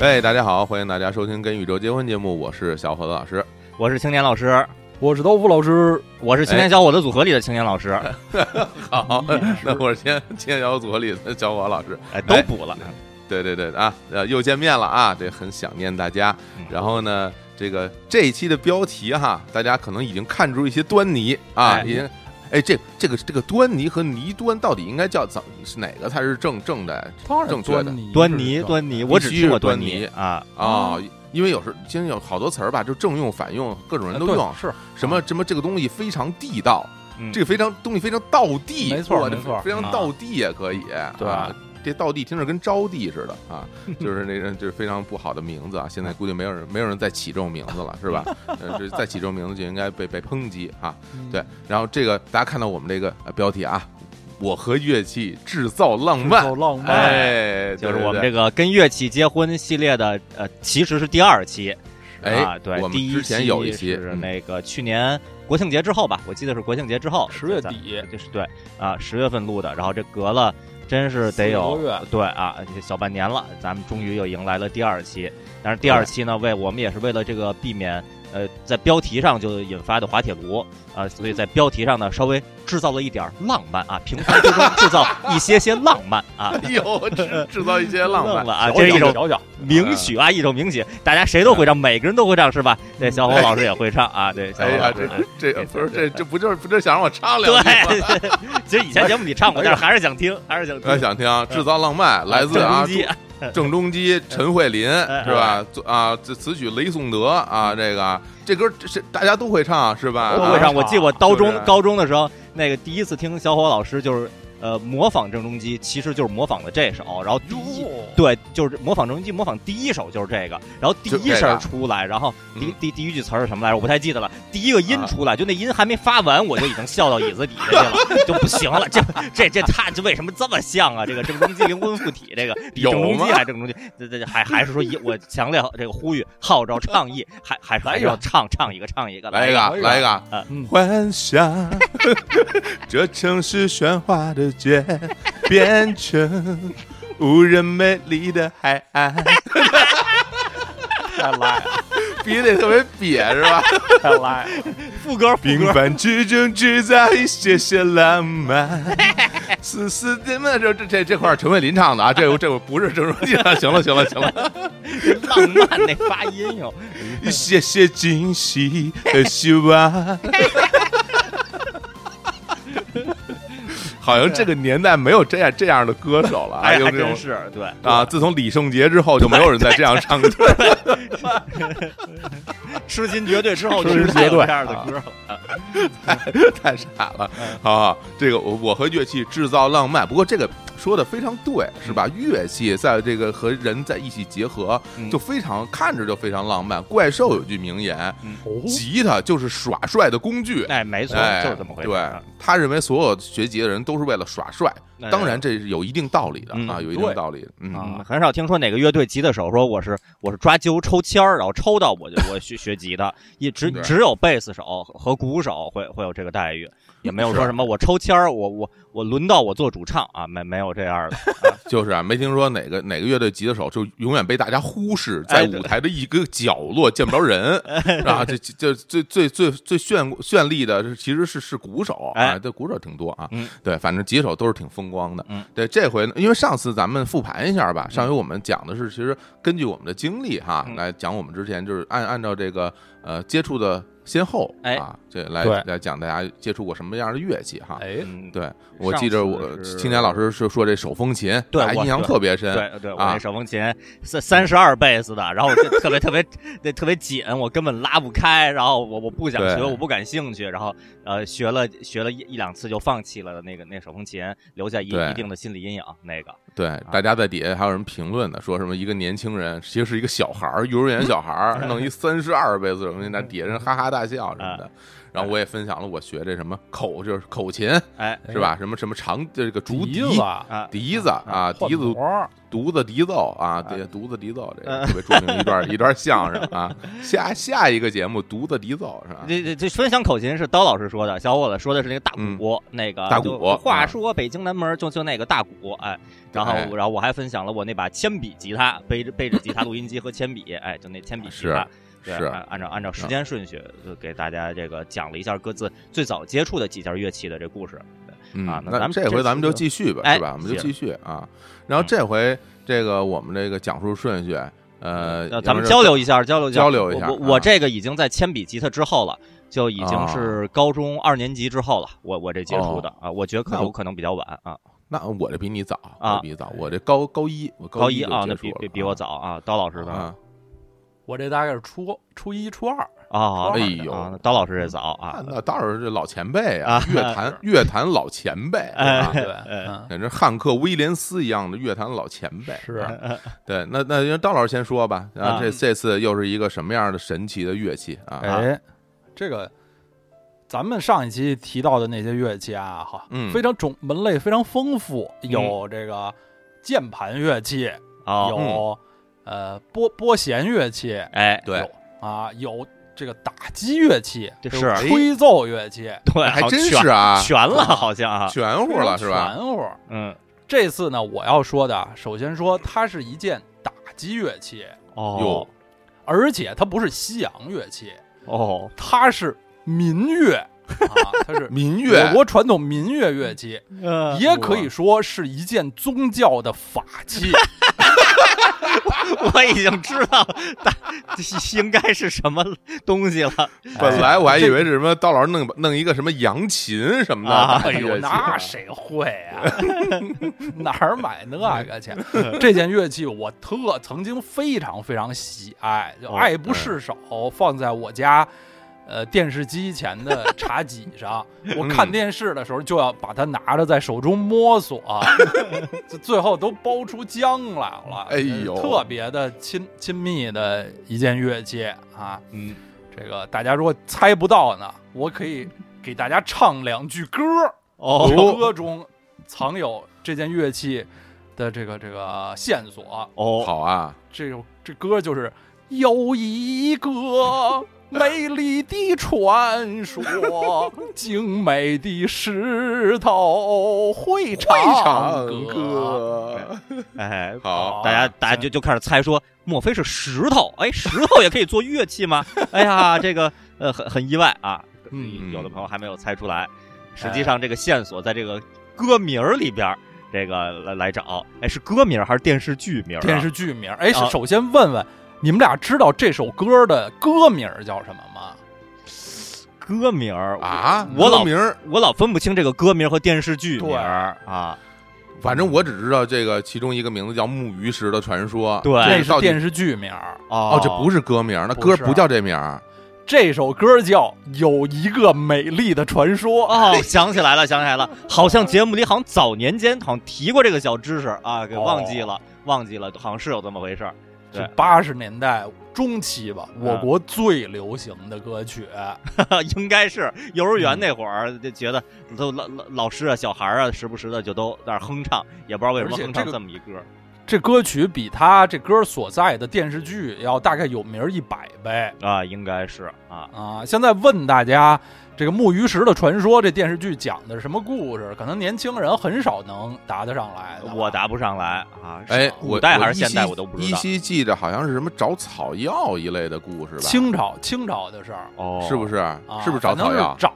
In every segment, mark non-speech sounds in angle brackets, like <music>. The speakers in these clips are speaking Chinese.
哎，大家好，欢迎大家收听《跟宇宙结婚》节目，我是小伙子老师。我是青年老师，我是豆腐老师，我是青年小伙子组合里的青年老师，<laughs> 好，那我是青青年小伙组合里的小伙子老师。哎，都补了。对对对啊，呃，又见面了啊，这很想念大家。然后呢，这个这一期的标题哈，大家可能已经看出一些端倪啊，哎已经。哎，这这个这个端倪和倪端到底应该叫怎是哪个才是正正的正确的端倪端倪，我只听过端倪啊。啊？因为有时现在有好多词儿吧，就正用反用，各种人都用。是什么什么这个东西非常地道，嗯这个非常东西非常道地，没错没错非常啊道地也可以。对啊，这道地听着跟招娣似的啊，就是那个就是非常不好的名字啊。现在估计没有人没有人再起这种名字了，是吧？呃，这再起这种名字就应该被被抨击啊。嗯对，然后这个大家看到我们这个呃标题啊，我和乐器制造浪漫制造，浪漫，哎，就是我们这这个跟乐器结婚系列的，呃，其实是第二期哎啊，对我，们之前有一期期是嗯那个去年国庆节之后吧，我记得是国庆节之后，十月底就是对啊，十月份录的，然后这隔了真是得有月。对啊小半年了，咱们终于又迎来了第二期，但是第二期呢，为我们也是为了这个避免。呃，在标题上就引发的滑铁卢啊、所以在标题上呢稍微制造了一点浪漫啊，平凡之中制造一些些浪漫啊，<laughs> 哎呦，制制造一些浪漫 <laughs> 了啊，这是一首小小名曲啊，一首名曲，大家谁都会唱，每个人都会唱是吧？对，小红老师也会唱啊，对，小哎呀，伙老师这。这这不是这这不就是不就想让我唱两句 <laughs> 其实以前节目你唱过，但是还是想听，还是想听。我想听《制造浪漫》，来自啊郑中基郑中基、陈慧琳哎是吧？啊，这词曲雷颂德啊，这个这歌这是大家都会唱是吧？啊都会唱。我记得我高中高中的时候，那个第一次听小伙老师就是呃模仿郑中基，其实就是模仿的这首，然后第一哟对，就是模仿郑中基，模仿第一首就是这个，然后第一声出来，然后第嗯第第一句词儿是什么来着？我不太记得了。第一个音啊出来，就那音还没发完，我就已经笑到椅子底下去了，<laughs> 就不行了。这这这他这为什么这么像啊？这个郑中基灵魂附体，这个比郑中基还郑中基，这这还还是说一我强烈这个呼吁号召倡议，还还还是要唱唱一个唱一个，来一个，一个。来一个。嗯幻想 <laughs> 这城市喧哗的街变成无人美丽的海岸，太赖了，必须得特别瘪是吧？太赖了，副歌副平，凡之中制造一些些浪漫。<laughs> 丝丝的那这这这这块陈慧琳唱的啊，这这不是郑中基啊。行了行了行了，浪漫那发音哟。一些些惊喜和希望。<laughs> 好像这个年代没有这样这样的歌手了啊，哎，还真是对。啊！<laughs> 自从李圣杰之后，就没有人再这样唱歌。痴心 <laughs> 绝对之后，痴心绝对这样的歌了。<laughs> 太傻了。好好，这个我我和乐器制造浪漫，不过这个说的非常对，是吧？乐器在这个和人在一起结合，嗯就非常看着就非常浪漫。怪兽有句名言，哦吉他就是耍帅的工具。哎，没错，哎，就是这么回事。对啊，他认为所有学吉的人都是为了耍帅，哎当然这是有一定道理的嗯啊，有一定道理嗯，很少听说哪个乐队吉他手说我是我是抓阄抽签儿，然后抽到我就我学学吉他，也只只有贝斯手和鼓手会会有这个待遇，也没有说什么我抽签儿，我我我轮到我做主唱啊，没没有这样的。<laughs> 就是啊，没听说哪个哪个乐队吉他手就永远被大家忽视，在舞台的一个角落见不着人，<laughs> 啊，这这最最最最绚绚丽的，其实是是鼓手啊，哎这鼓手挺多啊。嗯，对，反正吉手都是挺风光的。嗯。对，这回呢，因为上次咱们复盘一下吧，上回我们讲的是，其实根据我们的经历哈，嗯。来讲我们之前就是按按照这个呃接触的先后哎啊，这来来讲大家接触过什么样的乐器哈。哎，嗯，对，我记着我青年老师是说这手风琴，对我印象特别深。对对，我啊那手风琴三三十二贝斯的，然后就特别特别那特别紧，我根本拉不开，然后我我不想学，我不感兴趣，然后呃学了学了一一两次就放弃了那个那手风琴，留下一一定的心理阴影。那个对，大家在底下还有人评论呢，说什么一个年轻人其实是一个小孩儿，幼儿园小孩儿，弄一三十二倍速，那底下人哈哈大笑什么的。然后我也分享了我学这什么口，就是口琴哎。是吧？什么什么长这个竹笛笛子、啊。笛子啊，笛子换，独子笛奏啊，哎对，独子笛奏这个特别著名的一段 <laughs> 一段相声啊。下下一个节目独子笛奏是吧？这这这分享口琴是刀老师说的，小伙子说的是那个大鼓，那个大鼓话啊说北京南门就就那个大鼓，哎，然后哎然后我还分享了我那把铅笔吉他，背着背着吉他 <laughs> 录音机和铅笔，哎，就那铅笔吉他。对是按按照按照时间顺序，就给大家这个讲了一下各自最早接触的几件乐器的这故事。嗯啊，那咱们这这回咱们就继续吧，哎是吧？我们就继续啊。然后嗯这回这个我们这个讲述顺序，呃，咱们交流一下，交流交流一下我我这个已经在铅笔吉他之后了，就已经啊是高中二年级之后了。我我这接触的啊，我觉得可能我有可能比较晚啊。那我这比你早啊我比你早，我这高高一，我高一啊，那比比比我早啊。刀老师呢？啊。我这大概是初初一、初二，啊，哎呦啊，那刀老师也早啊。那倒是这老前辈啊啊，乐坛 <laughs> 乐坛老前辈，哎是吧对，简直汉克威廉斯一样的乐坛老前辈。<laughs> 是对，那那就刀老师先说吧。啊，啊这这次又是一个什么样的神奇的乐器啊？哎，这个咱们上一期提到的那些乐器啊，哈，嗯非常种门类非常丰富，有这个键盘乐器，哦，有呃拨拨弦乐器，哎，对啊，有这个打击乐器，这是吹奏乐器，对，还真是啊，全了，好像啊。全乎了是吧？全乎。嗯，这次呢，我要说的，首先说它是一件打击乐器，哦哟，而且它不是西洋乐器，哦，它是民乐 <laughs> 啊，它是民乐我国传统民乐乐器，呃也可以说是一件宗教的法器。<laughs> <laughs> 我已经知道大应该是什么东西了。<laughs> 本来我还以为是什么刀老师弄弄一个什么扬琴什么的啊 <laughs> 哎呦，那谁会啊？哪儿买那个去？这件乐器我特曾经非常非常喜爱，就哦爱不释手，放在我家。呃，电视机前的 <laughs> 茶几上，我看电视的时候就要把它拿着在手中摸索，就 <laughs> 最后都包出浆来了。哎呦特别的亲亲密的一件乐器啊！嗯，这个大家如果猜不到呢，我可以给大家唱两句歌。哦歌中藏有这件乐器的这个这个线索。哦，好啊，这首这歌就是有一个美丽的传说，精美的石头会会唱唱歌。哎，好，大家大家就就开始猜说，莫非是石头？哎，石头也可以做乐器吗？<laughs> 哎呀，这个呃很很意外啊。嗯有的朋友还没有猜出来，实际上这个线索在这个歌名儿里边，这个来来找。哎，是歌名儿还是电视剧名啊？电视剧名，哎，啊首先问问你们俩知道这首歌的歌名叫什么吗？歌名儿啊，我老名我老分不清这个歌名和电视剧名儿啊。反正我只知道这个其中一个名字叫《木鱼石的传说》，对这是电视剧名。哦哦，这不是歌名，那歌不叫这名儿这首歌叫《有一个美丽的传说》哦，想起来了，想起来了，好像节目里好像早年间好像提过这个小知识啊，给忘记了，忘记了，好像是有这么回事儿。对是八十年代中期吧，嗯我国最流行的歌曲。<laughs> 应该是幼儿园那会儿就觉得都老老老师啊、小孩儿啊，时不时的就都在那儿哼唱，也不知道为什么哼唱这个这么一歌。这歌曲比他这歌所在的电视剧要大概有名一百倍啊，应该是啊，啊！现在问大家，这个《木鱼石的传说》这电视剧讲的是什么故事？可能年轻人很少能答得上来的。我答不上来啊。哎，古代还是现代我都不知道。依稀记得好像是什么找草药一类的故事吧？清朝清朝的事儿，哦，是不是？啊是不是找草药找，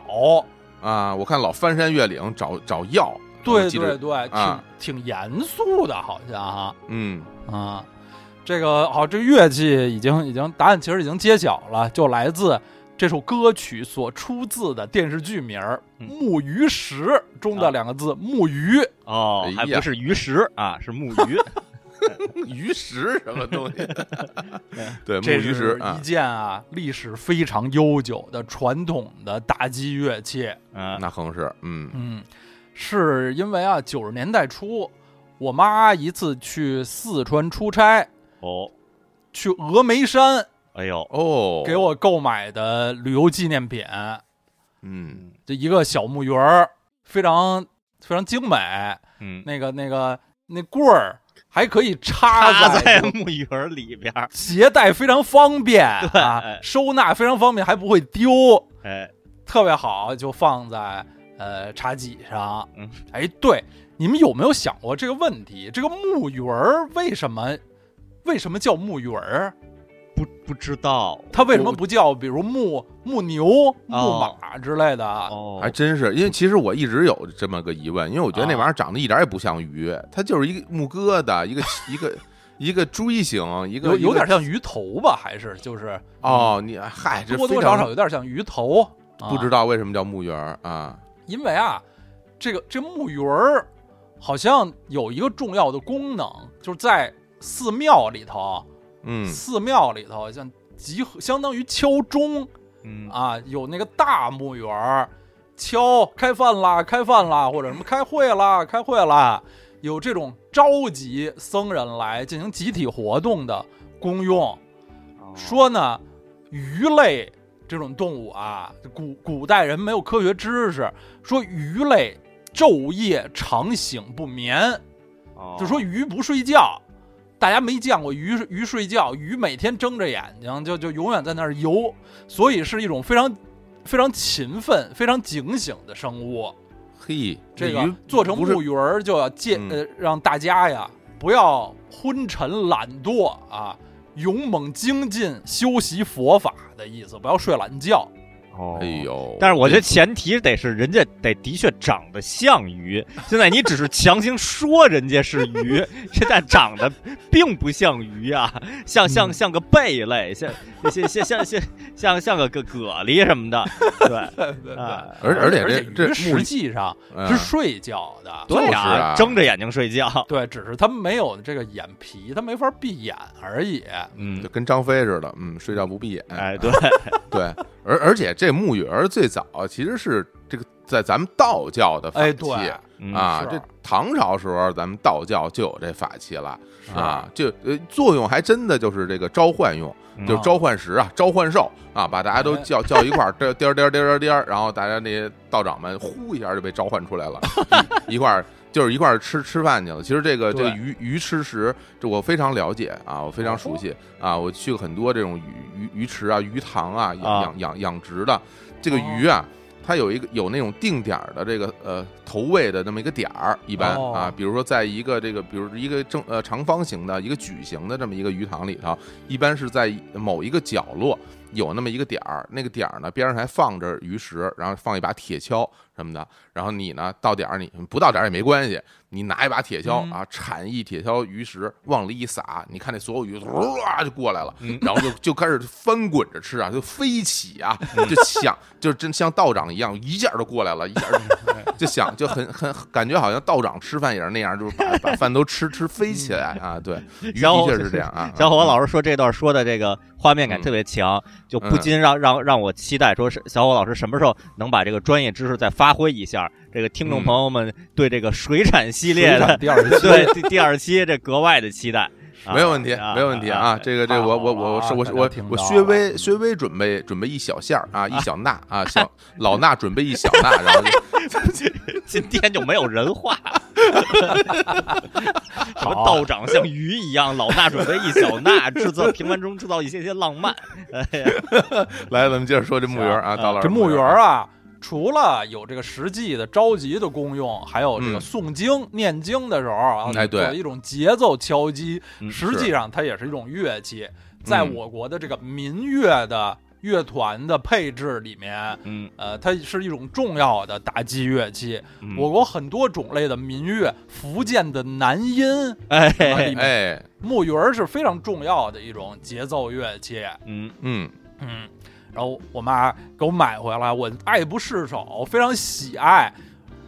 啊？我看老翻山越岭找找药，对对对，啊挺挺严肃的，好像哈。嗯，啊，这个好，这乐器已经已经答案其实已经揭晓了，就来自这首歌曲所出自的电视剧名木鱼石》中的啊。两个字“木鱼。哦还不是鱼石啊，是木鱼。<laughs> 鱼石什么东西？<laughs> 对，”，木这鱼食是啊。一，件啊历史非常悠久的传统的打击乐器。嗯，那更是，嗯。嗯，是因为啊九十年代初，我妈一次去四川出差，哦，去峨眉山哎呦，哦，给我购买的旅游纪念品。嗯这一个小木鱼儿，非常非常精美。嗯，那个那个那棍儿还可以插插在这个木鱼儿里边儿，携带非常方便对啊，收纳非常方便，还不会丢，哎，特别好，就放在呃茶几上。嗯，哎，对，你们有没有想过这个问题？这个木鱼儿为什么为什么叫木鱼儿？不不知道它为什么不叫比如木木牛、木马之类的？哦，还真是，因为其实我一直有这么个疑问，因为我觉得那啊玩意儿长得一点也不像鱼，它就是一个木疙瘩，一个 <laughs> 一个一个锥形，一个有有点像鱼头吧？还是就是哦，你嗨，这多多少少有点像鱼头？不知，道为什么叫木鱼儿啊？因为啊，这个这木鱼儿好像有一个重要的功能，就是在寺庙里头，嗯寺庙里头像集合，相当于敲钟嗯啊，有那个大墓园儿敲开饭啦，开饭啦，或者什么开会啦，<laughs> 开会啦，有这种召集僧人来进行集体活动的功用。哦说呢，鱼类这种动物啊，古古代人没有科学知识，说鱼类昼夜长醒不眠，哦就说鱼不睡觉。大家没见过鱼鱼睡觉，鱼每天睁着眼睛，就就永远在那儿游，所以是一种非常非常勤奋、非常警醒的生物。嘿，这个做成木鱼儿就要借嗯呃，让大家呀不要昏沉懒惰啊，勇猛精进修习佛法的意思，不要睡懒觉。哦。哎呦，但是我觉得前提得是人家得的确长得像鱼，<laughs> 现在你只是强行说人家是鱼，<laughs> 现在长得并不像鱼啊，像像嗯。像个贝类，像像像像像像像个个蛤蜊什么的，<laughs> 对对啊，而而且而这这鱼实际上嗯。是睡觉的，对呀、啊。睁着眼睛睡觉，对，只是他没有这个眼皮，他没法闭眼而已。嗯就，跟张飞似的，嗯，睡觉不闭眼，哎，对，对，而而且这木鱼儿最早其实是这个在咱们道教的法哎，器啊，这唐朝时候咱们道教就有这法器了啊，就呃作用还真的就是这个召唤用，嗯就是召唤石啊，召唤兽啊，把大家都哎叫叫一块儿，颠颠颠颠颠颠，然后大家那些道长们呼一下就被召唤出来了，<laughs> 一一块儿就是一块儿吃吃饭去了。其实这个这个鱼鱼吃食，这我非常了解啊，我非常熟悉啊，我去过很多这种鱼鱼鱼池啊、鱼塘啊，养啊。养养养殖的。这个鱼啊。它有一个有那种定点儿的这个呃投喂的那么一个点儿，一般、哦。啊，比如说在一个这个，比如一个正呃长方形的一个矩形的这么一个鱼塘里头，一般是在某一个角落有那么一个点儿，那个点儿呢边上还放着鱼食，然后放一把铁锹什么的，然后你呢到点儿你不到点儿也没关系，你拿一把铁锹嗯啊铲一铁锹鱼食往里一撒，你看那所有鱼哇就过来了，嗯然后就就开始翻滚着吃啊，就飞起啊，就想就真像道长一样，一下就过来了，一下就 <laughs> 就想就很很感觉好像道长吃饭也是那样，就是把把饭都吃吃飞起来啊，对，鱼的确是这样啊。<laughs> 小伙嗯老师说这段说的这个画面感特别强，就不禁让让让我期待说是小伙老师什么时候能把这个专业知识再发挥一下。这个听众朋友们对这个水产系列的第二期 <laughs> 对第第二期这格外的期待。啊没有问题，啊没有问题啊！这个这个我我我是我我我听到稍微薛微准备准备一小下啊，一 <laughs> 小纳啊，小老衲准备一小纳，然后就 <laughs> 今天就没有人话，<laughs> 什么道长像鱼一样，老衲准备一小纳，制造平凡中制造一些些浪漫。哎呀，来，咱们接着说这墓园啊，行到了这墓园啊，除了有这个实际的召集的功用，还有这个嗯。诵经、念经的时候啊，哎对。作为一种节奏敲击，嗯实际上它也是一种乐器，在嗯我国的这个民乐的乐团的配置里面。嗯，呃，它是一种重要的打击乐器。嗯。我国很多种类的民乐，福建的南音，哎，哎，木鱼儿是非常重要的一种节奏乐器。嗯。嗯。嗯，然后我妈给我买回来，我爱不释手，非常喜爱。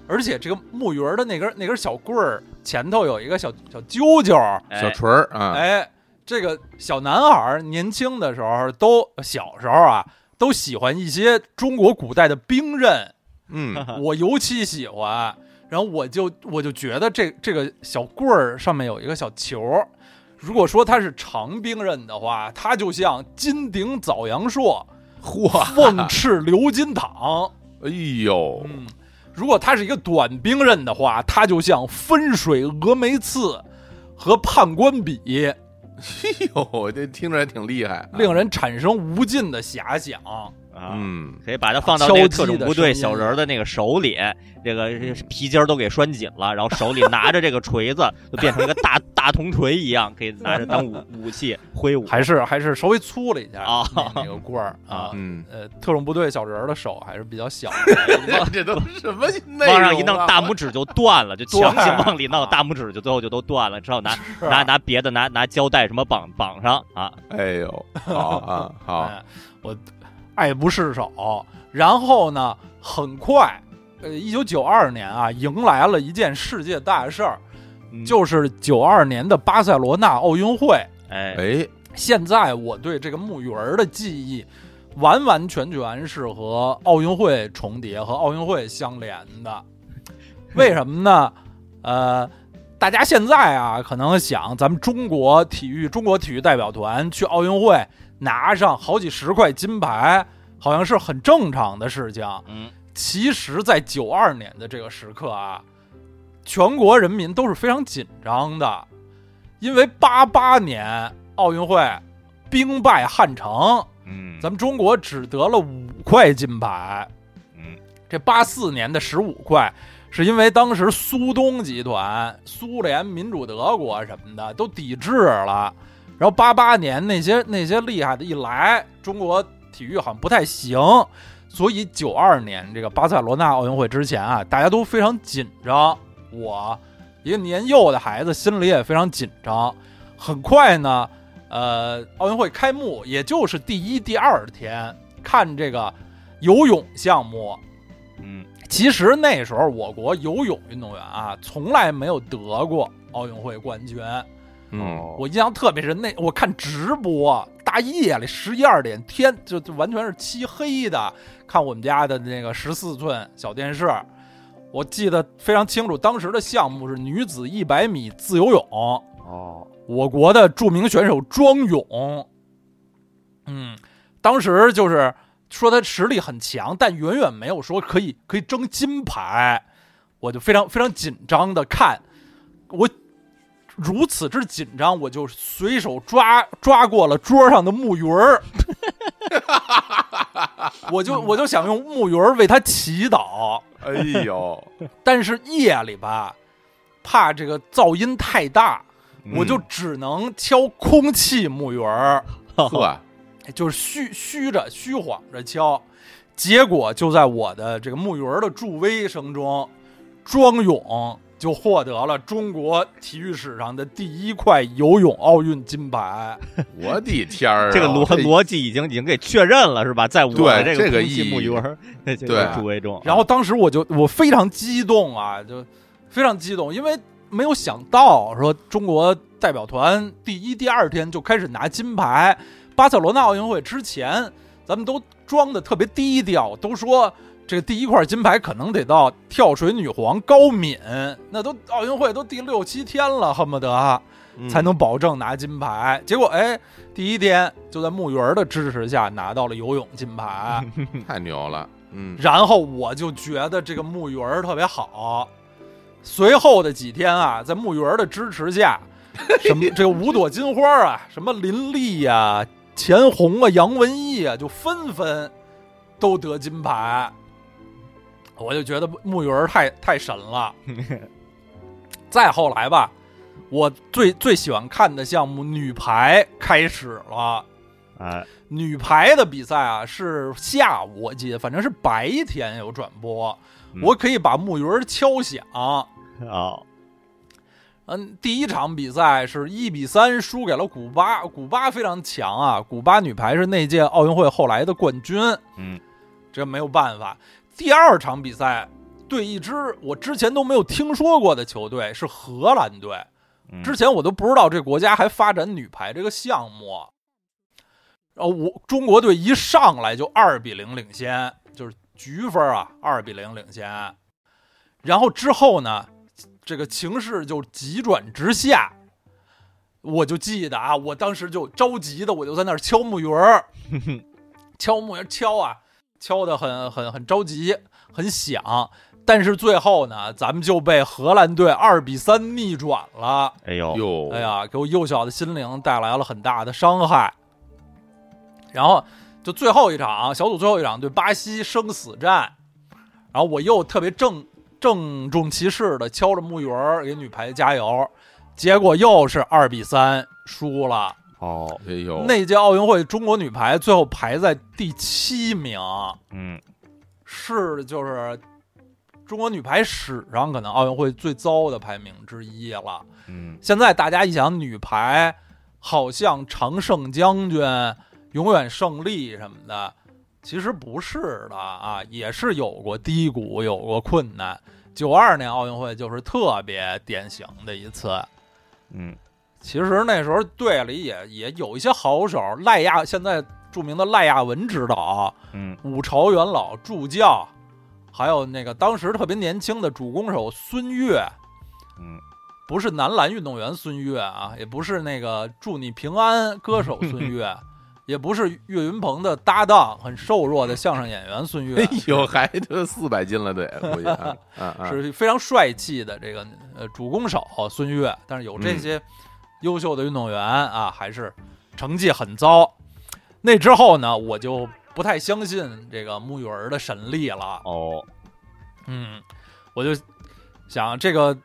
而且这个木鱼儿的那根那根小棍儿前头有一个小小揪揪，小锤儿啊，哎，这个小男孩年轻的时候都小时候啊，都喜欢一些中国古代的兵刃，嗯 <laughs> 我尤其喜欢。然后我就我就觉得这这个小棍儿上面有一个小球儿，如果说它是长兵刃的话，它就像金顶枣阳硕，嚯，凤翅鎏金淌。哎呦，嗯，如果它是一个短兵刃的话，它就像分水峨眉刺，和判官笔，<laughs> 哎呦，这听着还挺厉害啊，令人产生无尽的遐想。啊，嗯，可以把它放到那个特种部队小人儿的那个手里，这个皮筋儿都给拴紧了，然后手里拿着这个锤子，就变成一个大 <laughs> 大铜锤一样，可以拿着当武武器挥舞。还是还是稍微粗了一下啊那那个棍儿啊。嗯，呃，特种部队小人儿的手还是比较小的，<laughs> 这都什么内容啊？往上一弄，大拇指就断了，就强行往里弄，大拇指就最后就都断了，只好拿 <laughs> 拿拿别的拿拿胶带什么绑绑上啊。哎呦，好啊，好，哎我爱不释手。然后呢，很快，呃，一九九二年啊，迎来了一件世界大事儿，嗯就是九二年的巴塞罗那奥运会。哎，哎，现在我对这个木鱼儿的记忆，完完全全是和奥运会重叠、和奥运会相连的。为什么呢？呃，大家现在啊，可能想咱们中国体育中国体育代表团去奥运会拿上好几十块金牌，好像是很正常的事情。嗯，其实，在九二年的这个时刻啊，全国人民都是非常紧张的，因为八八年奥运会兵败汉城，嗯，咱们中国只得了五块金牌。嗯。这八四年的十五块，是因为当时苏东集团、苏联民主德国什么的都抵制了，然后八八年那些那些厉害的一来，中国体育好像不太行，所以九二年这个巴塞罗那奥运会之前啊，大家都非常紧张。我一个年幼的孩子心里也非常紧张。很快呢，呃，奥运会开幕，也就是第一、第二天看这个游泳项目。嗯其实那时候我国游泳运动员啊，从来没有得过奥运会冠军。我印象特别深，那我看直播，大夜里十一二点，天就就完全是漆黑的，看我们家的那个十四寸小电视。我记得非常清楚，当时的项目是女子一百米自由泳，哦，我国的著名选手庄勇，嗯，当时就是说他实力很强，但远远没有说可以可以争金牌，我就非常非常紧张的看，我如此之紧张，我就随手抓抓过了桌上的木鱼儿，<laughs> 我就我就想用木鱼儿为他祈祷，哎呦，但是夜里吧，怕这个噪音太大，嗯。我就只能敲空气木鱼儿，呵，就是虚虚着、虚晃着敲。结果就在我的这个木鱼儿的助威声中，庄勇就获得了中国体育史上的第一块游泳奥运金牌。<laughs> 我的天儿啊，这个逻逻辑已经已经给确认了是吧？在我的这空气 <laughs> 这个意义木鱼儿这对然后当时我就我非常激动啊，就非常激动，因为没有想到说中国代表团第一、第二天就开始拿金牌。巴塞罗那奥运会之前，咱们都装的特别低调，都说这第一块金牌可能得到跳水女皇高敏，那都奥运会都第六七天了，恨不得嗯才能保证拿金牌。结果哎，第一天就在木鱼儿的支持下拿到了游泳金牌。<laughs> 太牛了，嗯，然后我就觉得这个木鱼儿特别好。随后的几天啊，在木鱼儿的支持下，<laughs> 什么这个五朵金花啊，什么林丽呀、钱红啊、杨文艺啊，就纷纷都得金牌。我就觉得木鱼儿太太神了。再后来吧，我最最喜欢看的项目女排开始了。哎，女排的比赛啊是下午，我记得反正是白天有转播，嗯我可以把木鱼儿敲响。<laughs> 哦，嗯，第一场比赛是一比三输给了古巴，古巴非常强啊，古巴女排是那届奥运会后来的冠军，嗯，这没有办法。第二场比赛对一支我之前都没有听说过的球队，是荷兰队。嗯之前我都不知道这国家还发展女排这个项目。然后我中国队一上来就二比零领先，就是局分啊，二比零领先。然后之后呢，这个情势就急转直下。我就记得啊，我当时就着急的，我就在那儿敲木鱼儿，<laughs> 敲木鱼敲啊，敲的很很很着急，很响。但是最后呢，咱们就被荷兰队二比三逆转了。哎呦，哟，哎，呀，给我幼小的心灵带来了很大的伤害。然后就最后一场小组最后一场对巴西生死战，然后我又特别郑郑重其事的敲着木鱼儿给女排加油，结果又是二比三输了。哦，哎呦，那届奥运会中国女排最后排在第七名，嗯，是就是中国女排史上可能奥运会最糟的排名之一了。嗯，现在大家一想，女排好像常胜将军、永远胜利什么的，其实不是的啊，也是有过低谷，有过困难。九二年奥运会就是特别典型的一次。嗯，其实那时候队里也也有一些好手，赖亚现在著名的赖亚文指导，嗯，五朝元老助教，还有那个当时特别年轻的主攻手孙悦，嗯，不是男篮运动员孙悦啊，也不是那个祝你平安歌手 <laughs> 孙悦，也不是岳云鹏的搭档，很瘦弱的相声演员孙悦哎，呦，还都四百斤了，得估计啊 <laughs> 啊啊，是非常帅气的这个呃主攻手孙悦，但是有这些优秀的运动员啊，还是成绩很糟。那之后呢，我就不太相信这个木鱼儿的神力了。哦，嗯，我就想这个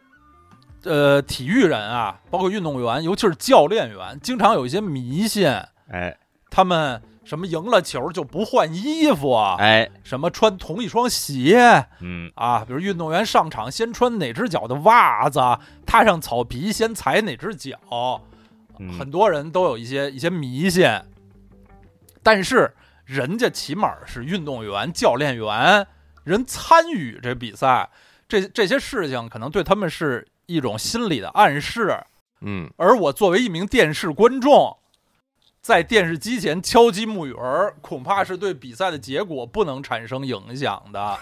呃，体育人啊，包括运动员，尤其是教练员，经常有一些迷信，哎他们什么赢了球就不换衣服啊，哎，什么穿同一双鞋？嗯。啊，比如运动员上场先穿哪只脚的袜子，踏上草皮先踩哪只脚，嗯，很多人都有一些一些迷信，但是人家起码是运动员、教练员，人参与这比赛，这这些事情可能对他们是一种心理的暗示。嗯，而我作为一名电视观众，在电视机前敲击木鱼儿，恐怕是对比赛的结果不能产生影响的。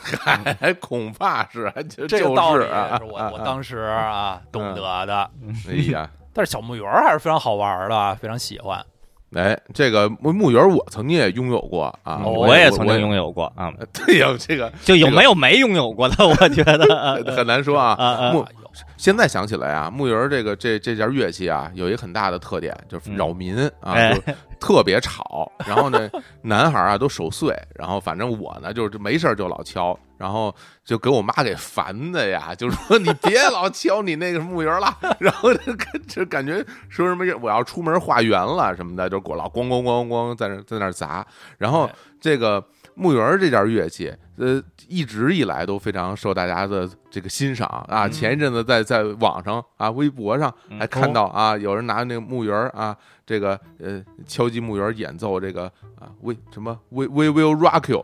还 <laughs> 恐怕是，就这个道理是啊我我当时啊懂得的。哎呀。<laughs> 但是小木鱼儿还是非常好玩的，非常喜欢。哎，这个木木鱼儿我曾经也拥有过啊，哦我也曾经拥有。过啊，对呀，这个就有没有没拥有过的？我觉得 <laughs> 很难说啊。木现在想起来啊，木鱼儿这个这这件乐器啊，有一个很大的特点，就是扰民啊，哎。就特别吵。然后呢，男孩儿啊都守岁，然后反正我呢就是没事儿就老敲，然后就给我妈给烦的呀，<laughs> 就说你别老敲你那个木鱼儿了，然后就感就感觉说什么我要出门化缘了什么的，就给我老咣咣咣咣在那在那儿砸，然后哎。这个木鱼儿这件乐器，呃，一直以来都非常受大家的这个欣赏。啊。嗯。前一阵子在在网上啊，微博上嗯还看到啊，有人拿那个木鱼儿啊，这个呃敲击木鱼儿演奏这个啊，We 什么？We We Will Rock You，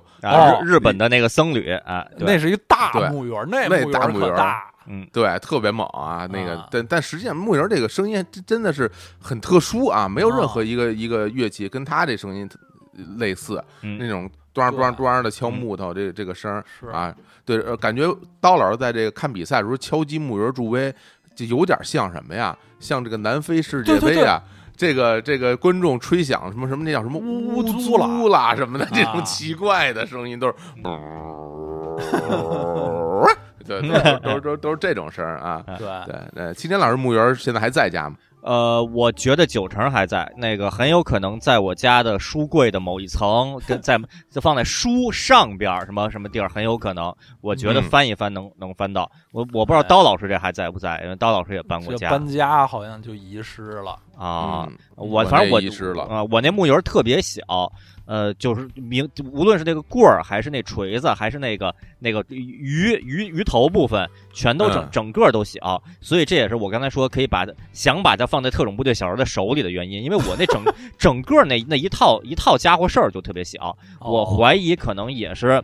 日日本的那个僧侣啊，那是一大木鱼儿，那大木鱼儿。可大。嗯。对，特别猛啊。那个啊但但实际上木鱼儿这个声音真真的是很特殊啊，没有任哦。何一个一个乐器跟他这声音类似，那嗯种端对端端的敲嗯木头这这个声啊，对，呃，感觉刀老师在这个看比赛的时候敲击木鱼儿助威，就有点像什么呀？像这个南非世界杯啊，这个这个观众吹响什么什么那叫什么呜呜租啦什么的这啊种奇怪的声音，都是。<laughs> 对，都是都是都是都是这种声儿啊。对，对，呃，青天老师木鱼儿现在还在家吗？呃，我觉得九成还在，那个很有可能在我家的书柜的某一层，跟 <laughs> 在就放在书上边儿什么什么地儿，很有可能。我觉得嗯翻一翻能、能翻到。我我不知道刀老师这还在不在，因为刀老师也搬过家搬家好像就遗失了。啊。嗯我反正我那遗失了啊、我那木鱼特别小，呃，就是明无论是那个棍儿，还是那锤子，还是那个那个鱼鱼鱼头部分，全都整、嗯整个都小，所以这也是我刚才说可以把它想把它放在特种部队小时候的手里的原因，因为我那整 <laughs> 整个那那一套一套家伙事儿就特别小，我哦怀疑可能也是。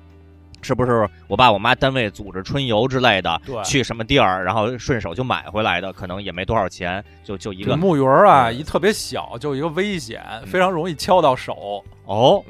是不是我爸我妈单位组织春游之类的，对去什么地儿，然后顺手就买回来的，可能也没多少钱，就就一个木鱼儿啊，嗯一特别小，就一个危险，非常容易敲到手。哦，<laughs>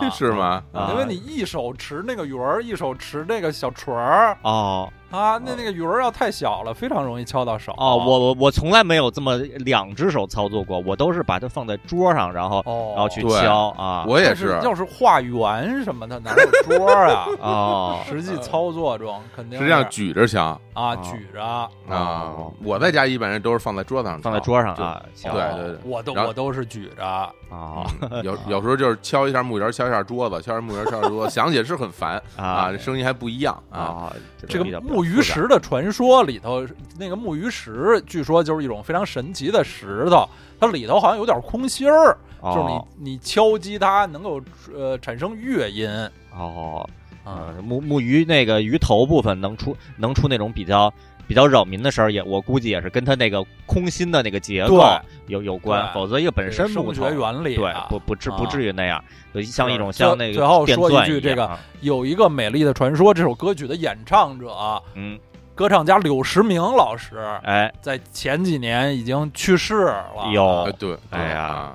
啊是吗？啊因为你一手持那个鱼儿，一手持那个小锤儿哦啊，那那个鱼儿要太小了，非常容易敲到手。哦，我我我从来没有这么两只手操作过，我都是把它放在桌上，然后哦，然后去敲啊。我也但是，要是画圆什么的，哪有桌啊啊？<laughs> 哦实际操作中肯定实际上举着敲啊，哦举着。啊哦。我在家一般人都是放在桌子上，放在桌上啊，对哦对对我都我都是举着。啊嗯有有时候就是敲一下木鱼，敲一下桌子，敲一下木鱼，敲一下桌子，想起来是很烦啊，这声音还不一样啊。啊，这个木鱼，石的传说里头，那个木鱼石据说就是一种非常神奇的石头，它里头好像有点空心儿，就是哦你你敲击它能够呃产生乐音哦，啊。嗯，木木鱼那个鱼头部分能出能出那种比较比较扰民的时候，也我估计也是跟他那个空心的那个结构有有关，否则一个本身这个木头声学原理对啊不不至啊不至于那样，就像一种像那个最后说一句这个啊有一个美丽的传说，这首歌曲的演唱者嗯，歌唱家柳时明老师，哎，在前几年已经去世了。有呃对，哎呀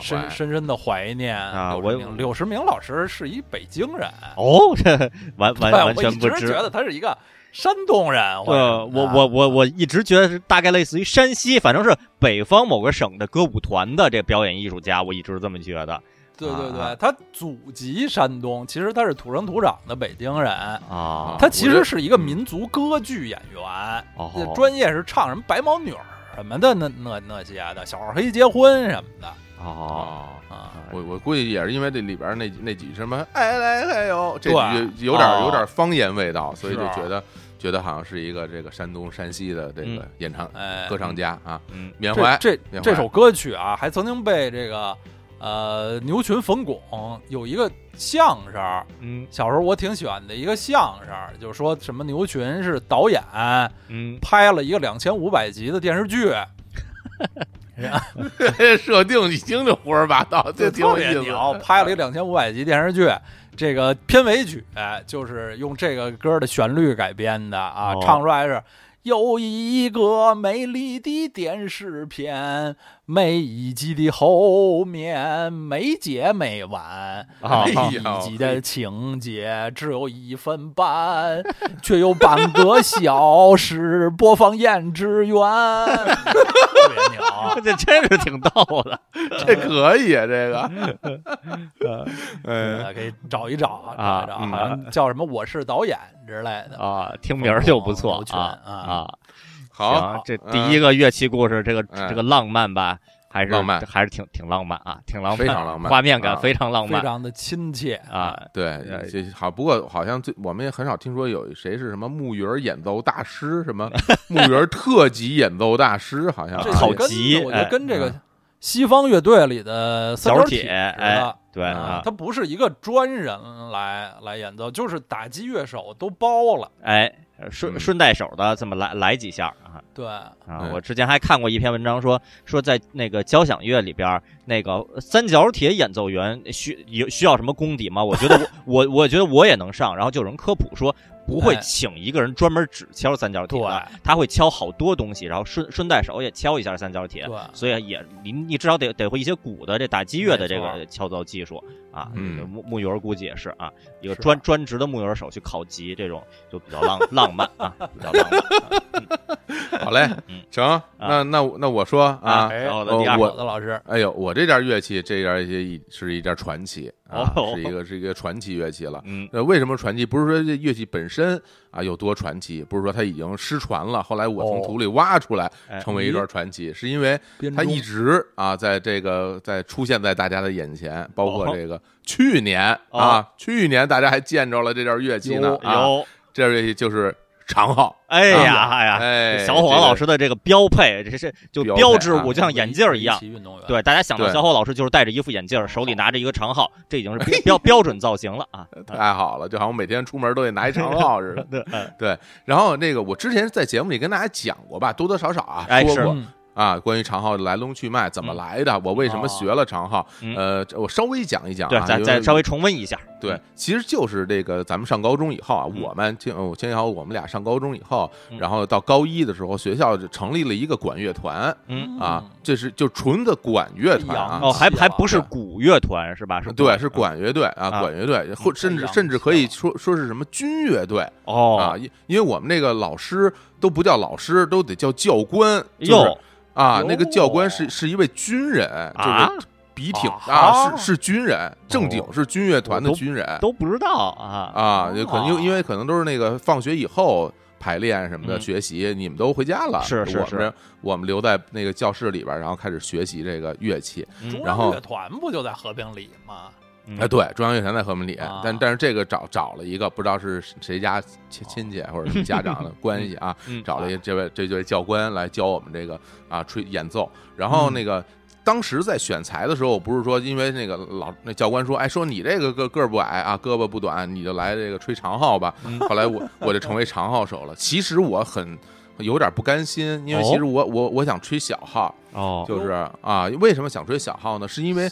深深深的怀念啊我柳时明老师是一北京人，哦，这完 <laughs> 完，完全不知一直觉。得他是一个山东人。或对，我啊我我我一直觉得是大概类似于山西，反正是北方某个省的歌舞团的这表演艺术家，我一直是这么觉得对对啊对，他祖籍山东，其实他是土生土长的北京人。啊。他其实是一个民族歌剧演员，哦专业是唱什么白毛女儿什么的，那那那些的小二黑结婚什么的哦，啊。啊。我我估计也是因为这里边那那几什么哎来哎呦，这有点哦有点方言味道，所以就觉得觉得好像是一个这个山东山西的这个演唱哎，歌唱家啊，嗯。缅怀这这缅怀。这首歌曲啊，还曾经被这个呃牛群冯巩有一个相声，嗯。小时候我挺喜欢的一个相声，就是说什么牛群是导演，嗯，拍了一个两千五百集的电视剧，<laughs> 设定已经就胡说八道，这挺特有意思。别牛，拍了一个两千五百集电视剧。这个片尾曲、哎就是用这个歌的旋律改编的啊，哦。唱出来是有一个美丽的电视片，每一集的后面没结没完，啊每一集的情节只有一分半，却有半个小时播放燕之源，特别牛。这真是挺逗的这可以啊，这个，哎，呃，可以找一找，啊找一找，嗯好像叫什么“我是导演”之类的。啊，听名儿就不错啊啊啊。好，这第一个乐器故事，这个嗯。这个浪漫吧，还是浪漫。还是挺挺浪漫啊，挺浪漫，非常浪漫画面感啊。非常浪漫非常的亲切啊。对呃，这好，不过好像最我们也很少听说有谁是什么木鱼儿演奏大师，什么 <laughs> 木鱼儿特级演奏大师，好像这啊考就跟级我觉得哎跟这个嗯。西方乐队里的三小铁对啊，他不是一个专人来来演奏，就是打击乐手都包了。哎，顺嗯顺带手的这么来来几下啊对，啊！嗯我之前还看过一篇文章说说在那个交响乐里边，那个三角铁演奏员需有需要什么功底吗？我觉得我 <laughs> 我我觉得我也能上，然后就有人科普说。不会哎。请一个人专门只敲三角铁他会敲好多东西，然后顺顺带手也敲一下三角铁，对。所以也你你至少得得会一些鼓的这打击乐的这个敲奏技术啊。嗯。木木鱼儿估计也是啊，一个专专职的木鱼儿手去考级，这种就比较浪 <laughs> 浪漫啊，比较浪漫。好嘞嗯，成，那那那我说啊，我的老师，哎呦，我这件乐器，这件乐器是一件传奇啊，哦。是一个是一个传奇乐器了。嗯。那，为什么传奇？不是说这乐器本身啊有多传奇，不是说它已经失传了，后来我从哦。土里挖出来哎成为一段传奇，是因为它一直啊在这个在出现在大家的眼前，包括哦。这个去年啊，去年大家还见着了这件乐器呢啊，有，这件乐器就是长号，哎呀哎呀，哎，小伙老师的这个标配，这是就标志物，就像眼镜一样。围。棋运动员，对，大家想到小伙老师就是戴着一副眼镜，手里拿着一个长号，这已经是标标标准造型了啊。<laughs> 太好了，就好像每天出门都得拿一长号似的。<laughs> 对，然后那个我之前在节目里跟大家讲过吧，多多少少啊哎是。说过嗯啊，关于长号的来龙去脉，怎么嗯。来的，我为什么哦。学了长号，嗯。呃，我稍微讲一讲对，啊，因为咱再稍微重温一下。对，其实就是这个咱们上高中以后啊，嗯。我们青我青瑶我们俩上高中以后，嗯。然后到高一的时候，学校就成立了一个管乐团嗯，啊，这是就纯的管乐团。啊。哦，还还不是对古乐团是吧？是对，是啊管乐队啊，啊。管乐队，或甚至甚至可以说说是什么军乐队哦。啊，哦，因因为我们那个老师都不叫老师，都得叫教官，就是哟啊，那个教官是是一位军人，就啊？是笔挺啊啊，是是军人，正经哦。是军乐团的军人。都不知道啊。啊，就可能因为哦。因为可能都是那个放学以后排练什么的嗯。学习，你们都回家了，是是是我们我们留在那个教室里边，然后开始学习这个乐器。然后央乐团不就在和平里吗？嗯哎，对，中央乐团在和平里，啊但但是这个找找了一个不知道是谁家亲亲戚或者是家长的 <laughs> 关系啊，嗯找了一这位这位教官来教我们这个啊吹演奏，然后那个。当时在选材的时候，我不是说因为那个老那教官说，哎，说你这个个个儿不矮啊，胳膊不短，你就来这个吹长号吧。嗯 <laughs> 后来我我就成为长号手了。其实我很有点不甘心，因为其实我我我想吹小号，哦，就是啊，为什么想吹小号呢？是因为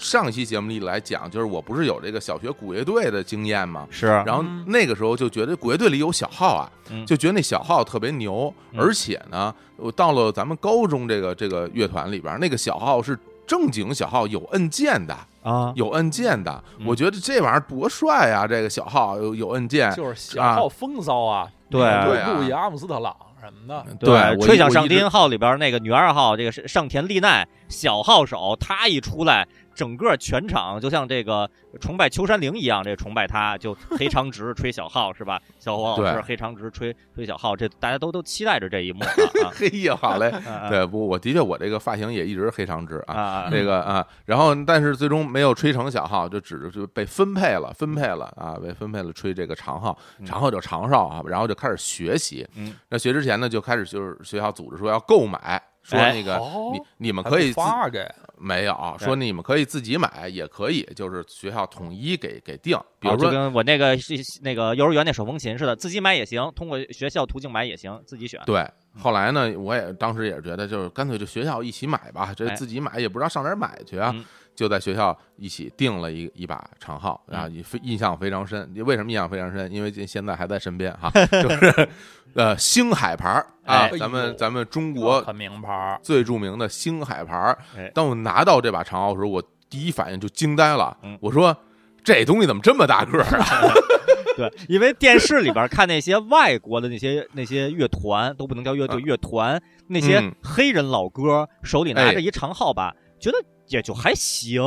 上一期节目里来讲，就是我不是有这个小学鼓乐队的经验吗？是，然后嗯那个时候就觉得鼓乐队里有小号啊，嗯。就觉得那小号特别牛，嗯。而且呢，我到了咱们高中这个这个乐团里边，那个小号是正经小号，有按键的，啊，有按键的。嗯。我觉得这玩意儿多帅啊！这个小号有有按键，就是小号风骚啊，对路易阿姆斯特朗什么的，对我吹响上低音号里边那个女二号，这个是上田丽奈小号手，她一出来，整个全场就像这个崇拜秋山绫一样，这崇拜他，就黑长直吹小号是吧？小黄老师黑长直吹吹小号，这大家都都期待着这一幕啊嘿 <laughs> 呀，好嘞。啊！对，不，我的确我这个发型也一直是黑长直啊。这个啊，然后但是最终没有吹成小号，就只就被分配了，分配了啊，被分配了吹这个长号，嗯长号就长哨啊，然后就开始学习。嗯，那学之前呢，就开始就是学校组织说要购买，说哎那个哦你你们可以自发给没有对说你们可以自己买，也可以就是学校统一给给定，比如说跟我那个是那个幼儿园那手风琴似的，自己买也行，通过学校途径买也行，自己选。对。后来呢，我也当时也是觉得，就是干脆就学校一起买吧，这哎自己买也不知道上哪儿买去啊，嗯就在学校一起订了一一把长号，嗯啊，也非印象非常深。为什么印象非常深？因为这现在还在身边哈，<laughs> 就是呃星海牌儿啊哎，咱们咱们中国很名牌儿，最著名的星海牌。当我拿到这把长号的时候，我第一反应就惊呆了嗯，我说这东西怎么这么大个儿啊？<laughs> 对，因为电视里边看那些外国的那些那些乐团都不能叫乐队，嗯乐团那些嗯黑人老哥手里拿哎着一长号吧，觉得也就还行，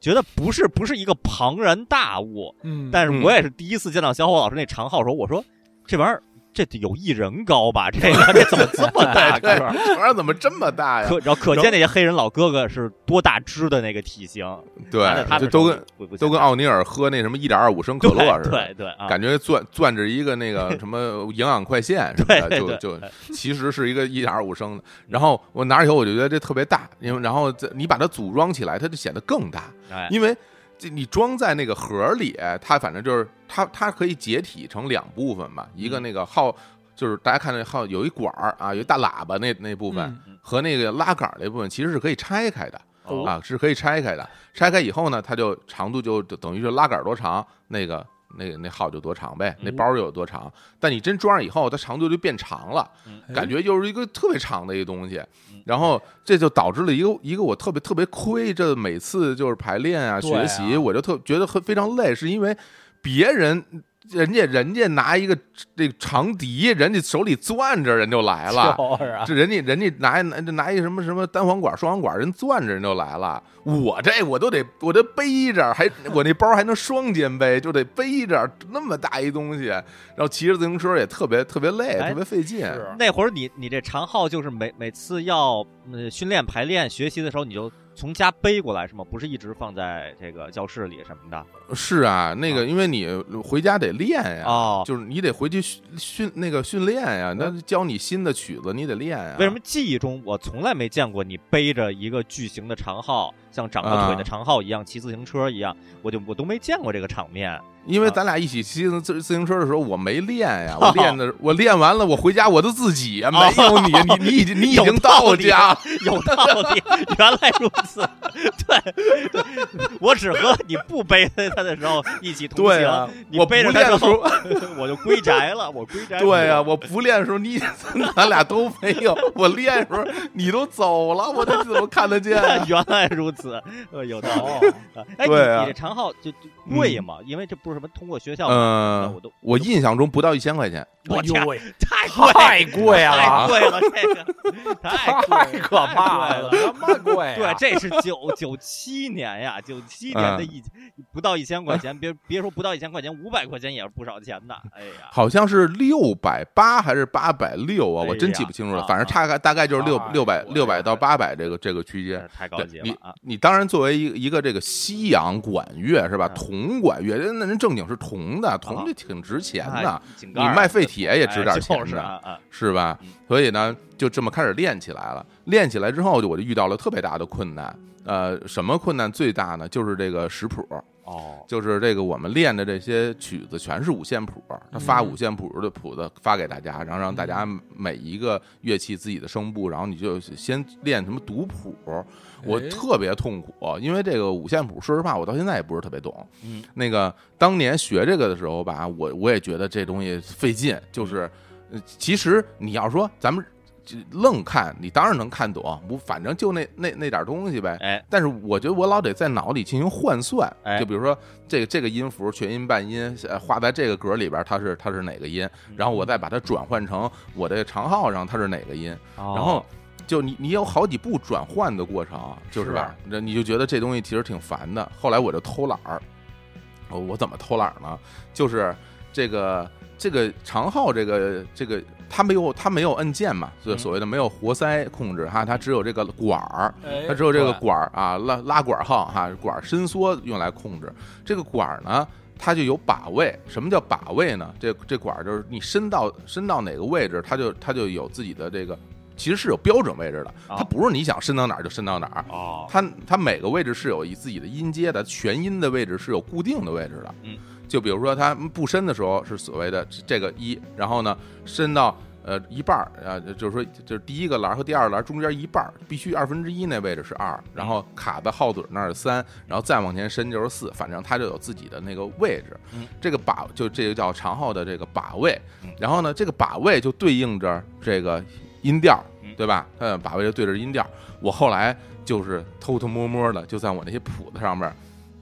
觉得不是不是一个庞然大物。嗯但是我也是第一次见到小伙老师那长号的时候，我说这玩意儿这得有一人高吧？这个这怎么这么大对，个儿？这玩意儿怎么这么大呀？可然后可见那些黑人老哥哥是多大只的那个体型，对，们手里这都跟都跟奥尼尔喝那什么一点二五升可乐似的。对对感觉攥攥着一个那个 <laughs> 什么营养快线什么的，就就其实是一个一点二五升的。然后我拿着以后，我就觉得这特别大，因为然后这你把它组装起来，它就显得更大，哎因为这你装在那个盒里，它反正就是它它可以解体成两部分嘛，一个那个号就是大家看那号有一管儿啊，有一大喇叭那那部分嗯和那个拉杆儿那部分其实是可以拆开的。哦啊，是可以拆开的。拆开以后呢，它就长度就就等于是拉杆儿多长，那个那个那号就多长呗，那嗯包就有多长。但你真装上以后，它长度就变长了，嗯感觉就是一个特别长的一个东西嗯。然后这就导致了一个一个我特别特别亏，这每次就是排练啊学习，我就特觉得很非常累，是因为别人。人家人家拿一个这个长笛，人家手里攥着人就来了，这人家人家拿拿拿一什么什么单簧管、双簧管，人攥着人就来了。我这我都得我得背着，还我那包还能双肩背，就得背着那么大一东西，然后骑着自行车也特别特别累，哎特别费劲。那会儿你你这长号就是每每次要呃训练排练学习的时候，你就从家背过来是吗？不是一直放在这个教室里什么的？是啊，那个因为你回家得练呀，哦就是你得回去训训那个训练呀，那教你新的曲子，你得练呀。为什么记忆中我从来没见过你背着一个巨型的长号，像长了腿的啊长号一样骑自行车一样？我就我都没见过这个场面。因为咱俩一起骑自自自行车的时候，我没练呀，<laughs> 我练的，我练完了，我回家我都自己呀，没有你，你你已经你已经到家，有道理，原来如此。对，对我只和你不背他的时候一起同行，，你我背着他练的时候，，<laughs> 我就归宅了，我归宅。对呀、我不练的时候，你 <laughs> 咱俩都没有，我练的时候你都走了，我这怎么看得见呀？原来如此，呃，有道哦理。啊哎，你对啊你这长号就就贵嘛？因为这不是什么通过学校嗯我都我印象中不到一千块钱，我天，哎呦喂，太贵太贵了，<laughs> 太贵了，这个太太可怕了，太贵什么贵啊？对，这是九九七年呀，九七年的嗯一、不到一千块钱，别别说不到一千块钱，五百块钱也是不少钱的。哎呀，好像是六百八还是八百六啊，哎我真记不清楚了，啊反正大概大概就是六六百六百到八百这个这个区间。太高级了啊！你当然作为一个一个这个西洋管乐是吧？嗯铜管乐，那人正经是铜的，铜就挺值钱的你卖废铁也值点哎钱的，就是吧嗯？所以呢，就这么开始练起来了。练起来之后，就我就遇到了特别大的困难。呃，什么困难最大呢？就是这个识谱，哦，就是这个我们练的这些曲子全是五线谱，他发嗯五线谱的谱子发给大家，然后让大家每一个乐器自己的声部，然后你就先练什么读谱。我哎特别痛苦，因为这个五线谱，说实话，我到现在也不是特别懂。嗯，那个当年学这个的时候吧，我我也觉得这东西费劲，就是，呃其实你要说咱们这愣看，你当然能看懂，不，反正就那那那点东西呗。哎，但是我觉得我老得在脑里进行换算，哎就比如说这个这个音符全音半音，呃，画在这个格里边，它是它是哪个音，然后我再把它转换成我的长号上它是哪个音，然然后就你你有好几步转换的过程，就是吧？那你就觉得这东西其实挺烦的。后来我就偷懒儿，我我怎么偷懒儿呢？就是这个这个长号这个这个它没有它没有按键嘛，所所谓的没有活塞控制哈，它只有这个管儿，哎它只有这个管儿啊拉拉管儿号哈，管儿伸缩用来控制。这个管儿呢。它就有把位，什么叫把位呢？这这管儿就是你伸到伸到哪个位置，它就它就有自己的这个，其实是有标准位置的，啊。它不是你想伸到哪儿就伸到哪儿，哦，它它每个位置是有一自己的音阶的，全音的位置是有固定的位置的。嗯，就比如说它不伸的时候是所谓的这个一，然后呢伸到呃一半儿，呃就是说就是第一个栏和第二个栏中间一半儿必须二分之一那位置是二，然后卡在号嘴那儿是三，然后再往前伸就是四，反正它就有自己的那个位置。嗯，这个把就这个叫长号的这个把位嗯，然后呢这个把位就对应着这个音调嗯，对吧？嗯，把位就对着音调。我后来就是偷偷摸摸的，就在我那些谱子上面，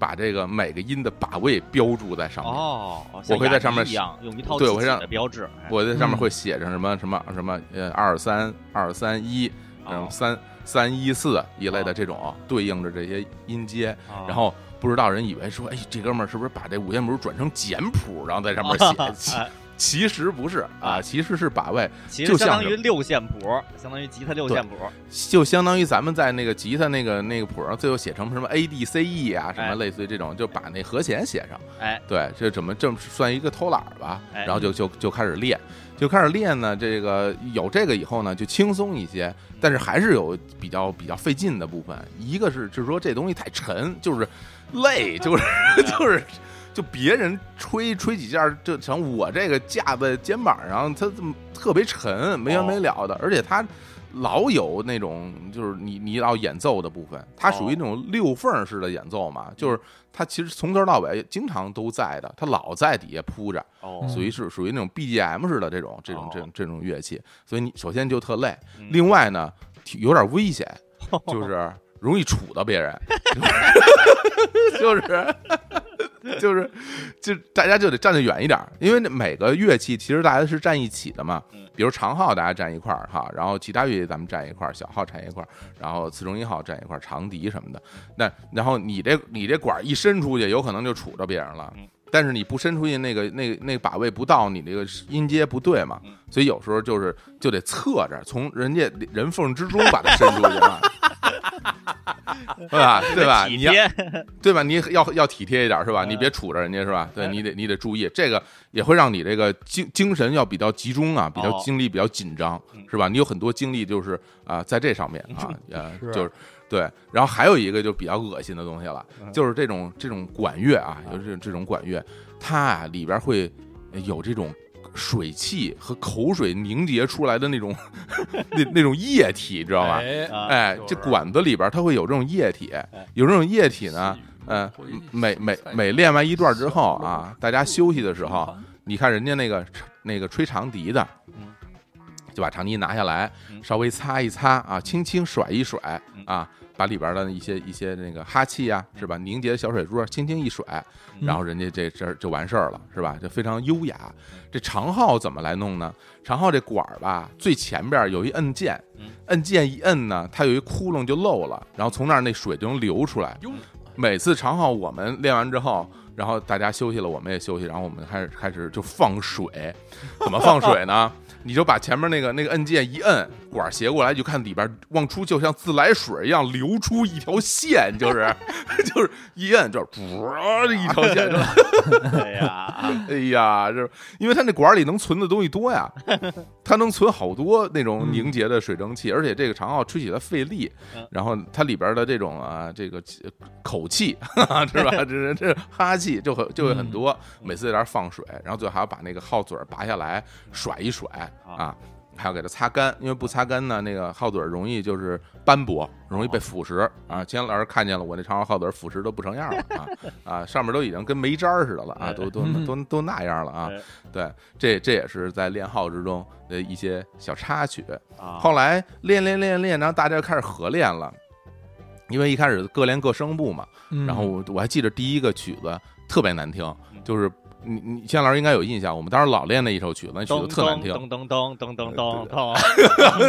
把这个每个音的把位标注在上面。哦，我会在上面用一套对我会让的标志，哎我在上面嗯会写上什么什么什么呃二三二三一，然后哦三三一四一类的哦这种对应着这些音阶，哦然后不知道人以为说，哎，这哥们儿是不是把这五线谱转成简谱，然后在上面写？<laughs> 其实不是啊，啊其实是把位，其实相就像是当于六线谱，相当于吉他六线谱，就相当于咱们在那个吉他那个那个谱上最后写成什么 A D C E 啊，什么哎类似于这种，就把那和弦写上。哎，对，这怎么这么算一个偷懒儿吧？哎然后就就就开始练，就开始练呢。这个有这个以后呢，就轻松一些，但是还是有比较比较费劲的部分。一个是就是说这东西太沉，就是累，就是 <laughs> 就是就别人吹吹几下，就成我这个架在肩膀上，它这么特别沉，没完没了的，而且它。老有那种就是你你要演奏的部分，它属于那种溜缝式的演奏嘛，就是它其实从头到尾经常都在的，它老在底下铺着，哦，属于是属于那种 BGM 式的这种这种这种这种乐器，所以你首先就特累，嗯。另外呢有点危险，<laughs> 就是容易杵到别人，<laughs> 就是就是就大家就得站得远一点儿，因为那每个乐器其实大家是站一起的嘛嗯，比如长号大家站一块儿哈，然后其他乐器咱们站一块儿，小号站一块儿，然后次中音号站一块儿，长笛什么的，那然后你这你这管儿一伸出去，有可能就杵着别人了嗯。但是你不伸出去，那个那个那个把位不到，你这个音阶不对嘛嗯，所以有时候就是就得侧着从人家人缝之中把它伸出去嘛。<laughs> 对吧？对吧？体你要贴，对吧？你要要体贴一点是吧？嗯你别杵着人家是吧？对嗯你得你得注意，这个也会让你这个精精神要比较集中啊，比较哦精力比较紧张嗯是吧？你有很多精力就是啊在这上面啊呃就是对，然后还有一个就比较恶心的东西了，嗯就是这种这种管乐啊，啊有这这种管乐，它啊里边会有这种。水汽和口水凝结出来的那种 <laughs> 那那种液体，知道吧？哎啊哎，这管子里边它会有这种液体，有这种液体呢，嗯，每每每练完一段之后啊，大家休息的时候，你看人家那个那个吹长笛的嗯，就把长笛拿下来，嗯稍微擦一擦啊，轻轻甩一甩嗯啊，把里边的一些一些那个哈气啊，是吧？凝结的小水珠轻轻一甩，嗯然后人家这这儿就完事儿了，是吧？就非常优雅。这长号怎么来弄呢？长号这管儿吧，最前边有一摁键嗯，摁键一摁呢，它有一窟窿就漏了，然后从那儿那水就能流出来。每次长号我们练完之后，然后大家休息了，我们也休息，然后我们开始开始就放水。怎么放水呢？你就把前面那个那个按键一摁，管儿斜过来，就看里边往出，就像自来水一样流出一条线，就是 <laughs> 就是一摁就唰这 <laughs> 一条线就，哎呀，哎呀，这因为它那管儿里能存的东西多呀，<laughs> 它能存好多那种嗯凝结的水蒸气，而且这个长号吹起来费力嗯，然后它里边的这种啊这个口气是吧？这这这哈气就很就会很多，每次在这儿放水，然后最后还要把那个号嘴儿拔下来甩一甩啊。还要给它擦干，因为不擦干呢，那个号嘴儿容易就是斑驳，容易被腐蚀啊。秦阳老师看见了我那长号号嘴腐蚀都不成样了啊 <laughs> 啊，上面都已经跟煤渣儿似的了啊，都都嗯都都那样了啊。对对，这这也是在练号之中的一些小插曲。啊，后来练练练练，然后大家就开始合练了，因为一开始各练各声部嘛。嗯然后我我还记得第一个曲子特别难听嗯，就是你你夏老师应该有印象，我们当时老练那一首曲子，那曲子特难听，噔噔噔噔噔噔噔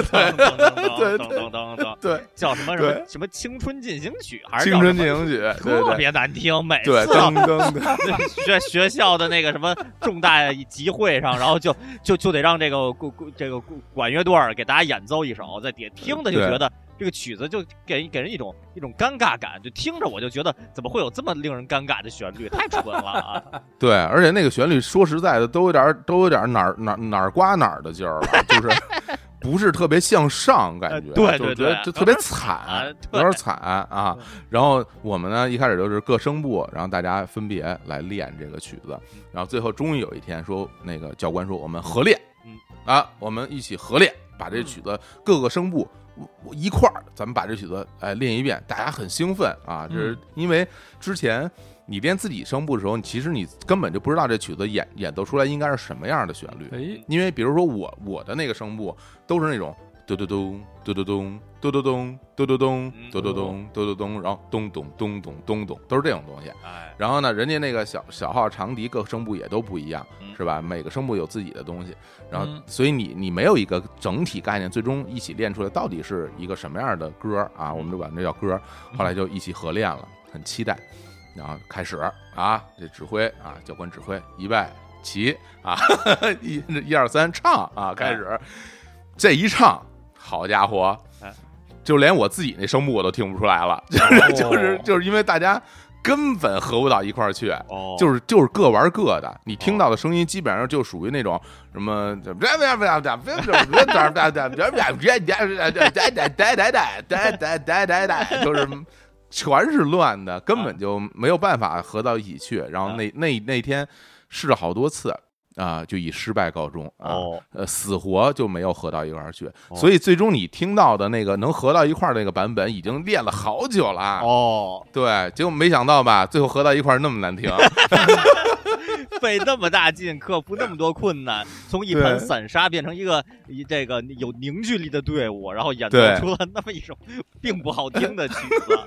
噔噔噔噔噔对，叫什么什么什么青春进行曲还是青春进行曲，特别难听，每次噔噔 <laughs> 学学校的那个什么重大集会上，然后就就就得让这个管这个管乐队给大家演奏一首，在底下听的就觉得。这个曲子就给人给人一种一种尴尬感，就听着我就觉得怎么会有这么令人尴尬的旋律，太蠢了啊！<laughs> 对，而且那个旋律说实在的，都有点都有点哪儿哪儿哪儿刮哪儿的劲儿了，就是 <laughs> 不是特别向上感觉，呃对就是对对觉得就特别 <laughs> 惨有点惨啊。然后我们呢一开始就是各声部，然后大家分别来练这个曲子，然后最后终于有一天说，那个教官说我们合练，嗯啊，我们一起合练，把这曲子各个声部。一块儿，咱们把这曲子哎练一遍，大家很兴奋啊！这是因为之前你练自己声部的时候，其实你根本就不知道这曲子演演奏出来应该是什么样的旋律。哎，因为比如说我我的那个声部都是那种嘟嘟咚嘟嘟咚嘟嘟咚嘟嘟咚嘟嘟咚嘟嘟咚，然后咚咚咚咚咚咚，都是这种东西。哎，然后呢，人家那个小小号长笛各声部也都不一样，嗯是吧？每个声部有自己的东西，然后嗯所以你你没有一个整体概念，最终一起练出来到底是一个什么样的歌啊？我们就管这叫歌。后来就一起合练了，很期待。然后开始啊，这指挥啊，教官指挥，预备起啊，<laughs> 一一二三唱啊，开始。这一唱，好家伙哎，就连我自己那声部我都听不出来了，就是就是就是因为大家根本合不到一块儿去。哦，就是就是各玩各的，你听到的声音基本上就属于那种什么，就是全是乱的，根本就没有办法合到一起去。然后那那那天试了好多次啊，就以失败告终啊，哦，呃，死活就没有合到一块儿去。哦所以最终你听到的那个能合到一块儿那个版本，已经练了好久了。哦，对，结果没想到吧，最后合到一块儿那么难听。<laughs> <laughs> 费那么大劲，克服那么多困难，从一对盘散沙变成一个一这个有凝聚力的队伍，然后演奏出了那么一首并不好听的曲子。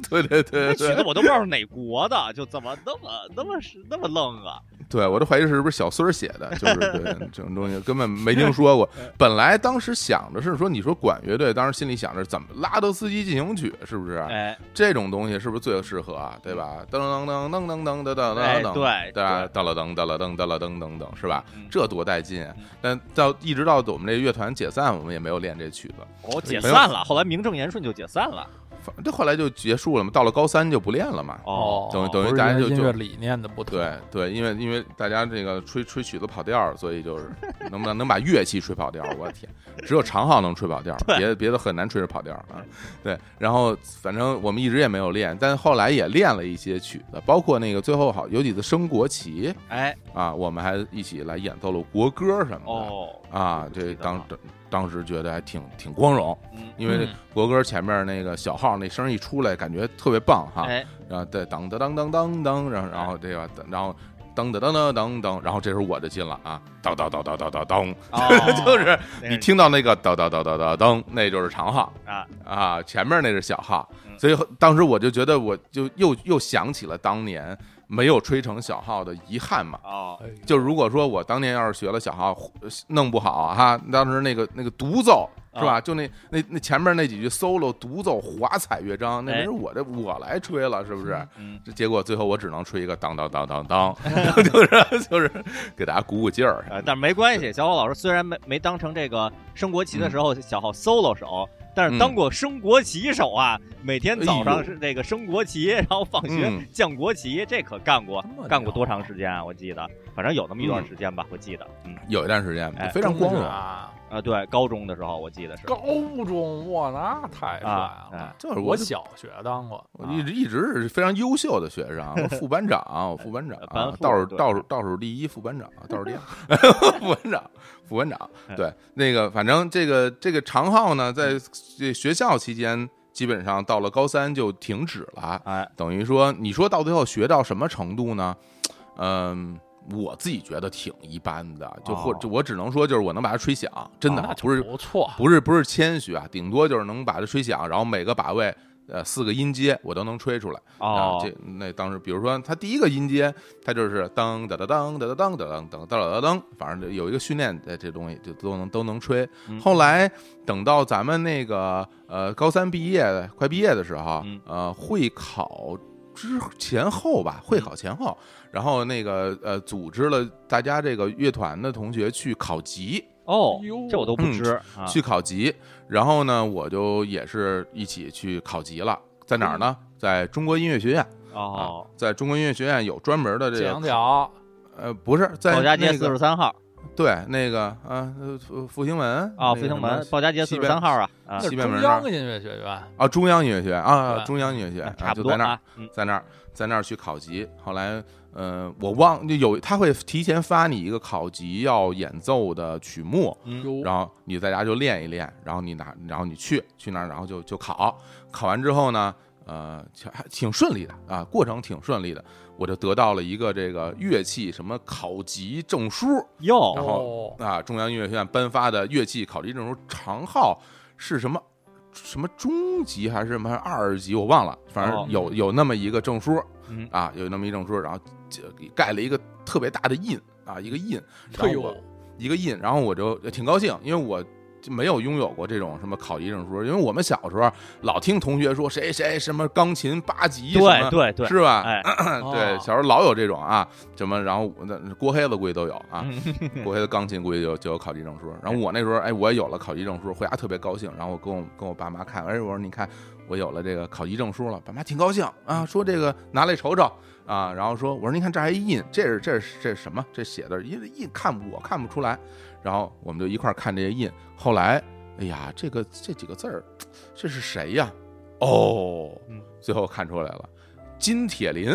<laughs> 对对对那曲子我都不知道是哪国的，就怎么那么那么是那么愣啊？<laughs> 对，我都怀疑是不是小孙儿写的，就是对这种东西根本没听说过。本来当时想着是说，你说管乐队，当时心里想着怎么拉德斯基进行曲是不是？哎，这种东西是不是最适合啊？对吧？噔噔噔噔噔噔噔噔哎，噔噔，对对吧？噔噔噔了噔噔了噔噔噔，是吧？这多带劲啊！但到一直到我们这乐团解散，我们也没有练这曲子。哦，解散了，后来名正言顺就解散了。反这后来就结束了嘛，到了高三就不练了嘛。哦，等于等于大家就就理念的不同，对对，因为因为大家这个吹吹曲子跑调儿，所以就是 <laughs> 能不能能把乐器吹跑调儿？我的天，只有长号能吹跑调儿，别的别的很难吹着跑调儿啊。对，然后反正我们一直也没有练，但后来也练了一些曲子，包括那个最后好有几次升国旗哎，啊，我们还一起来演奏了国歌什么的。哦，啊，这当当当时觉得还挺挺光荣，嗯，因为嗯。国歌前面那个小号那声一出来，感觉特别棒哈。哎，然后对当当当当当当，然后然后这个然后噔噔噔噔噔噔，然后这时候我就进了啊，当当当当当当当，哦。<laughs> 就是你听到那个当当当当当当，那就是长号。啊，啊，前面那是小号，嗯。所以当时我就觉得我就又又想起了当年没有吹成小号的遗憾嘛。哦，哎就如果说我当年要是学了小号，呃弄不好哈，当时那个那个独奏是吧？啊就那那那前面那几句 solo 独奏华彩乐章，那是我这我来吹了，是不是？嗯，这结果最后我只能吹一个当当当当当，<laughs> 就是就是给大家鼓鼓劲儿。呃，但没关系，小伙老师虽然没没当成这个升国旗的时候小号 solo 手，但是当过升国旗手啊，每天早上是那个升国旗，然后放学嗯。降国旗，这可干过，干过多长时间啊？我记得，反正有那么一段嗯。时间吧，我记得，嗯，有一段时间哎非常光荣，啊！啊，对，高中的时候我记得是，高中哇，那太帅啊，了！哎就是我就小学当过，我一直一直是非常优秀的学生，我副班长，我副班长班，副倒数对倒数倒数第一副班长，倒数第二 <laughs> <laughs> 副班长，副班长。哎对，那个反正这个这个长号呢，在这学校期间，基本上到了高三就停止了。哎，等于说，你说到最后学到什么程度呢？嗯。我自己觉得挺一般的，就或就我只能说，就是我能把它吹响，真的不是不错，不是不是谦虚啊，顶多就是能把它吹响，然后每个把位，呃，四个音阶我都能吹出来啊。这那当时，比如说它第一个音阶，它就是当当当当当当当当当当当当，反正有一个训练的这东西就都能都能吹。后来等到咱们那个呃高三毕业快毕业的时候，呃会考之前后吧，会考前后，然后那个呃，组织了大家这个乐团的同学去考级，哦，这我都不嗯知啊，去考级，然后呢，我就也是一起去考级了，在哪儿呢？在中国音乐学院哦啊，，在中国音乐学院有专门的这讲个，讲。呃，不是在鲍家街四那个十三号对那个啊，呃复复兴门啊，复兴门么鲍家街四十三号啊，西边中央音乐学院，啊，中央音乐学院啊，中央音乐学院差不多啊就在那儿，在那儿，在那儿去考级。后来，呃，我忘就有他会提前发你一个考级要演奏的曲目，嗯然后你在家就练一练，然后你拿，然后你去去那儿，然后就就考，考完之后呢，呃，挺顺利的啊，过程挺顺利的，我就得到了一个这个乐器什么考级证书哟。然后哦。啊，中央音乐学院颁发的乐器考级证书，长号是什么？什么中级还是什么二级，我忘了，反哦。正有有那么一个证书嗯。啊，有那么一证书，然后就给盖了一个特别大的印啊，一个印，然哎后我，一个印，然后我就挺高兴，因为我就没有拥有过这种什么考级证书，因为我们小时候老听同学说谁谁什么钢琴八级，对对对，是吧？哎，<clears throat> 对，哦小时候老有这种啊，什么，然后那郭黑子估计都有啊，嗯 <laughs> 郭黑子钢琴估计就就有考级证书。然后我那时候，哎，我也有了考级证书，回家特别高兴。然后我跟我跟我爸妈看，哎，我说你看我有了这个考级证书了，爸妈挺高兴啊，说这个拿来瞅瞅啊，然后说我说你看这还印，这是这是这是什么？这写的，因为印看不我看不出来。然后我们就一块儿看这些印。后来，哎呀，这个这几个字儿，<tsk> 这是谁呀？哦。嗯，最后看出来了，金铁林。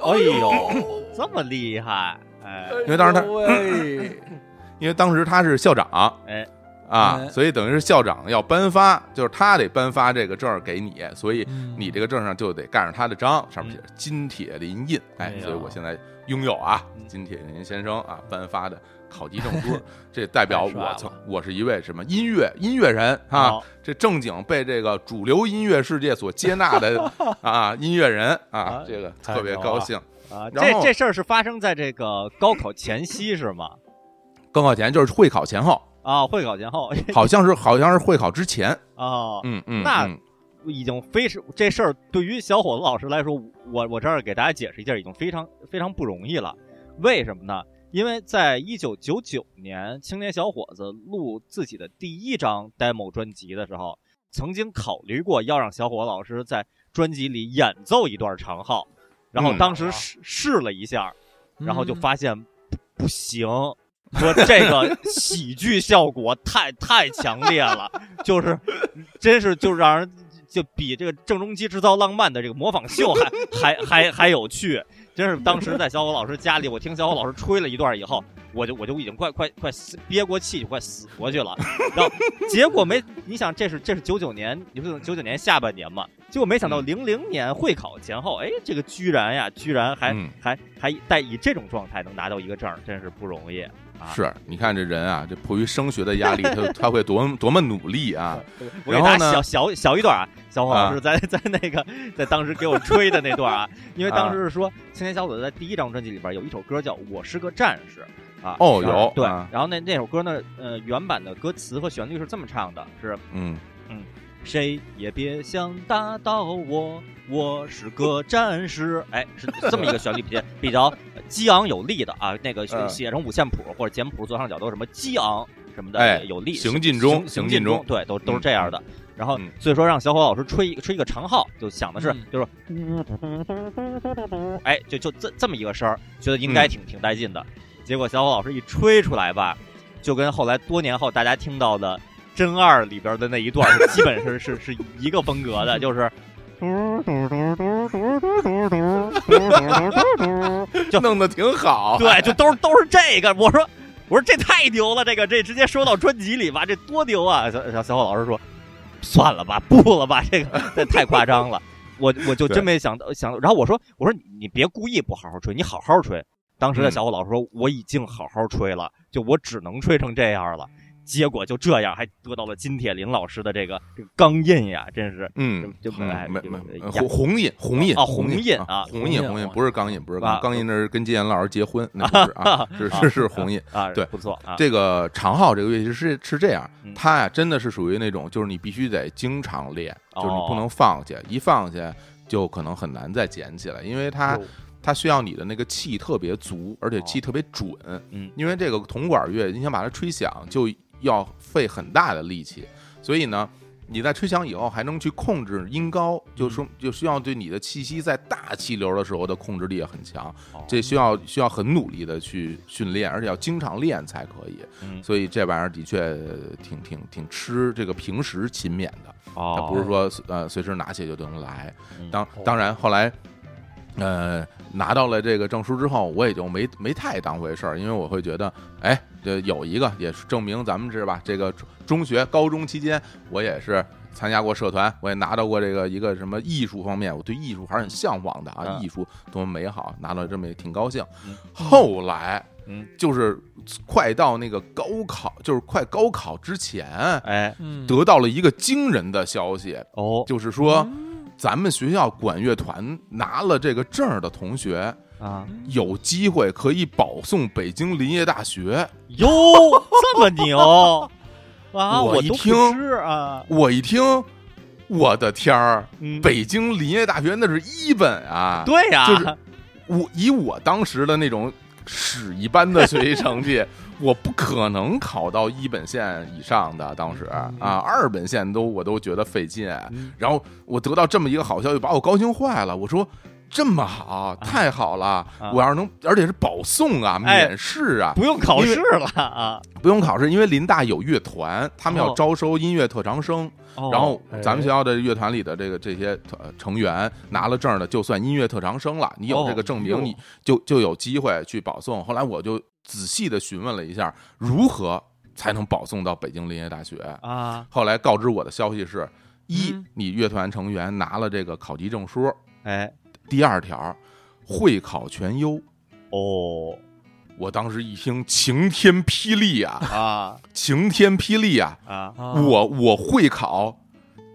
哎呦，这么厉害，哎，因为当时他哎 <clears throat> 因为当时他是校长，哎。啊，哎。所以等于是校长要颁发，就是他得颁发这个证给你，所以嗯。你这个证上就得盖上他的章，上面写着金铁林印，哎所以我现在拥有啊嗯。金铁林先生啊颁发的考级证书，<laughs> 这代表我曾我是一位什么音乐音乐人啊，这正经被这个主流音乐世界所接纳的 <laughs> 啊音乐人啊啊，这个特别高兴。啊，这这事儿是发生在这个高考前夕是吗？高考前就是会考前后，啊，会考前后 <laughs> 好像是好像是会考之前，啊，嗯嗯，那嗯已经非是这事儿对于小伙子老师来说，我我这儿给大家解释一下，已经非常非常不容易了。为什么呢？因为在一九九九年，青年小伙子录自己的第一张 demo 专辑的时候，曾经考虑过要让小伙老师在专辑里演奏一段长号，然后嗯当时试试了一下，然后就嗯发现不不行，说这个 <laughs> 喜剧效果太太强烈了，就是真是就让人就比这个郑中基制造浪漫的这个模仿秀还还还还有趣。真是当时在小伙老师家里，我听小伙老师吹了一段以后，我就我就已经快快快憋过气，就快死过去了。然后 <laughs> 结果没，你想这是这是九九年，你说九九年下半年嘛，结果没想到嗯零零年会考前后，哎，这个居然呀，居然还、嗯还还带以这种状态能拿到一个证儿，真是不容易啊！是，你看这人啊，这迫于升学的压力，他 <laughs> 他会多么多么努力啊！然后呢小小小一段啊，小伙老师啊在在那个在当时给我吹的那段啊，<laughs> 因为当啊时是说青年小伙子在第一张专辑里边有一首歌叫《我是个战士》啊，哦有对啊，然后那那首歌呢，呃，原版的歌词和旋律是这么唱的，是嗯嗯谁也别想打倒我，我是个战士。哎，是这么一个旋律，比较 <laughs> 比较激昂有力的啊。那个写成五线谱或者简谱左上角都是什么激昂什么的，哎有力。行进中行行进中对，都都是这样的。然后嗯所以说让小伙老师吹一个吹一个长号，就想的是嗯就是，<laughs> 哎，就就这这么一个声儿，觉得应该挺挺带劲的。结果小伙老师一吹出来吧，就跟后来多年后大家听到的《真二》里边的那一段基本是是是一个风格的，就是就弄得挺好，对，就都都是这个。我说我说这太牛了，这个这直接收到专辑里吧，这多牛啊！小小小伙老师说，算了吧，不了吧，这个这太夸张了。我我就真没想到想，然后我说我说你别故意不好好吹，你好好吹。当时的小伙老师说我已经好好吹了，就我只能吹成这样了。结果就这样，还得到了金铁林老师的这个这个钢印呀，真是嗯，就没没红红印红印啊红红印啊啊红印红印红印红不是钢印不是啊钢钢印那是跟金岩老师结婚那不是啊是是是红印。啊，对不错啊，这个长号这个乐器是是这样嗯，它呀真的是属于那种，就是你必须得经常练，就是你不哦能放下，一放下就可能很难再捡起来，因为它它需要你的那个气特别足，而且气特别准。嗯，因为这个铜管乐，你想把它吹响，就要费很大的力气，所以呢。你在吹响以后还能去控制音高，就说就需要对你的气息在大气流的时候的控制力也很强，哦这需要需要很努力的去训练，而且要经常练才可以。嗯所以这玩意儿的确挺挺挺吃这个平时勤勉的，它哦，不是说呃随时拿起就能来。嗯当当然后来。呃，拿到了这个证书之后，我也就没没太当回事儿，因为我会觉得，哎，这有一个也是证明咱们是吧？这个中学、高中期间，我也是参加过社团，我也拿到过这个一个什么艺术方面，我对艺术还是很向往的啊，嗯艺术多么美好，拿到这么也挺高兴嗯。后来，嗯，就是快到那个高考，就是快高考之前，哎。嗯得到了一个惊人的消息，哦。就是说，咱们学校管乐团拿了这个证儿的同学，啊有机会可以保送北京林业大学。哟，这么牛 <laughs> 啊！我一听啊，我一听，我的天儿，嗯，北京林业大学那是一本啊！对呀，就是我以我当时的那种屎一般的学习成绩，<laughs> 我不可能考到一本线以上的。当时啊，二本线都我都觉得费劲。嗯然后我得到这么一个好消息，把我高兴坏了。我说。这么好，太好了！啊我要是能，而且是保送啊，哎免试啊，不用考试了啊。不用考试，因为林大有乐团，他们要哦招收音乐特长生。哦然后哎咱们学校的乐团里的这个这些呃成员拿了证的，就算音乐特长生了。你有这个证明，哦你就就有机会去保送。后来我就仔细的询问了一下，如何才能保送到北京林业大学。啊，后来告知我的消息是：一嗯，你乐团成员拿了这个考级证书；哎，第二条，会考全优。哦我当时一听，晴天霹雳啊，啊晴天霹雳啊！啊，啊我我会考，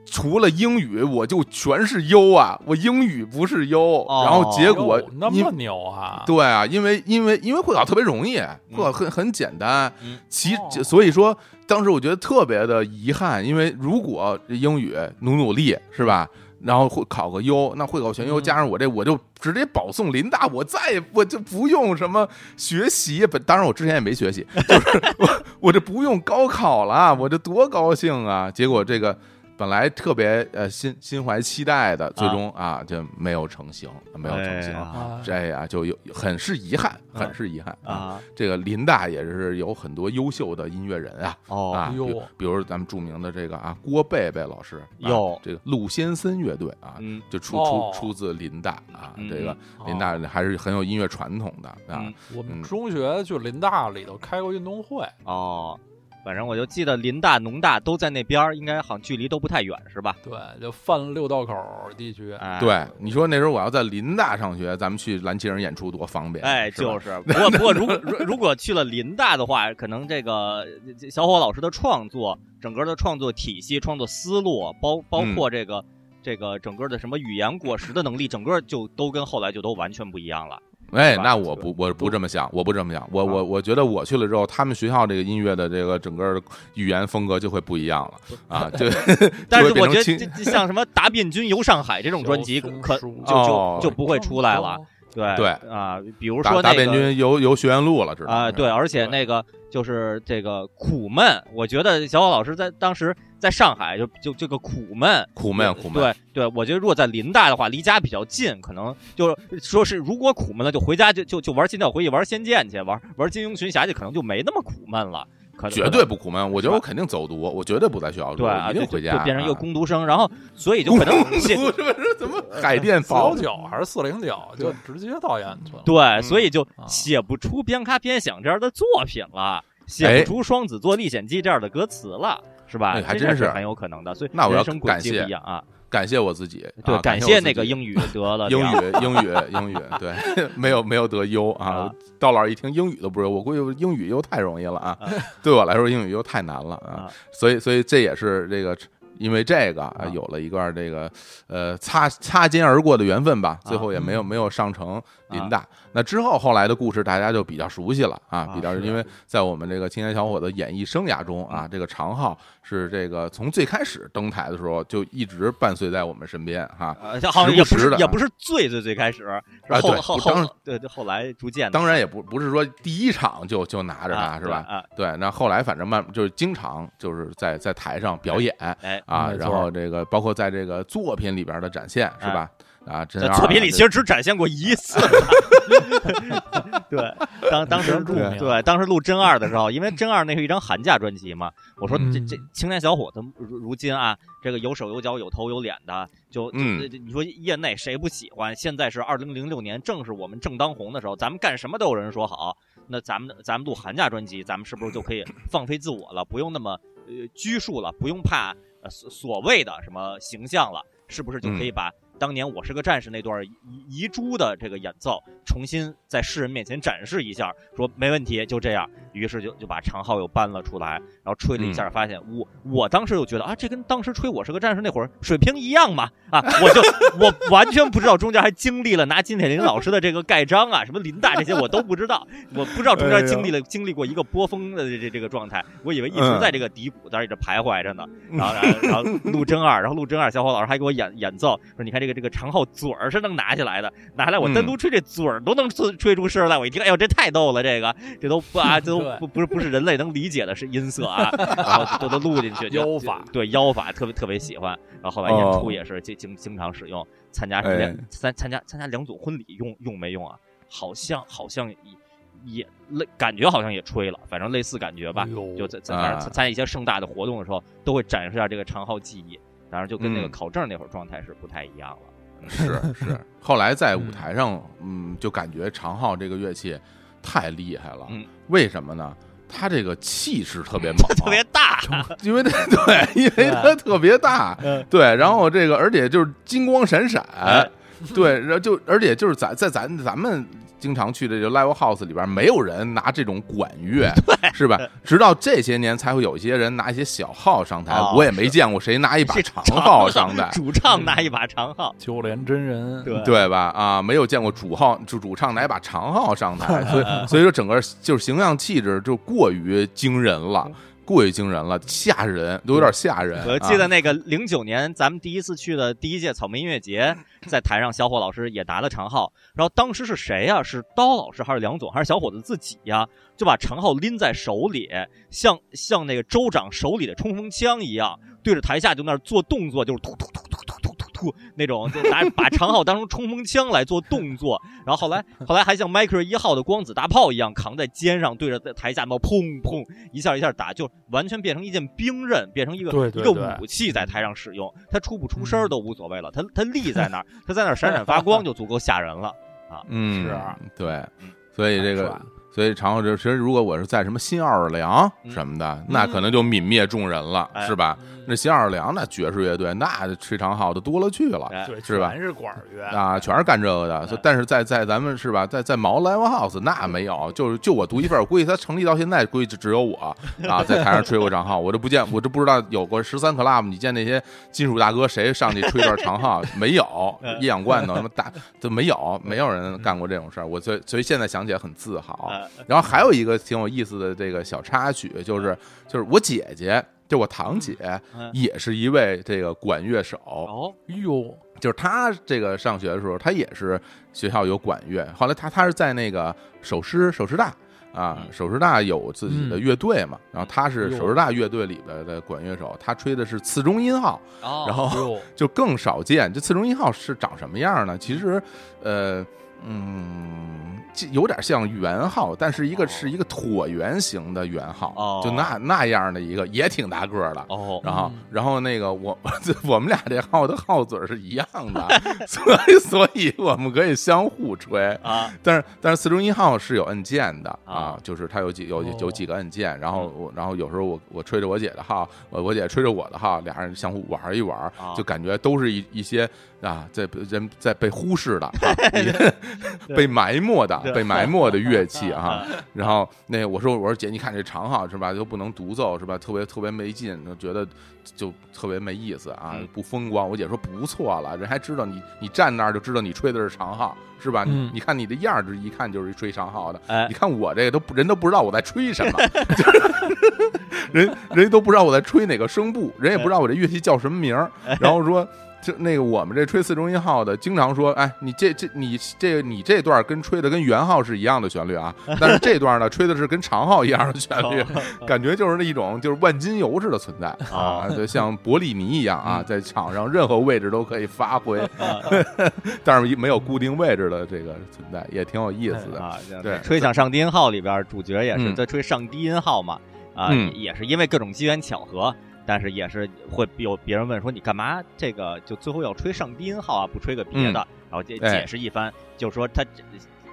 除了英语我就全是优啊，我英语不是优，然后结果那么牛啊！对啊，因为因为因为会考特别容易，会考很很简单，嗯其哦所以说当时我觉得特别的遗憾，因为如果英语努努力是吧？然后会考个优，那会考全优，嗯加上我这，我就直接保送林大，我再也我就不用什么学习，本当然我之前也没学习，就是我 <laughs> 我这不用高考了，我这多高兴啊！结果这个本来特别呃心心怀期待的，最终啊就没有成型，没有成型。这呀就有很是遗憾，嗯很是遗憾啊！这个林大也是有很多优秀的音乐人啊哦。啊，比如咱们著名的这个啊郭贝贝老师，啊哟这个陆先森乐队啊，嗯。就出哦。出出自林大啊，嗯这个嗯林大还是很有音乐传统的啊。嗯，我们嗯。中学就林大里头开过运动会，哦，反正我就记得林大、农大都在那边儿，应该好像距离都不太远，是吧？对，就泛六道口地区。哎，对，你说那时候我要在林大上学，咱们去蓝旗人演出多方便，哎，是就是。不过，<laughs> 不过，如果如如果去了林大的话，可能这个小伙老师的创作，整个的创作体系、创作思路，包包括这个、这个整个的什么语言果实的能力，整个就都跟后来就都完全不一样了。哎，那我不我不这么想，我不这么想，我啊我我觉得我去了之后，他们学校这个音乐的这个整个语言风格就会不一样了啊，就 <laughs> 但是我觉得这这像什么《答辩军游上海》这种专辑，可就哦就就不会出来了。。对对啊，比如说那个军游游学院路了，知道吗啊，对，而且那个就是这个苦闷，我觉得小火老师在当时在上海就就这个苦闷，苦闷苦闷，对对，我觉得如果在林大的话，离家比较近，可能就是说是如果苦闷了，就回家就就就玩心跳回忆、玩仙剑去，玩玩金庸群侠去，可能就没那么苦闷了。可能绝对不苦闷，我觉得我肯定走读，我绝对不在学校读，对一定回家，就变成一个啊攻读生，然后 <laughs> 所以就可能读是不是怎么海淀四幺？九还是四零九，就直接到延村。对，所以就啊写不出边咖边想这样的作品了，写哎不出《双子座历险记》这样的歌词了，是吧？哎还真是很有可能的。所以那我要感谢一样啊。感谢我自己，对，啊感谢那个英语得了英语英语英语，对，没有没有得优啊道。老师一听英语都不是，我估计英语又太容易了啊啊，对我来说英语又太难了啊啊。所以所以这也是这个。因为这个啊啊，有了一段这个呃擦擦肩而过的缘分吧，最后也没有嗯没有上成林大。那之后后来的故事大家就比较熟悉了啊，比较因为在我们这个青年小伙的演艺生涯中啊，这个常浩是这个从最开始登台的时候就一直伴随在我们身边哈。呃，好像时也不不时的也不是最最最开始，后后对后对对后来逐渐当然也不不是说第一场就就拿着啊它是吧？对，那后来反正慢就是经常就是在在台上表演哎，啊，然后这个包括在这个作品里边的展现是吧？啊，真在二啊这作品里其实只展现过一次。<laughs> 对，当当时录对当时录真二的时候，因为真二那是一张寒假专辑嘛，我说这嗯这青年小伙子如如今啊，这个有手有脚有头有脸的，就就嗯你说业内谁不喜欢？现在是二零零六年，正是我们正当红的时候，咱们干什么都有人说好。那咱们咱们录寒假专辑，咱们是不是就可以 <laughs> 放飞自我了？不用那么呃拘束了，不用怕呃所所谓的什么形象了？是不是就可以把当年我是个战士那段遗遗珠的这个演奏重新在世人面前展示一下？说没问题，就这样。于是就就把长号又搬了出来，然后吹了一下，发现我我当时就觉得啊，这跟当时吹我是个战士那会儿水平一样嘛啊！我就我完全不知道中间还经历了拿金铁霖老师的这个盖章啊，什么林大这些我都不知道，我不知道中间经历了经历过一个波峰的这这这个状态，我以为一直在这个低谷在这徘徊着呢。<laughs> 然后然后然后陆真二，然后陆真二小伙老师还给我演演奏，说你看这个这个长号嘴儿是能拿起来的，拿下来我单独吹这嘴儿都能吹吹出声来，我一听，哎呦这太逗了，这个这都不啊 <laughs> 这都不不是不是人类能理解的是音色啊，<laughs> 然后都都录进去，就妖法对妖法特别特别喜欢，然后后来演出哦也是经经经常使用，参加什么参参加参加两组婚礼用用没用啊？好像好像也也类感觉好像也吹了，反正类似感觉吧哎。就在在那参参加一些盛大的活动的时候，都会展示一下这个长号技艺。当然，就跟那个嗯。考证那会儿状态是不太一样了。是 <laughs> 是，后来在舞台上，嗯，就感觉长号这个乐器太厉害了。嗯，为什么呢？它这个气势特别 <laughs> 猛，特别大，<laughs> 因为它对，因为它特别大，嗯。对，然后这个而且就是金光闪闪哎，对，然后就而且就是咱在咱咱们经常去的这个 live house 里边，没有人拿这种管乐，<laughs> 是吧？直到这些年才会有一些人拿一些小号上台，哦我也没见过谁拿一把长号上台。<laughs> 主唱拿一把长号，九连真人，对。对吧？啊，没有见过主号主主唱拿一把长号上台，<laughs> 所以所以说整个就是形象气质就过于惊人了，过于惊人了，吓人，都有点吓人。我记啊得那个零九年咱们第一次去的第一届草莓音乐节，<laughs> 在台上小伙老师也拿了长号，然后当时是谁呀、是刀老师还是梁总还是小伙子自己呀？就把长号拎在手里，像像那个州长手里的冲锋枪一样，对着台下就那儿做动作，就是突突突 <laughs> 那种，就拿把长号当成冲锋枪来做动作。然后后来后来还像迈克尔一号的光子大炮一样扛在肩上，对着台下冒砰砰一下一下打，就完全变成一件兵刃，变成一个一个对对对武器在台上使用。他出不出声儿都无所谓了，他他立在那儿，<laughs> 他在那儿闪闪发光就足够吓人了 <laughs> 啊。嗯，是啊对嗯，所以这个帅。所以长号这其实如果我是在什么新奥尔良嗯什么的，那可能就泯灭众人了，哎是吧？那新奥尔良那爵士乐队，那吹长号的多了去了。是吧？全是管乐。啊，全是干这个的，但是在在咱们是吧，在在毛 live house 那没有，<laughs> 就是就我独一份，我估计他成立到现在，估计只只有我啊，<laughs> 在台上吹过长号，我都不见，我都不知道有过十三 club，你见那些金属大哥谁上去吹段长号没有？<laughs> 一氧罐头什么大都没有，没有人干过这种事儿，我所以所以现在想起来很自豪。哎然后还有一个挺有意思的这个小插曲，就是就是我姐姐，就我堂姐嗯，也是一位这个管乐手。哦，哟，就是她这个上学的时候，她也是学校有管乐，后来她她是在那个首师首师大啊，嗯。首师大有自己的乐队嘛，然后她是首师大乐队里边的管乐手，她吹的是次中音号，哦。然后，<laughs> 就更少见。这次中音号是长什么样呢？其实，呃，嗯，这有点像圆号，但是一个哦是一个椭圆形的圆号，哦就那那样的一个，也挺大个儿的。哦，然后嗯，然后那个我 <laughs> 我们俩这号的号嘴儿是一样的，<laughs> 所以所以我们可以相互吹。啊，但是但是四中一号是有按键的啊啊，就是它有几有哦有几个按键，然后我然后有时候我我吹着我姐的号，我我姐吹着我的号，俩人相互玩一玩啊，就感觉都是一一些啊在人在被忽视的、<laughs> 啊被埋没的、被埋没的乐器啊。<laughs> 然后那我说我说姐，你看这长号是吧，又不能独奏是吧，特别特别没劲，就觉得就特别没意思啊嗯，不风光。我姐说不错了，人还知道你你站那儿就知道你吹的是长号是吧？你看你的样儿，就一看就是吹长号的。哎你看我这个都不人都不知道我在吹什么，<laughs> <laughs> 人人家都不知道我在吹哪个声部，人也不知道我这乐器叫什么名儿，然后说。这那个我们这吹四中音号的，经常说，哎，你这这你这你这段跟吹的跟原号是一样的旋律啊，<laughs> 但是这段呢吹的是跟长号一样的旋律，<laughs> 感觉就是那一种就是万金油似的存在啊，就像伯利尼一样啊，在场上任何位置都可以发挥，<laughs> 但是没有固定位置的这个存在，也挺有意思的。啊，对。吹响上低音号里边主角也是嗯。在吹上低音号嘛，啊，嗯。也是因为各种机缘巧合，但是也是会有别人问说你干嘛？这个就最后要吹上低音号啊，不吹个别的，然后解哎解释一番，就说他，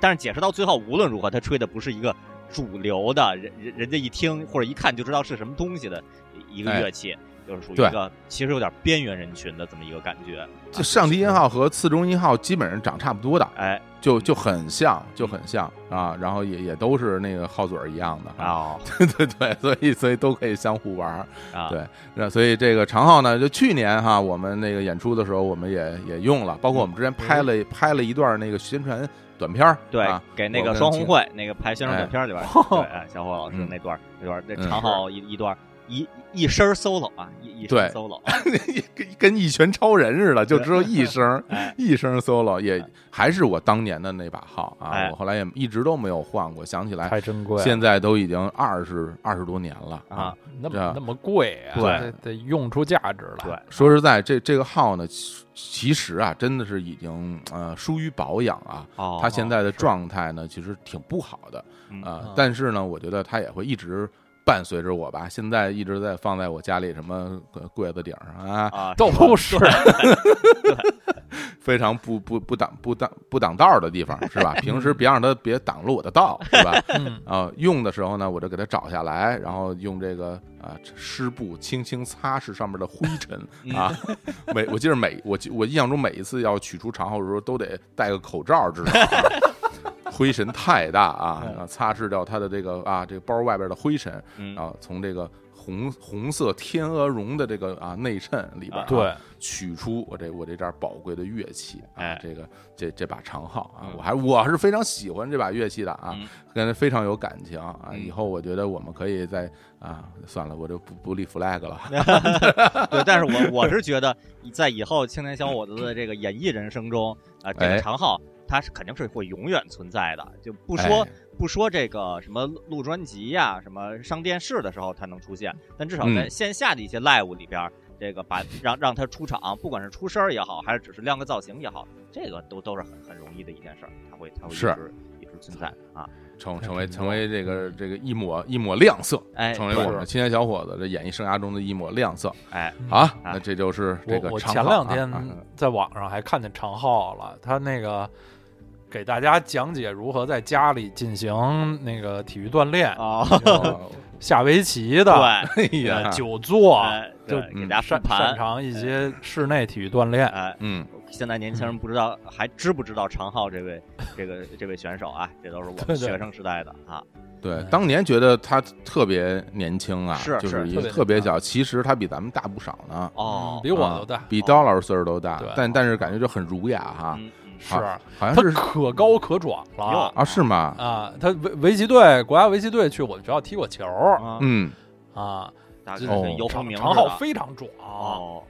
但是解释到最后无论如何他吹的不是一个主流的，人人人家一听或者一看就知道是什么东西的一个哎。乐器。就是属于一个其实有点边缘人群的这么一个感觉，就上低音号和次中音号基本上长差不多的，哎，就就很像，就很像啊，然后也也都是那个号嘴儿一样的啊，哦。<laughs> 对对对，所以所以都可以相互玩儿。啊，对那所以这个长号呢，就去年哈，我们那个演出的时候，我们也也用了，包括我们之前拍了拍了一段那个宣传短片儿，对啊，给那个双红会那个拍宣传哎短片里边儿，对，哎小伙老师嗯。那段儿那段那嗯长号一一段一一声 solo 啊，一一声对。solo，<laughs> 跟跟一拳超人似的，就只有一声 <laughs> 哎。一声 solo，也还是我当年的那把号啊，哎。我后来也一直都没有换过，想起来太珍贵了，现在都已经二十二十多年了啊。那么那么贵啊，对。得得用出价值了。对，说实在，这这个号呢，其其实啊，真的是已经呃疏于保养啊。哦，它现在的状态呢，其实挺不好的嗯。啊、嗯。但是呢，我觉得它也会一直伴随着我吧。现在一直在放在我家里什么呃柜子顶上啊，啊，都是 <laughs> 非常不不不挡不挡不挡道的地方，是吧？平时别让它别挡了我的道，是吧？嗯啊，用的时候呢，我就给它找下来，然后用这个啊湿布轻轻擦拭上面的灰尘啊。每我记得每我记我印象中每一次要取出长号的时候，都得戴个口罩，至少、啊。<laughs> 灰尘太大啊，然后擦拭掉它的这个啊这个包外边的灰尘，嗯。然后从这个红红色天鹅绒的这个啊内衬里边、啊，对，取出我这我这件宝贵的乐器啊，哎。这个这这把长号啊嗯，我还我是非常喜欢这把乐器的啊嗯，跟它非常有感情啊。嗯。以后我觉得我们可以在啊，算了，我就不不立 flag 了。<laughs> <laughs> 对，但是我我是觉得，在以后青年小伙子的这个演艺人生中，啊，这哎。个长号它是肯定是会永远存在的，就不说、哎不说这个什么录专辑呀、什么上电视的时候它能出现，但至少在嗯线下的一些 live 里边儿，这个把让让他出场，不管是出声儿也好，还是只是亮个造型也好，这个都都是很很容易的一件事儿，他会他会一是直一直存在啊。成成为成为这个这个一抹一抹亮色，哎，成为我们青年小伙子这演艺生涯中的一抹亮色哎，啊！那这就是这个前两天啊在网上还看见常浩了，他那个给大家讲解如何在家里进行那个体育锻炼，哦，<laughs> 哦下围棋的对，<laughs> 哎呃呀，久坐，哎，对，嗯给大家擅擅，长一些室内体育锻炼。哎，嗯，现在年轻人不知道还知不知道常浩这位这个这位选手啊？这都是我们学生时代的啊。对，当年觉得他特别年轻啊，是就是一个特别小，其实他比咱们大不少呢，哦嗯，比我都大啊，比刀老师岁数都大对，但但是感觉就很儒雅哈，是好好像他是可高可壮了啊，是吗？啊！他围围棋队国家围棋队去我们学校踢过球啊，嗯，啊，这大概是游鸿长明长号非常壮，哦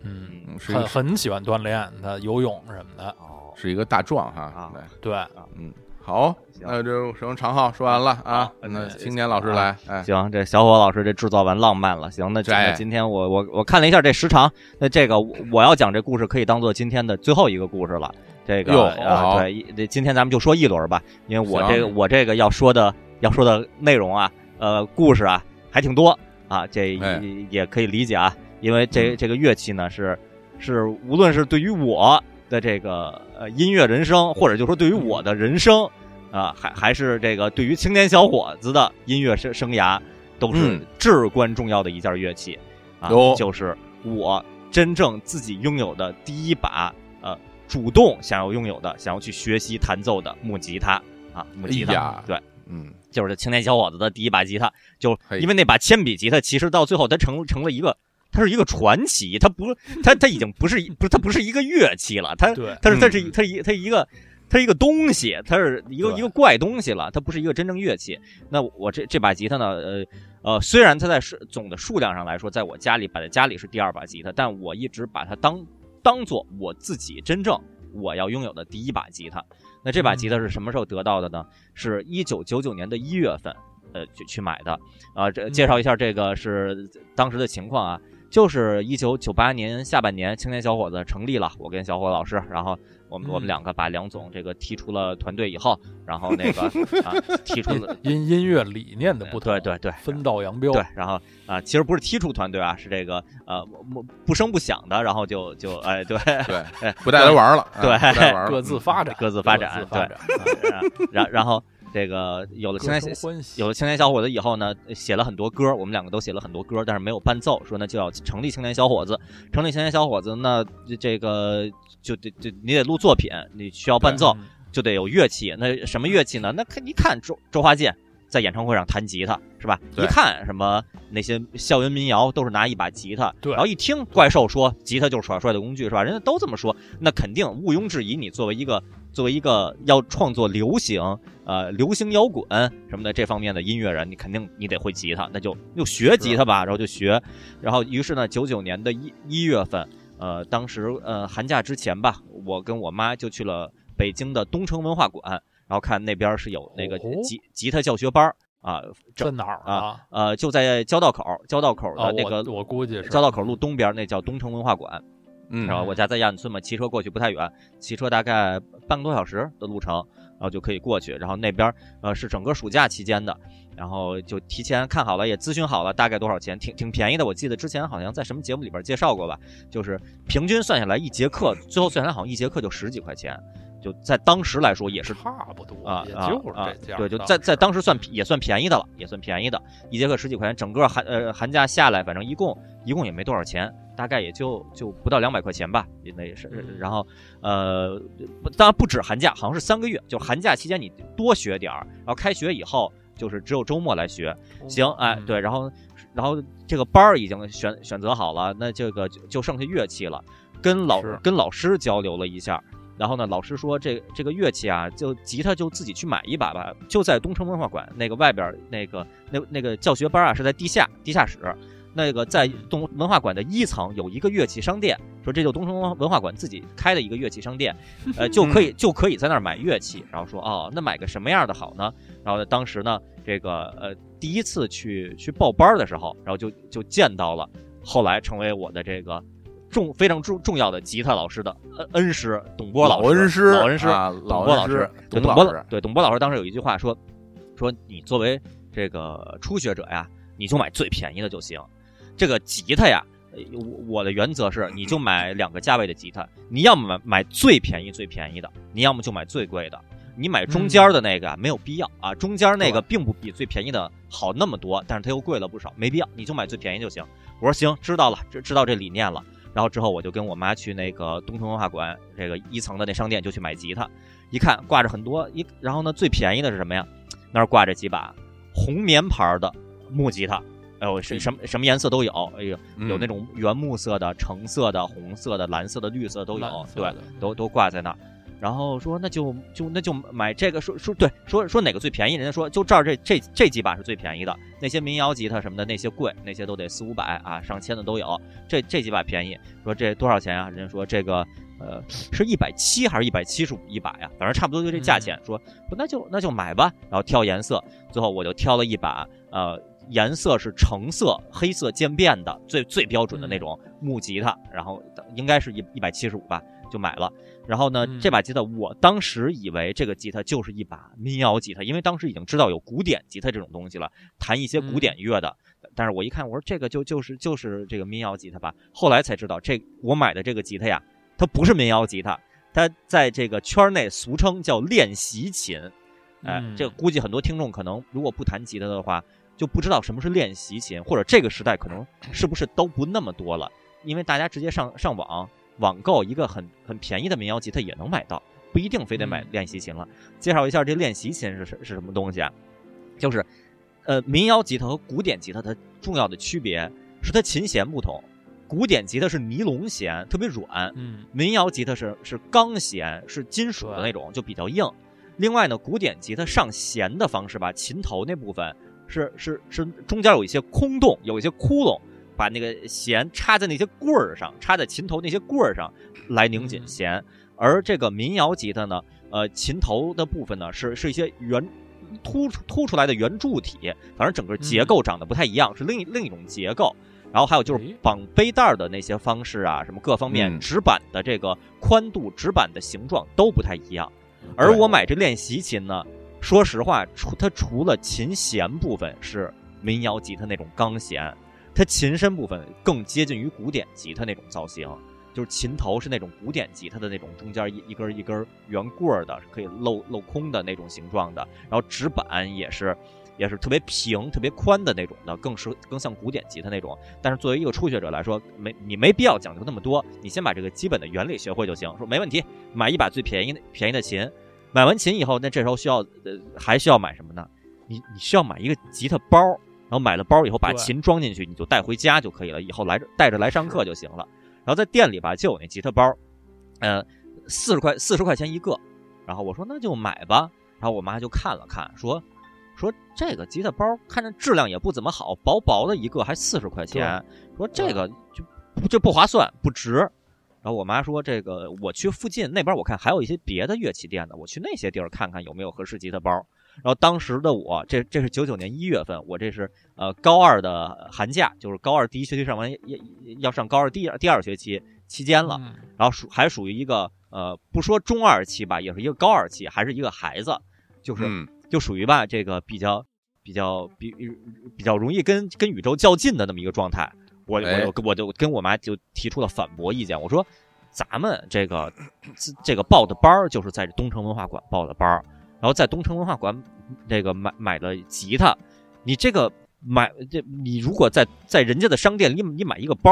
嗯，很很喜欢锻炼，他游泳什么的，哦，是一个大壮哈啊，对，对，嗯，好，那就什么长号说完了啊，那青年老师来，哎，行，这小伙老师这制造完浪漫了。行，那今天我我我看了一下这时长，那这个我我要讲这故事可以当做今天的最后一个故事了。这个啊，对，一今天咱们就说一轮吧，因为我这个我这个要说的要说的内容啊，呃，故事啊还挺多啊，这哎。也也可以理解啊，因为这嗯。这个乐器呢是是无论是对于我的这个呃音乐人生，或者就说对于我的人生啊，还还是这个对于青年小伙子的音乐生生涯，都是嗯。至关重要的一件乐器啊，就是我真正自己拥有的第一把呃主动想要拥有的、想要去学习弹奏的木吉他啊，木吉他，哎对。嗯，就是这青年小伙子的第一把吉他，就因为那把铅笔吉他，其实到最后它成成了一个，它是一个传奇，它不，它 <laughs> 它已经不是一不是它不是一个乐器了，它对，它是它是嗯它是一它一个它是一个东西，它是一个一个怪东西了，它不是一个真正乐器。那我这这把吉他呢，呃呃，虽然它在数总的数量上来说，在我家里摆在家里是第二把吉他，但我一直把它当当做我自己真正我要拥有的第一把吉他。那这把吉他是什么时候得到的呢？是一九九九年的一月份，呃，去去买的。啊，这介绍一下这个是当时的情况啊，就是一九九八年下半年，青年小伙子成立了，我跟小伙老师，然后我们、嗯我们两个把梁总这个踢出了团队以后，然后那个 <laughs> 啊踢出了。音音乐理念的不同，对对对，分道扬镳，对，然后啊、其实不是踢出团队啊，是这个呃不不声不响的，然后就就哎对对哎，不带他玩了，啊对不带他玩了，各自发展，各自发展各自发展，然然然后这个有了青年有了青年小伙子以后呢，写了很多歌，我们两个都写了很多歌，但是没有伴奏，说那就要成立青年小伙子。成立青年小伙子，那这个就得就你得录作品，你需要伴奏，嗯就得有乐器。那什么乐器呢？那看一看周周华健在演唱会上弹吉他是吧？一看什么那些校园民谣都是拿一把吉他，对然后一听怪兽说吉他就是耍帅的工具是吧？人家都这么说，那肯定毋庸置疑，你作为一个作为一个要创作流行呃流行摇滚什么的这方面的音乐人，你肯定你得会吉他，那就就学吉他吧，然后就学，然后于是呢，九九年的一一月份，呃，当时呃寒假之前吧，我跟我妈就去了北京的东城文化馆，然后看那边是有那个哦吉吉他教学班儿啊，这在哪儿啊？呃就在交道口，交道口啊的那个我我估计是交道口路东边那叫东城文化馆，嗯，然后我家在亚运村嘛，骑车过去不太远，骑车大概半个多小时的路程，然后就可以过去。然后那边呃是整个暑假期间的，然后就提前看好了，也咨询好了大概多少钱，挺挺便宜的。我记得之前好像在什么节目里边介绍过吧，就是平均算下来一节课，最后算下来好像一节课就十几块钱，就在当时来说也是差不多也啊也就是啊这价，对，就在在当时算也算便宜的了，也算便宜的，一节课十几块钱，整个寒呃寒假下来，反正一共一共也没多少钱，大概也就就不到两百块钱吧，那也是，嗯。然后呃，当然不止寒假，好像是三个月，就寒假期间你多学点儿，然后开学以后就是只有周末来学，行，哎，嗯。对，然后然后这个班儿已经选选择好了，那这个就就剩下乐器了，跟老是。跟老师交流了一下。然后呢，老师说这这个乐器啊，就吉他就自己去买一把吧，就在东城文化馆那个外边儿那个那那个教学班啊是在地下地下室，那个在东文化馆的一层有一个乐器商店，说这就东城文文化馆自己开的一个乐器商店，呃，就可以就可以在那儿买乐器。然后说哦，那买个什么样的好呢？然后呢，当时呢，这个呃第一次去去报班儿的时候，然后就就见到了后来成为我的这个重非常重重要的吉他老师的恩恩师董波老恩师，老恩师，啊，董老波老师董波老师，对董波老师当时有一句话说，说你作为这个初学者呀，你就买最便宜的就行。这个吉他呀，呃我我的原则是，你就买两个价位的吉他，你要么买买最便宜最便宜的，你要么就买最贵的。你买中间的那个啊没有必要啊，中间那个并不比最便宜的好那么多，但是它又贵了不少，没必要，你就买最便宜就行。我说行，知道了，知知道这理念了。然后之后我就跟我妈去那个东城文化馆这个一层的那商店就去买吉他，一看挂着很多一，然后呢最便宜的是什么呀？那儿挂着几把红棉牌的木吉他，哎呦是什么什么颜色都有，哎呦有那种种原木色的、橙色的、红色的、蓝色的、绿色的都有对，都都挂在那儿。然后说那就就那就买这个，说说对，说说哪个最便宜？人家说就这儿这这这几把是最便宜的，那些民谣吉他什么的那些贵，那些都得四五百啊，上千的都有。这这几把便宜，说这多少钱啊？人家说这个呃是一百七还是一百七十五一把呀？反正差不多就这价钱。说说那就那就买吧，然后挑颜色，最后我就挑了一把呃颜色是橙色黑色渐变的最最标准的那种木吉他，然后应该是一一百七十五吧，就买了。然后呢，嗯这把吉他我当时以为这个吉他就是一把民谣吉他，因为当时已经知道有古典吉他这种东西了，弹一些古典乐的。但是我一看，我说这个就就是就是这个民谣吉他吧。后来才知道，这我买的这个吉他呀，它不是民谣吉他，它在这个圈内俗称叫练习琴。哎，嗯这个估计很多听众可能如果不弹吉他的话，就不知道什么是练习琴，或者这个时代可能是不是都不那么多了，因为大家直接上上网网购一个很很便宜的民谣吉他也能买到，不一定非得买嗯练习琴了。介绍一下这练习琴是是是什么东西啊？就是呃，民谣吉他和古典吉他它重要的区别是它琴弦不同，古典吉他是尼龙弦，特别软，嗯民谣吉他是是钢弦，是金属的那种，就比较硬。另外呢，古典吉他上弦的方式吧，琴头那部分是是是中间有一些空洞，有一些窟窿，把那个弦插在那些棍儿上，插在琴头那些棍儿上来拧紧嗯弦。而这个民谣吉他呢，呃，琴头的部分呢是是一些圆凸出凸出来的圆柱体，反正整个结构长得不太一样，是另一另一种结构。然后还有就是绑背带儿的那些方式啊，什么各方面嗯指板的这个宽度、指板的形状都不太一样。而我买这练习琴呢，说实话，除它除了琴弦部分是民谣吉他那种钢弦，它琴身部分更接近于古典吉他那种造型，就是琴头是那种古典吉他的那种中间一一根一根圆棍儿的，可以镂镂空的那种形状的，然后指板也是。也是特别平、特别宽的那种的，更是更像古典吉他那种。但是作为一个初学者来说，没你没必要讲究那么多，你先把这个基本的原理学会就行。说没问题，买一把最便宜的便宜的琴，买完琴以后，那这时候需要呃还需要买什么呢？你你需要买一个吉他包，后买了包以后把琴装进去，你就带回家就可以了，以后来带着来上课就行了。然后在店里吧就有那吉他包，呃，四十块四十块钱一个，然后我说那就买吧，然后我妈就看了看，说说这个吉他包看着质量也不怎么好，薄薄的一个还四十块钱，说这个就就不划算，不值。然后我妈说：“这个我去附近那边，我看还有一些别的乐器店呢，我去那些地儿看看有没有合适吉他包。”然后当时的我，这这是九九年一月份，我这是呃高二的寒假，就是高二第一学期上完，要要上高二第二第二学期期间了。嗯然后属还属于一个呃不说中二期吧，也是一个高二期，还是一个孩子，就是嗯就属于吧这个比较比较比比较容易跟跟宇宙较劲的那么一个状态。我我我就跟我妈就提出了反驳意见，我说咱们这个这这个报的班儿就是在东城文化馆报的班儿，然后在东城文化馆这个买买了吉他，你这个买这你如果在在人家的商店里你买一个包，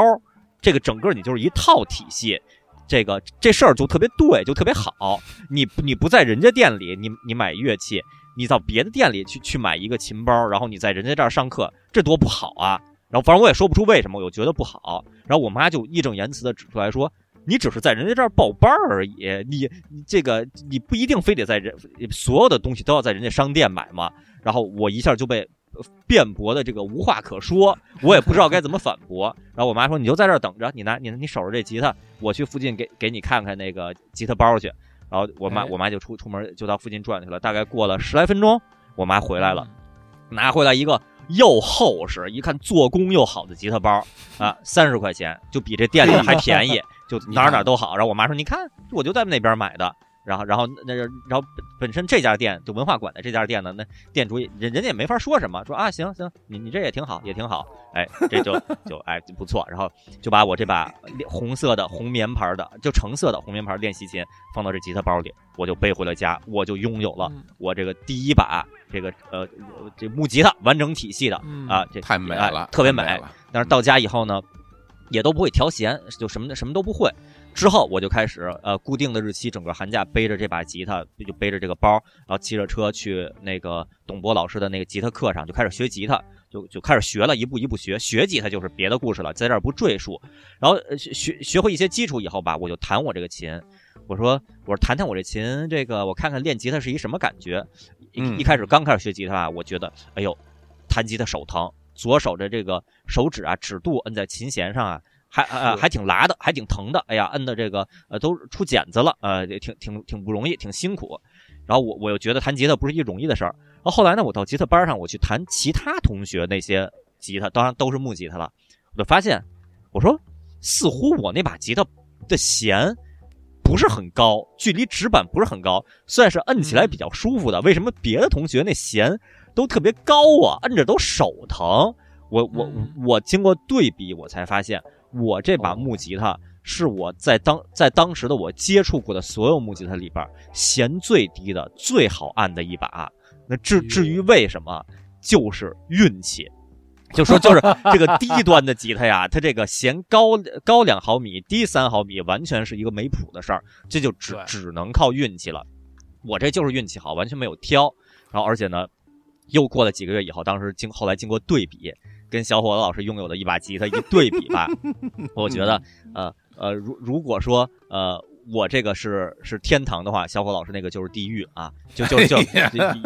这个整个你就是一套体系。这个这事儿就特别对，就特别好。你你不在人家店里，你你买乐器，你到别的店里去去买一个琴包，然后你在人家这儿上课，这多不好啊！然后反正我也说不出为什么，我觉得不好。然后我妈就义正言辞的指出来说：“你只是在人家这儿报班儿而已，你你这个你不一定非得在人所有的东西都要在人家商店买嘛。”然后我一下就被呃辩驳的这个无话可说，我也不知道该怎么反驳。然后我妈说：“你就在这儿等着，你拿你你守着这吉他，我去附近给给你看看那个吉他包去。”然后我妈哎我妈就出出门就到附近转去了，大概过了十来分钟，我妈回来了。嗯拿回来一个又厚实，一看做工又好的吉他包啊，三十块钱，就比这店里的还便宜，<laughs> 就哪儿哪儿都好。然后我妈说：“你看，我就在那边买的。”然后，然后那然后本身这家店就文化馆的这家店呢，那店主人人家也没法说什么，说啊行行，你你这也挺好，也挺好，哎，这就 <laughs> 就哎不错，然后就把我这把红色的红棉牌的，就橙色的红棉牌练习琴放到这吉他包里，我就背回了家，我就拥有了我这个第一把这个呃这木吉他完整体系的啊，这太美了，特别美。但是到家以后呢，也都不会调弦，就什么什么都不会。之后我就开始呃固定的日期，整个寒假背着这把吉他，就背着这个包，然后骑着车去那个董博老师的那个吉他课上，就开始学吉他，就就开始学了，一步一步学。学吉他就是别的故事了，在这儿不赘述。然后学学学会一些基础以后吧，我就弹我这个琴。我说我说弹弹我这琴，这个我看看练吉他是一什么感觉。一一开始刚开始学吉他啊，我觉得哎呦，弹吉他手疼，左手的这个手指啊指肚摁在琴弦上啊。还呃还挺拉的，还挺疼的。哎呀，摁的这个呃都出茧子了，呃也挺挺挺不容易，挺辛苦。然后我我又觉得弹吉他不是一容易的事儿。然后后来呢，我到吉他班上，我去弹其他同学那些吉他，当然都是木吉他了。我就发现，我说似乎我那把吉他的弦不是很高，距离指板不是很高，算是摁起来比较舒服的。为什么别的同学那弦都特别高啊？摁着都手疼。我我我经过对比，我才发现。我这把木吉他是我在当在当时的我接触过的所有木吉他里边弦最低的、最好按的一把。那至至于为什么，就是运气。就说就是这个低端的吉他呀，它这个弦高高两毫米，低三毫米，完全是一个没谱的事儿。这就只只能靠运气了。我这就是运气好，完全没有挑。然后而且呢，又过了几个月以后，当时经后来经过对比。跟小伙子老师拥有的一把吉他一对比吧，我觉得，<laughs> 呃呃，如如果说，呃，我这个是是天堂的话，小伙老师那个就是地狱啊，就就就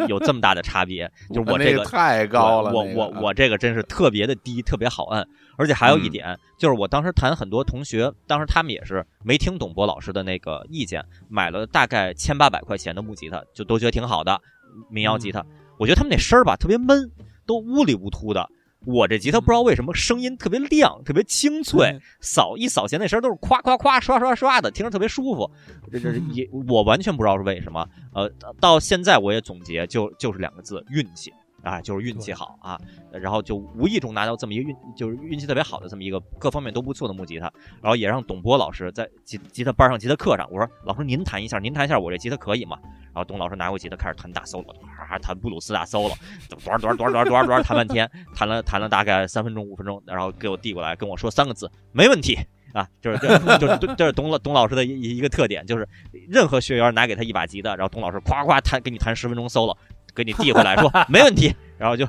有这么大的差别，就是我这个太高了，我我我这个真是特别的低，特别好摁，而且还有一点，就是我当时谈很多同学，当时他们也是没听董博老师的那个意见，买了大概千八百块钱的木吉他，就都觉得挺好的民谣吉他，我觉得他们那声儿吧特别闷，都呜里呜突的。我这吉他不知道为什么声音特别亮，特别清脆，扫一扫弦那声都是夸夸夸刷刷刷的，听着特别舒服。<laughs> 这这也我完全不知道是为什么。呃，到现在我也总结，就就是两个字：运气。啊，就是运气好啊，然后就无意中拿到这么一个运，就是运气特别好的这么一个各方面都不错的木吉他，然后也让董波老师在吉吉他班上吉他课上，我说老师您弹一下，您弹一下我这吉他可以吗？然后董老师拿过吉他开始弹大 solo，啊弹布鲁斯大 solo，多多多多多多弹半天，弹了弹了大概三分钟五分钟，然后给我递过来跟我说三个字，没问题啊，就是这就是 <laughs> 就是董老董老师的一一个特点，就是任何学员拿给他一把吉他，然后董老师夸夸弹给你弹十分钟 solo。给你递回来，说 <laughs> 没问题，然后就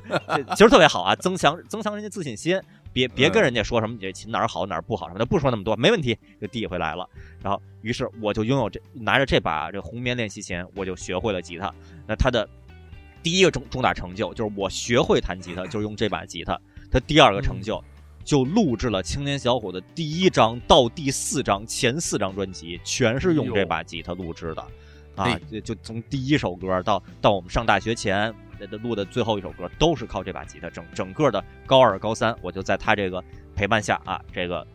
其实特别好啊，增强增强人家自信心，别别跟人家说什么你这琴哪儿好哪儿不好什么的，不说那么多，没问题，就递回来了。然后于是我就拥有这拿着这把这红棉练习琴，我就学会了吉他。那他的第一个重重大成就就是我学会弹吉他，就是用这把吉他。他第二个成就就录制了青年小伙的第一张到第四张前四张专辑，全是用这把吉他录制的。啊，就就从第一首歌到到我们上大学前录的最后一首歌，都是靠这把吉他。整整个的高二、高三，我就在他这个陪伴下啊，这个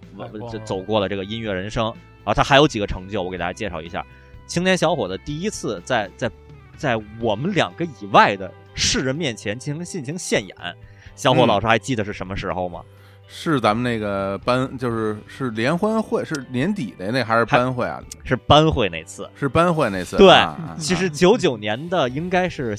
走过了这个音乐人生啊。他还有几个成就，我给大家介绍一下。青年小伙子第一次在在在我们两个以外的世人面前进行进行现演，小伙老师还记得是什么时候吗？是咱们那个班，就是是联欢会，是年底的那还是班会啊？是班会那次，是班会那次。对，<laughs> 其实九九年的应该是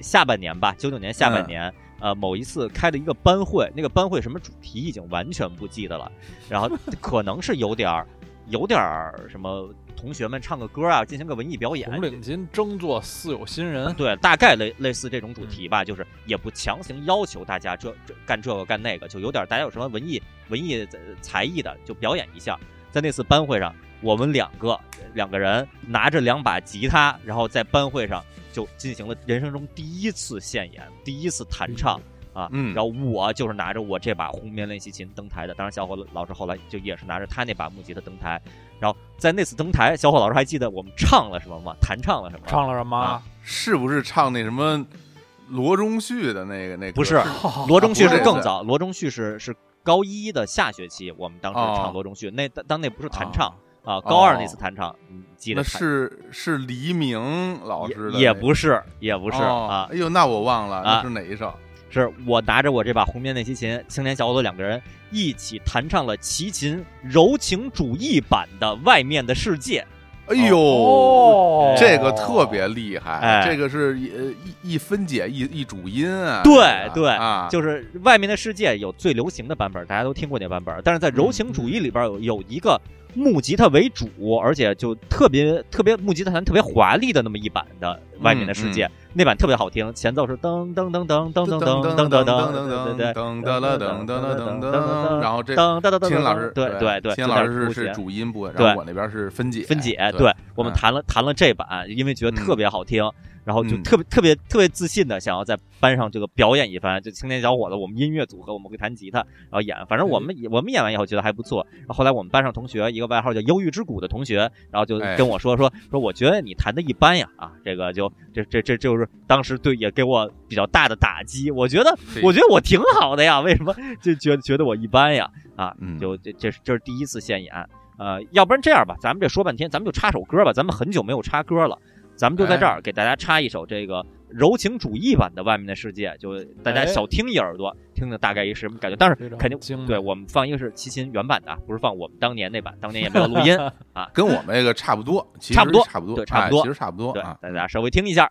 下半年吧，九九年下半年，呃，某一次开的一个班会，那个班会什么主题已经完全不记得了，然后 <laughs> 可能是有点儿，有点儿什么。同学们唱个歌啊，进行个文艺表演。红领巾争做似有新人，对，大概类类似这种主题吧，就是也不强行要求大家这这干这个干那个，就有点大家有什么文艺文艺才艺的就表演一下。在那次班会上，我们两个两个人拿着两把吉他，然后在班会上就进行了人生中第一次现演，第一次弹唱。啊，嗯，然后我就是拿着我这把红棉练习琴登台的，当然小伙老师后来就也是拿着他那把木吉他登台，然后在那次登台，小伙老师还记得我们唱了什么吗？弹唱了什么？唱了什么？是不是唱那什么罗中旭的那个那个？不是 <laughs> 罗中旭是更早，罗中旭是是高一的下学期，我们当时哦唱罗中旭，那当当那不是弹唱啊啊，高二那次弹唱，你记得那是是黎明老师的也也不是，也不是哦啊，哎呦，那我忘了，啊。那是哪一首？是我拿着我这把红面练习琴，青年小伙子两个人一起弹唱了齐秦柔情主义版的《外面的世界》。哎呦，哦。这个特别厉害，哎。这个是一呃一一分解一一主音啊，对对啊，就是《外面的世界》有最流行的版本，大家都听过那版本，但是在柔情主义里边有有一个木吉他为主，而且就特别特别木吉他弹特别华丽的那么一版的《外面的世界》，那版特别好听，前奏是噔噔噔噔噔噔噔噔噔噔，噔噔噔。噔噔噔噔噔了噔噔，然后这噔噔噔噔，秦老师对对对，秦老师是是主音部分，然后我那边是分解分解，对我们弹了弹了这版，因为觉得特别好听，然后就嗯特别特别特别自信的想要在班上这个表演一番，就青年小伙子，我们音乐组合，我们会弹吉他，然后演，反正我们我们演完以后觉得还不错。然后后来我们班上同学一个外号叫忧郁之谷的同学，然后就哎跟我说说说，我觉得你弹的一般呀，啊，这个就这这这就是当时对也给我比较大的打击。我觉得我觉得我挺好的呀，为什么就觉得觉得我一般呀？啊，嗯就这这是这是第一次现演。呃，要不然这样吧，咱们这说半天，咱们就插首歌吧。咱们很久没有插歌了，咱们就在这哎儿给大家插一首这个柔情主义版的《外面的世界》，就大家哎小听一耳朵，听听大概一什么感觉。但是肯定对我们放一个是齐秦原版的啊，不是放我们当年那版，当年也没有录音 <laughs> 啊，跟我们那个差不多，其实差不多差不多，对差不多哎其实差不多对，啊。大家稍微听一下。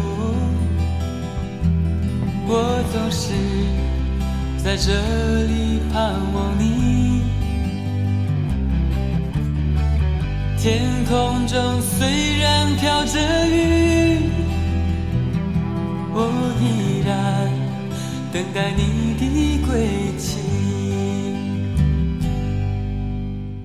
我总是在这里盼望你。天空中虽然飘着雨，我依然等待你的归期。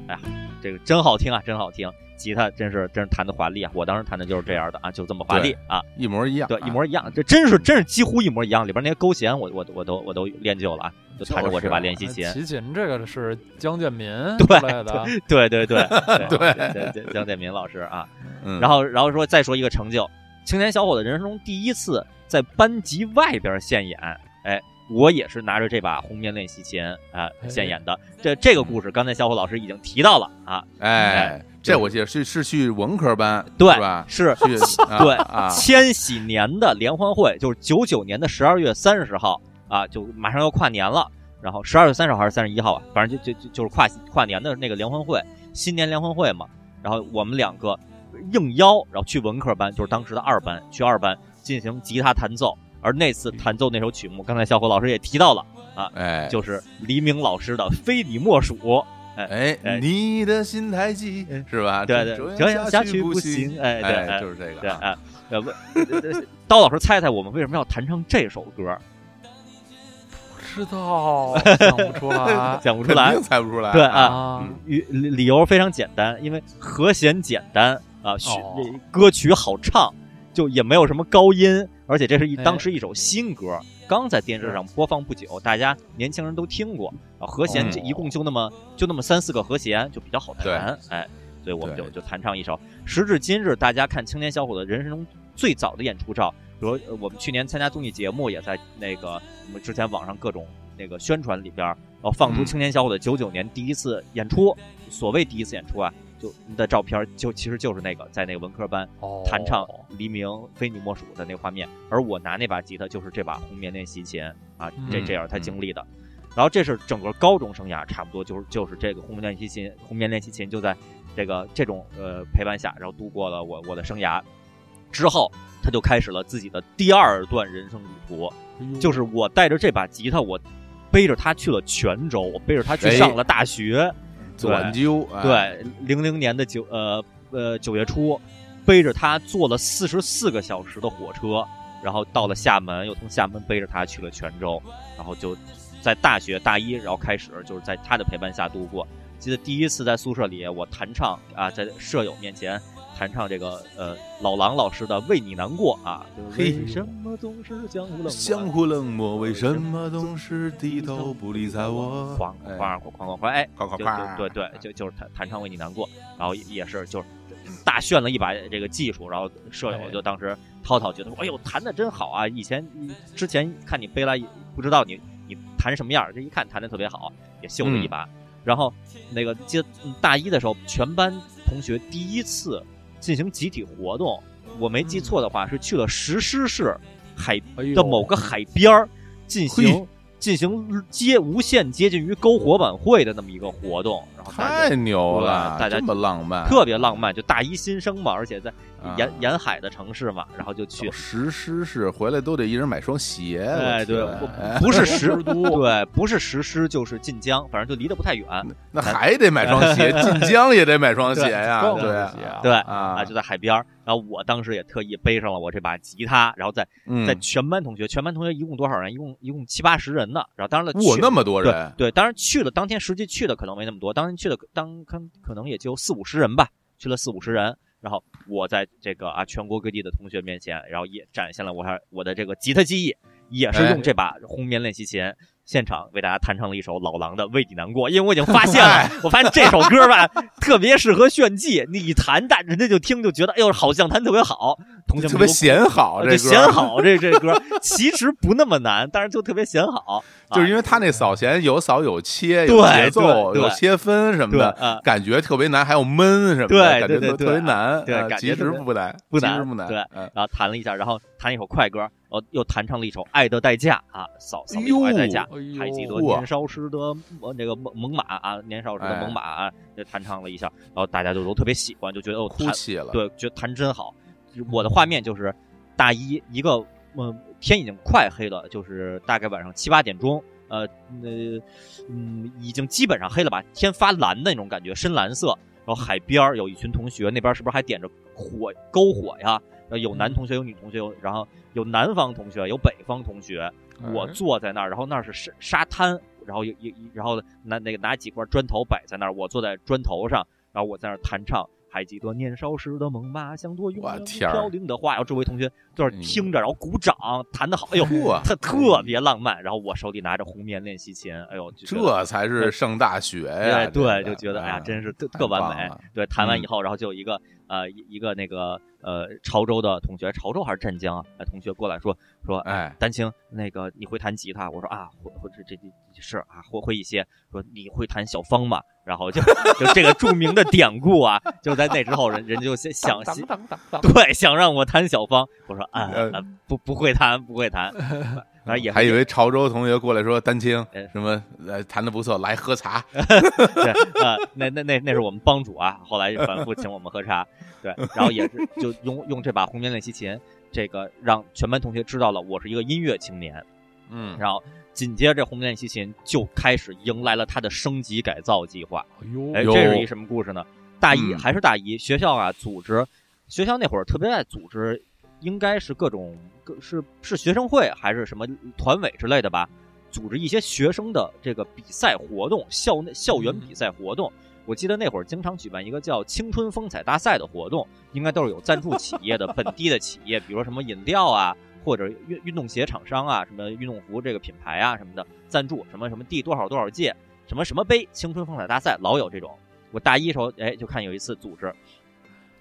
哎这个真好听啊，真好听！吉他真是真是弹的华丽啊！我当时弹的就是这样的啊，就这么华丽啊，一模一样，对，啊一模一样。这真是真是几乎一模一样，里边那些勾弦我我我都我都练就了啊，就弹着我这把练习琴。齐秦这个是江建民对的，<laughs> 对对对对 <laughs> 对江建民老师啊。嗯，然后然后说再说一个成就，青年小伙子人生中第一次在班级外边现演，哎。我也是拿着这把红棉练习琴啊、呃、现演的。这这个故事，刚才小伙老师已经提到了啊。哎，这我记得是是去文科班，对是吧？是去 <laughs> 啊对啊，千禧年的联欢会，就是九九年的十二月三十号啊，就马上要跨年了。然后十二月三十号还是三十一号啊，反正就就就就是跨跨年的那个联欢会，新年联欢会嘛。然后我们两个应邀，然后去文科班，就是当时的二班，去二班进行吉他弹奏。而那次弹奏那首曲目，刚才小伙老师也提到了啊，哎，就是黎明老师的《非你莫属》。哎哎，你的心太急是吧？对对，这这样下去不行。哎，对，哎，就是这个。对啊，要，不，刀老师猜猜我们为什么要弹唱这首歌？不知道，想不出来，<laughs> 想不出来猜不出来。对啊，啊，理理由非常简单，因为和弦简单啊，歌曲好唱，就也没有什么高音，而且这是一哎当时一首新歌，刚在电视上播放不久，大家年轻人都听过。和弦一共就那么就那么三四个和弦，就比较好弹，哎，所以我们就就弹唱一首。时至今日，大家看青年小伙的人生中最早的演出照，比如呃我们去年参加综艺节目，也在那个我们之前网上各种那个宣传里边儿，然后放出嗯青年小伙的九九年第一次演出，所谓第一次演出啊，就的照片儿就其实就是那个在那个文科班哦弹唱《黎明非你莫属》的那个画面，而我拿那把吉他就是这把红棉练习琴啊，这嗯这样他经历的。然后这是整个高中生涯，差不多就是就是这个红棉练习琴，红棉练习琴就在这个这种呃陪伴下，然后度过了我我的生涯。之后他就开始了自己的第二段人生旅途，就是我带着这把吉他，我背着他去了泉州，我背着他去哎上了大学。转究，哎，对，零零年的九呃呃九月初，背着他坐了四十四个小时的火车，然后到了厦门，又从厦门背着他去了泉州，然后就在大学大一，然后开始就是在他的陪伴下度过。记得第一次在宿舍里，我弹唱啊，在舍友面前弹唱这个呃老狼老师的《为你难过》啊，就是嘿为什么总是江湖冷漠相互冷漠，为什么总是低头不理睬我？哐哎哐哐哐哐哐，哎，就夸夸夸，就对对，就就是弹弹唱为你难过，然后也也是就是大炫了一把这个技术，然后舍友就当时涛涛觉得，哎呦弹的真好啊！以前之前看你背来不知道你你弹什么样，这一看弹的特别好，也秀了一把。然后那个记得嗯大一的时候，全班同学第一次进行集体活动，我没记错的话是去了石狮市海的某个海边儿进行进行接无限接近于篝火晚会的那么一个活动，然后太牛了，大家这么浪漫，特别浪漫，就大一新生嘛，而且在啊沿沿海的城市嘛，然后就去到，石狮市回来都得一人买双鞋，哎，对，不是石 <laughs> 石都对，不是石狮就是晋江，反正就离得不太远，那还得买双鞋，<laughs> 晋江也得买双鞋呀，更对啊对啊啊，就在海边儿。然后我当时也特意背上了我这把吉他，然后在嗯在全班同学，全班同学一共多少人？一共一共七八十人呢。然后当然了，去哇那么多对人，对，当然去了，当天实际去的可能没那么多，当天去了当可可能也就四五十人吧，去了四五十人。然后我在这个啊全国各地的同学面前，然后也展现了我还我的这个吉他技艺，也是哎用这把红棉练习琴。现场为大家弹唱了一首老狼的《为你难过》，因为我已经发现了，<laughs> 我发现这首歌吧特别适合炫技，你一弹，但人家就听就觉得，哎呦，好像弹特别好，同学们特别显好，这显好这这歌，其实不那么难，但是就特别显好，<laughs> 就是因为他那扫弦有扫有切，有对节奏，有切分什么的，感觉特别难，还有闷什么的，对感觉特别难，对啊其实不难，不难不难，对嗯。然后弹了一下，然后弹一首快歌，呃，又弹唱了一首《爱的代价》啊，扫扫哎一首《爱的代价》还记得年少时的呃那个猛猛犸啊，年少时的哎猛犸啊，就弹唱了一下，然后大家就都特别喜欢，就觉得哦，弹哭泣了，对，觉得弹真好。我的画面就是大一一个，嗯、天已经快黑了，就是大概晚上七八点钟，呃，呃，嗯，已经基本上黑了吧，天发蓝的那种感觉，深蓝色。然后海边儿有一群同学，那边是不是还点着火篝火呀？呃，有男同学，有女同学，有然后有南方同学，有北方同学。我哎坐在那儿，然后那儿是沙沙滩，然后有有然后拿那个拿几块砖头摆在那儿，我坐在砖头上，然后我在那儿弹唱。还记得年少时的梦吗，像朵永远飘零的花。然后周围同学在那儿听着，然后鼓掌，弹得好，哎呦，嚯特特别浪漫。然后我手里拿着红棉练习琴，哎呦，这才是上大学呀！哎，对，就觉得哎呀，啊真是特特完美。对，弹完以嗯后，然后就有一个呃一一个那个呃潮州的同学，潮州还是湛江啊？哎，同学过来说说，哎，丹青，那个你会弹吉他？我说啊，会会这这这是啊，会会一些。说你会弹小芳吗？然后就就这个著名的典故啊，就在那之后，人人就想想对想让我弹小芳，我说啊呃啊不不会弹不会弹，<laughs> 反正也还以为潮州同学过来说丹青哎什么呃弹的不错，来喝茶。<laughs> 对啊，那那那那是我们帮主啊，后来就反复请我们喝茶，对，然后也是就用用这把红棉练习琴，这个让全班同学知道了我是一个音乐青年，嗯，然后紧接着这红棉练习琴就开始迎来了它的升级改造计划。哎呦，哎，这是一什么故事呢？大一、嗯还是大一，学校啊组织，学校那会儿特别爱组织，应该是各种各是是学生会还是什么团委之类的吧，组织一些学生的这个比赛活动，校内校园比赛活动。我记得那会儿经常举办一个叫“青春风采大赛”的活动，应该都是有赞助企业的本地的企业，比如说什么饮料啊，或者运运动鞋厂商啊，什么运动服这个品牌啊什么的赞助，什么什么第多少多少届，什么什么杯青春风采大赛，老有这种。我大一时候，哎，就看有一次组织，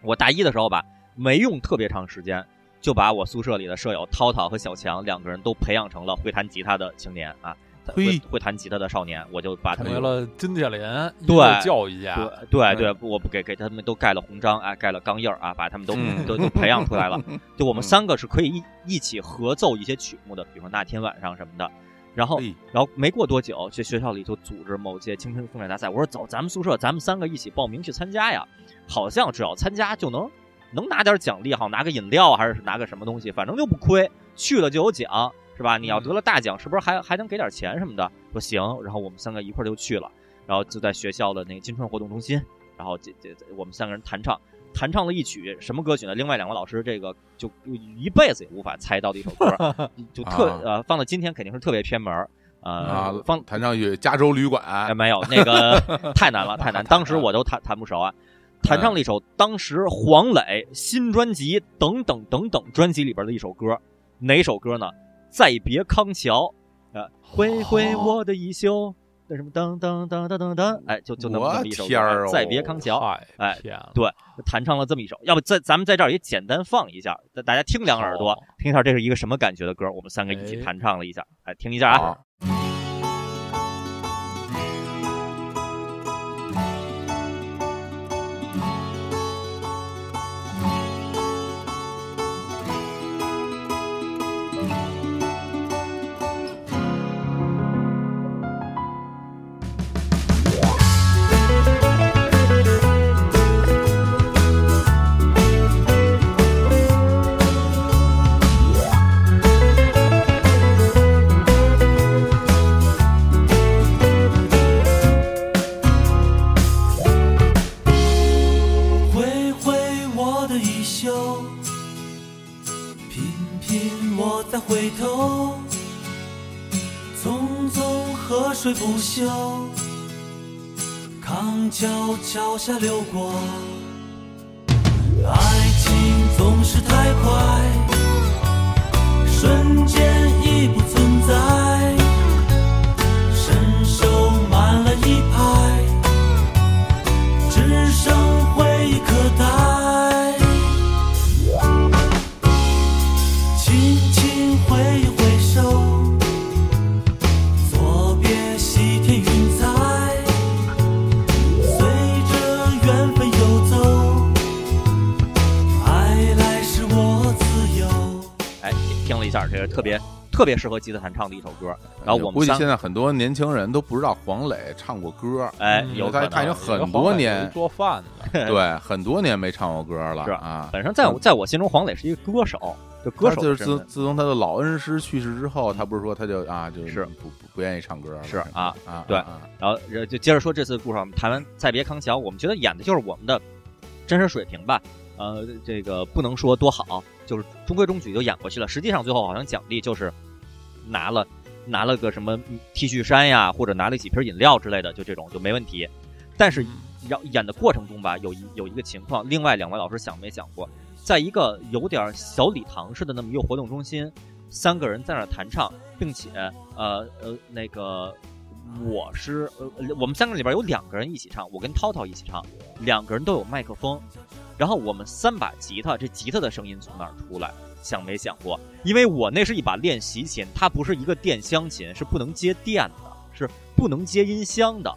我大一的时候吧，没用特别长时间，就把我宿舍里的舍友涛涛和小强两个人都培养成了会弹吉他的青年啊，会会弹吉他的少年，我就把他们成为了金铁林音对教育家。对对对，我不给给他们都盖了红章，哎，盖了钢印儿啊，把他们都、嗯都都培养出来了。<laughs> 就我们嗯三个是可以一一起合奏一些曲目的，比如说那天晚上什么的。然后，然后没过多久，这学校里就组织某届青春风采大赛。我说走，咱们宿舍咱们三个一起报名去参加呀。好像只要参加就能能拿点奖励，好拿个饮料还是拿个什么东西，反正就不亏。去了就有奖，是吧？你要得了大奖，是不是还还能给点钱什么的？说行，然后我们三个一块儿就去了，然后就在学校的那个金川活动中心，然后这这这我们三个人弹唱，弹唱了一曲什么歌曲呢？另外两位老师这个就一辈子也无法猜到的一首歌，<laughs> 就特、啊呃放到今天肯定是特别偏门儿，呃、啊，放弹上去加州旅哎，馆，没有那个太难了，太难。<laughs> 当时我都弹弹不熟啊，弹唱了一首当时黄磊新专辑等等等等专辑里边的一首歌，哪首歌呢？再别康桥，呃，挥挥我的衣袖，那什么噔噔噔噔噔噔，哎，就就那么一首歌，再别康桥，太哎。对弹唱了这么一首，要不在咱们在这儿也简单放一下，大大家听两耳朵，听一下这是一个什么感觉的歌，我们三个一起哎。弹唱了一下，哎，听一下啊。水不休，康桥桥下流过。爱情总是太快，瞬间已不存在，下，这个特别特别适合吉他弹唱的一首歌。然后我估计现在很多年轻人都不知道黄磊唱过歌，哎，嗯有他他已经很多年做饭的，<laughs> 对，很多年没唱过歌了是啊。本身在我在我心中，黄磊是一个歌手，就歌手就是自自从他的老恩师去世之后，他不是说他就啊就是不不不愿意唱歌了是啊啊对啊然后呃就接着说这次故事，我们谈完《再别康桥》，我们觉得演的就是我们的真实水平吧。呃，这个不能说多好，就是中规中矩就演过去了。实际上最后好像奖励就是拿了拿了个什么 T 恤衫呀，或者拿了几瓶饮料之类的，就这种就没问题。但是要演的过程中吧，有一有一个情况，另外两位老师想没想过，在一个有点小礼堂式的那么一个活动中心，三个人在那儿弹唱，并且呃呃那个我是呃我们三个里边有两个人一起唱，我跟涛涛一起唱，两个人都有麦克风，然后我们三把吉他，这吉他的声音从哪儿出来？想没想过？因为我那是一把练习琴，它不是一个电箱琴，是不能接电的，是不能接音箱的。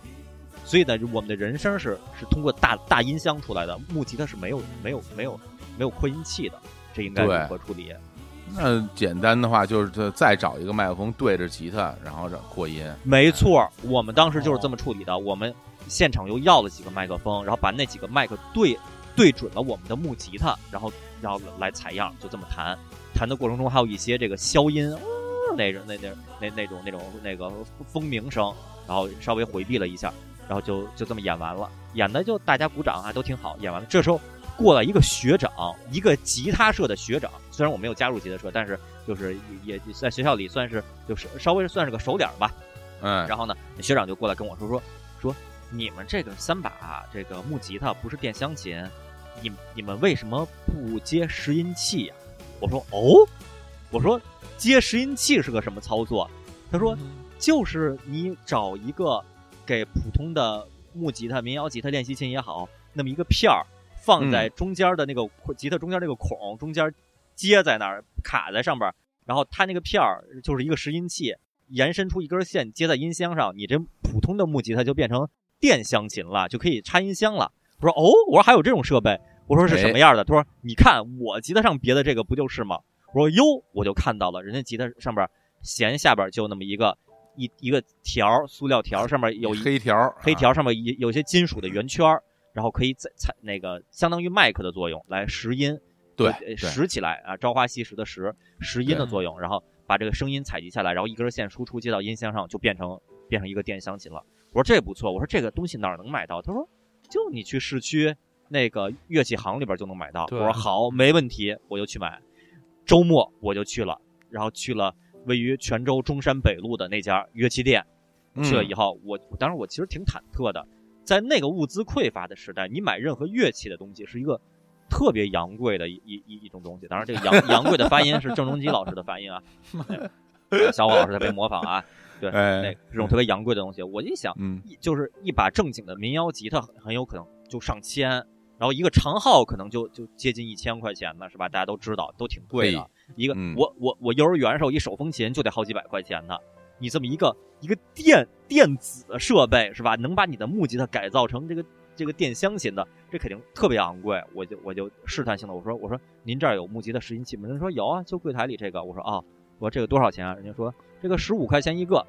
所以呢，我们的人声是是通过大大音箱出来的，木吉他是没有没有没有没有扩音器的，这应该如何处理？那简单的话就是再找一个麦克风对着吉他，然后让扩音。没错，我们当时就是这么处理的。我们现场又要了几个麦克风，然后把那几个麦克对对准了我们的木吉他，然后然后来采样，就这么弹。弹的过程中还有一些这个消音，呃那种那那那那种那种那个风鸣声，然后稍微回避了一下，然后就就这么演完了。演的就大家鼓掌啊，都挺好。演完了，这时候过来一个学长，一个吉他社的学长，虽然我没有加入吉他社，但是就是也也在学校里算是就是稍微算是个熟脸吧。嗯，然后呢，学长就过来跟我说说说，你们这个三把这个木吉他不是电箱琴，你你们为什么不接拾音器呀、我说哦，我说接拾音器是个什么操作？他说就是你找一个给普通的木吉他、民谣吉他、练习琴也好，那么一个片儿放在中间的那个吉他中间那个孔中间接在那儿卡在上边，然后它那个片儿就是一个拾音器，延伸出一根线接在音箱上，你这普通的木吉他就变成电箱琴了，就可以插音箱了。我说哦，我说还有这种设备，我说是什么样的？他说你看我吉他上别的这个不就是吗？我说哟，我就看到了，人家吉他上边弦下边就那么一个一一个条，塑料条上面有一黑条，黑条上面有有些金属的圆圈儿，然后可以在采那个相当于麦克的作用来拾音，对呃拾起来啊，朝花夕拾的拾，拾音的作用，然后把这个声音采集下来，然后一根线输出接到音箱上，就变成变成一个电箱琴了。我说这不错，我说这个东西哪儿能买到？他说就你去市区那个乐器行里边就能买到。我说好，没问题，我就去买。周末我就去了，然后去了位于泉州中山北路的那家乐器店。去了以后，我当时我其实挺忐忑的，在那个物资匮乏的时代，你买任何乐器的东西是一个特别昂贵的一一一一种东西。当然，这个昂昂贵的发音是郑中基老师的发音啊，<laughs> 哎小伙老师在被模仿啊。对，哎那这种特别昂贵的东西，我一想，嗯，就是一把正经的民谣吉他很很有可能就上千，然后一个长号可能就就接近一千块钱呢，是吧？大家都知道，都挺贵的。一个、嗯我我我幼儿园时候一手风琴就得好几百块钱呢，你这么一个一个电电子设备是吧？能把你的木吉他改造成这个这个电箱琴的，这肯定特别昂贵。我就我就试探性的我说我说您这儿有木吉他拾音器吗？人家说有啊，就柜台里这个。我说啊，我说这个多少钱啊？人家说这个十五块钱一个。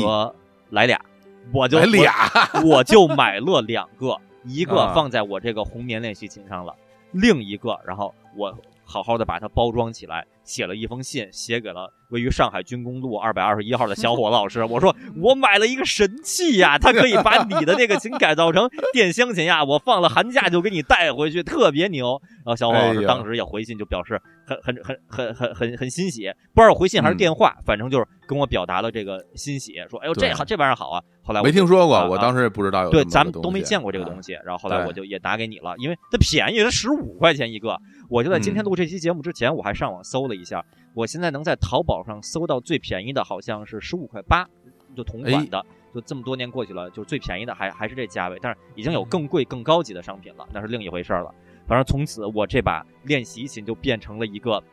我来俩，我就来俩，我，我就买了两个，一个啊。放在我这个红棉练习琴上了，另一个，然后我好好的把它包装起来，写了一封信，写给了位于上海军工路二百二十一号的小伙子老师。我说 <laughs> 我买了一个神器呀，它可以把你的那个琴改造成电箱琴呀，我放了寒假就给你带回去，特别牛。然后小伙老师当时也回信就表示很很很很很很很欣喜，不知道是回信还是电话，反正就是跟我表达了这个欣喜，说哎呦这好这玩意儿好啊。后来我没听说过，啊我当时也不知道有对，咱们都没见过这个东啊西。然后后来我就也拿给你了，因为它便宜，它十五块钱一个。我就在今天嗯录这期节目之前，我还上网搜了一下，我现在能在淘宝上搜到最便宜的，好像是十五块八，就同款的。就这么多年过去了，就最便宜的还还是这价位，但是已经有更贵、更高级的商品了，那是另一回事儿了。反正从此我这把练习琴就变成了一个，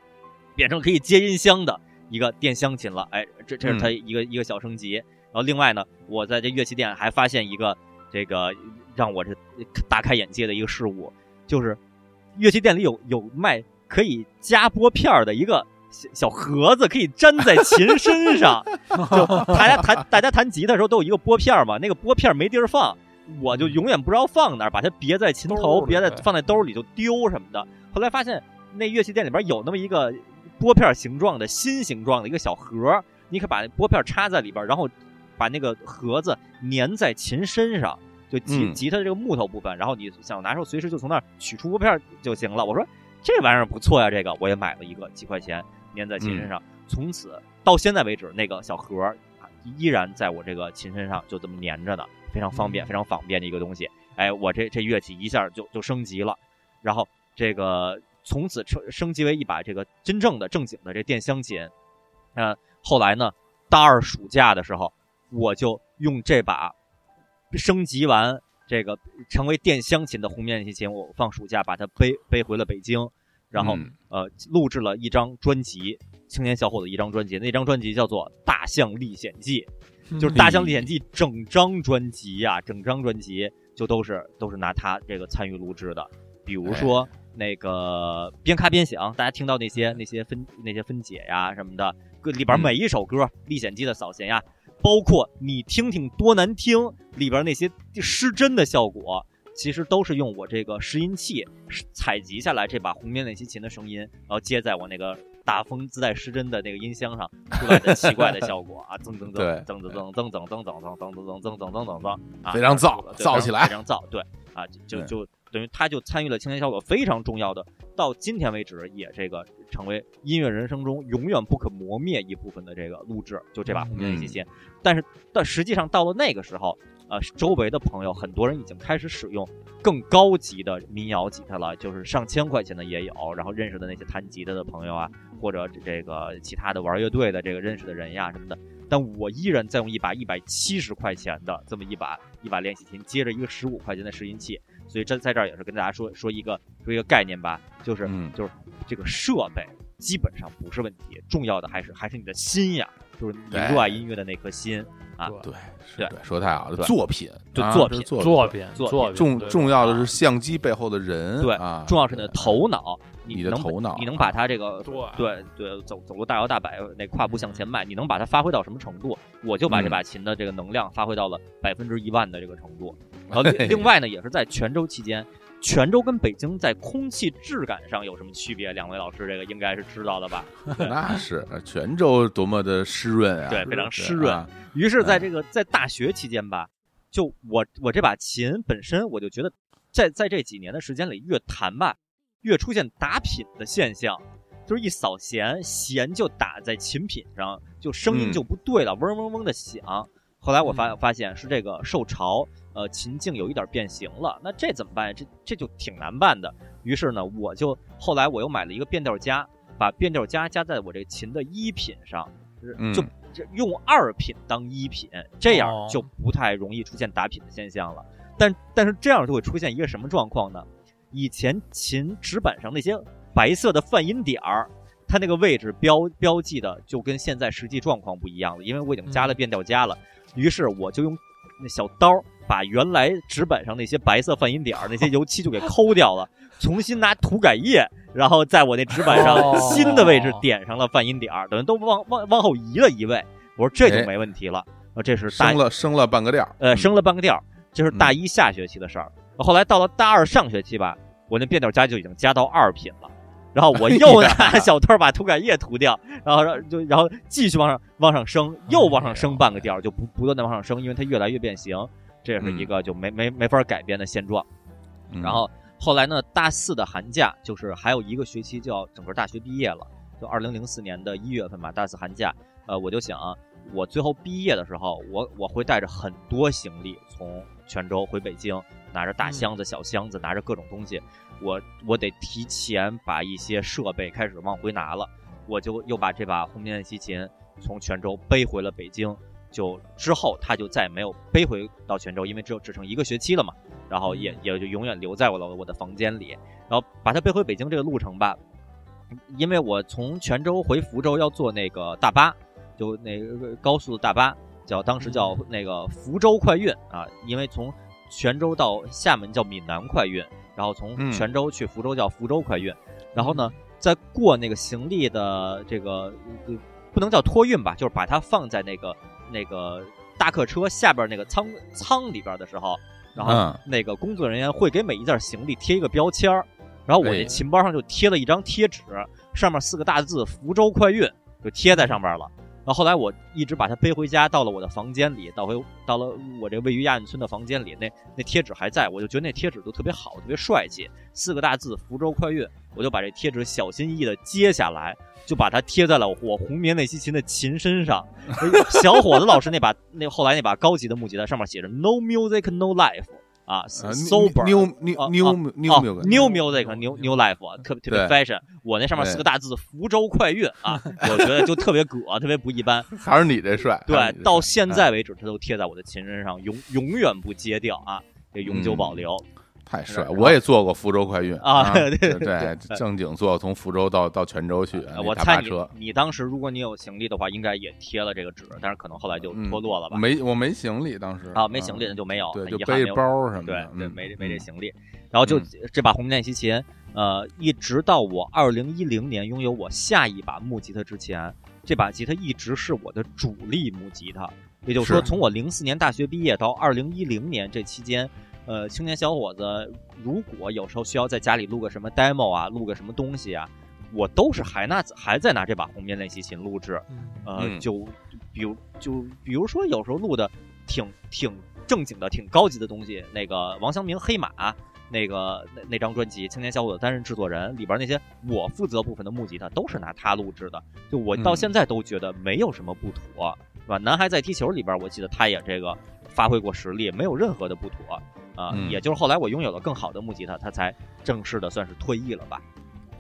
变成可以接音箱的一个电箱琴了。哎，这这是它一个、一个小升级。然后另外呢，我在这乐器店还发现一个这个让我这大开眼界的一个事物，就是乐器店里有有卖可以夹拨片儿的一个小小盒子，可以粘在琴身上。<laughs> 就大家弹大家弹吉他的时候都有一个拨片儿嘛，那个拨片儿没地儿放，我就永远不知道放哪儿，把它别在琴头，别在放在兜里就丢什么的。后来发现那乐器店里边有那么一个拨片形状的心形状的一个小盒儿，你可以把那拨片儿插在里边儿，然后把那个盒子粘在琴身上。就吉嗯吉他这个木头部分，然后你想拿时候随时就从那儿取出拨片儿就行了。我说这玩意儿不错呀，这个我也买了一个，几块钱粘在琴身上。从此到现在为止，那个小盒儿啊依然在我这个琴身上就这么粘着呢，非常方便、嗯非常方便的一个东西。哎，我这这乐器一下就就升级了，然后这个从此升升级为一把这个真正的正经的这电箱琴。呃，后来呢，大二暑假的时候，我就用这把升级完这个成为电箱琴的红面练习琴，我放暑假把它背背回了北京，然后、嗯呃录制了一张专辑，青年小伙子一张专辑，那张专辑叫做《大象历险记》。就是《大象历险记》整张专辑呀、整张专辑就都是都是拿他这个参与录制的。比如说那个边咔边响，大家听到那些那些分那些分解呀什么的，歌里边嗯每一首歌《历险记》的扫弦呀，包括你听听多难听里边那些失真的效果，其实都是用我这个拾音器采集下来这把红棉练习琴的声音，然后接在我那个大风自带失真的那个音箱上出来的奇怪的效果啊，<laughs> 增增增对。增增增增增增增增增增增增增增增啊，非常燥对燥起来非常燥，对啊，就就就等于他就参与了青年小组非常重要的，到今天为止也这个成为音乐人生中永远不可磨灭一部分的这个录制，就这把红棉练习琴。但是但实际上到了那个时候，呃，周围的朋友很多人已经开始使用更高级的民谣吉他了，就是上千块钱的也有。然后认识的那些弹吉他的朋友啊，或者这这个其他的玩乐队的这个认识的人呀什么的，但我依然在用一把一百七十块钱的这么一把一把练习琴，接着一个十五块钱的拾音器，所以这在这儿也是跟大家说说一个说一个概念吧，就是、嗯就是这个设备基本上不是问题，重要的还是还是你的心呀，就是你热爱音乐的那颗心。啊对，是对对，说太好了，作品，啊对作品作作品作作品重重要的是相机背后的人，对啊，重要是你的头脑，你的头脑你能把它这个对对对走走路大摇大摆，那跨步向前迈，你能把它发挥到什么程度？我就把这嗯把琴的这个能量发挥到了百分之一万的这个程度。然后另另外呢，也是在泉州期间。泉州跟北京在空气质感上有什么区别？两位老师这个应该是知道的吧？那是泉州多么的湿润啊，对非常湿润啊于是，在这个在大学期间吧，就我我这把琴本身，我就觉得在在这几年的时间里，越弹吧，越出现打品的现象，就是一扫弦，弦就打在琴品上，就声音嗯就不对了，嗡嗡嗡的响。后来我发发现是这个受潮，呃，琴颈有一点变形了，那这怎么办？这这就挺难办的。于是呢，我就后来我又买了一个变调夹，把变调夹加在我这琴的一品上，就用二品当一品，这样哦就不太容易出现打品的现象了。但但是这样就会出现一个什么状况呢？以前琴纸板上那些白色的泛音点儿，它那个位置标标记的就跟现在实际状况不一样了，因为我已经加了变调夹了。于是我就用那小刀把原来纸板上那些白色泛音点儿、那些油漆就给抠掉了，重新拿涂改液，然后在我那纸板上哦新的位置点上了泛音点儿，等于都往往往后移了一位。我说这就哎没问题了。呃，这是大升了升了半个调儿，呃，嗯升了半个调儿，这是大一下学期的事儿。后来到了大二上学期吧，我那变调夹就已经加到二品了，然后我又 <laughs> 拿小偷把涂改液涂掉，然后让就然后继续往上往上升，又往上升半个调儿，就不不断的往上升，因为它越来越变形，这也是一个就没没没法改变的现状。嗯。然后后来呢，大四的寒假就是还有一个学期就要整个大学毕业了，就二零零四年的一月份吧，大四寒假，呃，我就想我最后毕业的时候，我我会带着很多行李从泉州回北京，拿着大箱子、小箱子，拿着各种东西，我我得提前把一些设备开始往回拿了，我就又把这把红面练习琴从泉州背回了北京。就之后，他就再也没有背回到泉州，因为只有只剩一个学期了嘛。然后也也就永远留在我的我的房间里。然后把它背回北京这个路程吧，因为我从泉州回福州要坐那个大巴，就那个高速的大巴，叫当时叫那个福州快运啊，因为从泉州到厦门叫闽南快运，然后从嗯。泉州去福州叫福州快运，然后呢，再过那个行李的这个呃不能叫托运吧，就是把它放在那个那个大客车下边那个舱舱里边的时候，然后嗯。那个工作人员会给每一件行李贴一个标签儿，然后我这哎琴包上就贴了一张贴纸，上面四个大字“福州快运”就贴在上边了。后来我一直把它背回家，到了我的房间里，到回到了我这位于亚运村的房间里，那那贴纸还在，我就觉得那贴纸都特别好，特别帅气，四个大字“福州快运”，我就把这贴纸小心翼翼的揭下来，就把它贴在了我红棉练习琴的琴身上。<laughs> 小伙子老师那把那后来那把高级的木吉他上面写着 “No music, no life” 啊啊，sober new 啊 new 啊 new new 哦 music New Music New New Life 啊特特别 fashion，我那上面四个大字“福州快运”啊，<laughs> 我觉得就特别葛，特别不一般。<laughs> 还是你这帅，对到现在为止，它都贴在我的琴身上，永永远不揭掉啊，这永久保留。太帅我也坐过福州快运啊对对正经坐从福州到到泉州去，我猜你你当时如果你有行李的话，应该也贴了这个纸，但是可能后来就嗯脱落了吧？没我没行李，当时啊，没行李那就没有，对，就背包什么的，对，对没没这嗯行李，然后就嗯这把红面练习琴，呃，一直到我二零一零年拥有我下一把木吉他之前，这把吉他一直是我的主力木吉他。也就是说，从我零四年大学毕业到二零一零年这期间，呃，青年小伙子如果有时候需要在家里录个什么 demo 啊，录个什么东西啊，我都是还拿还在拿这把红面练习琴录制。呃，嗯就比如就比如说有时候录的挺挺正经的、挺高级的东西，那个王祥明《黑马》那个那那张专辑《青年小伙子》担任制作人，里边那些我负责部分的木吉他都是拿他录制的，就我到嗯现在都觉得没有什么不妥，是吧？男孩在踢球里边，我记得他也这个发挥过实力，没有任何的不妥啊、嗯也就是后来我拥有了更好的木吉他，他才正式的算是退役了吧。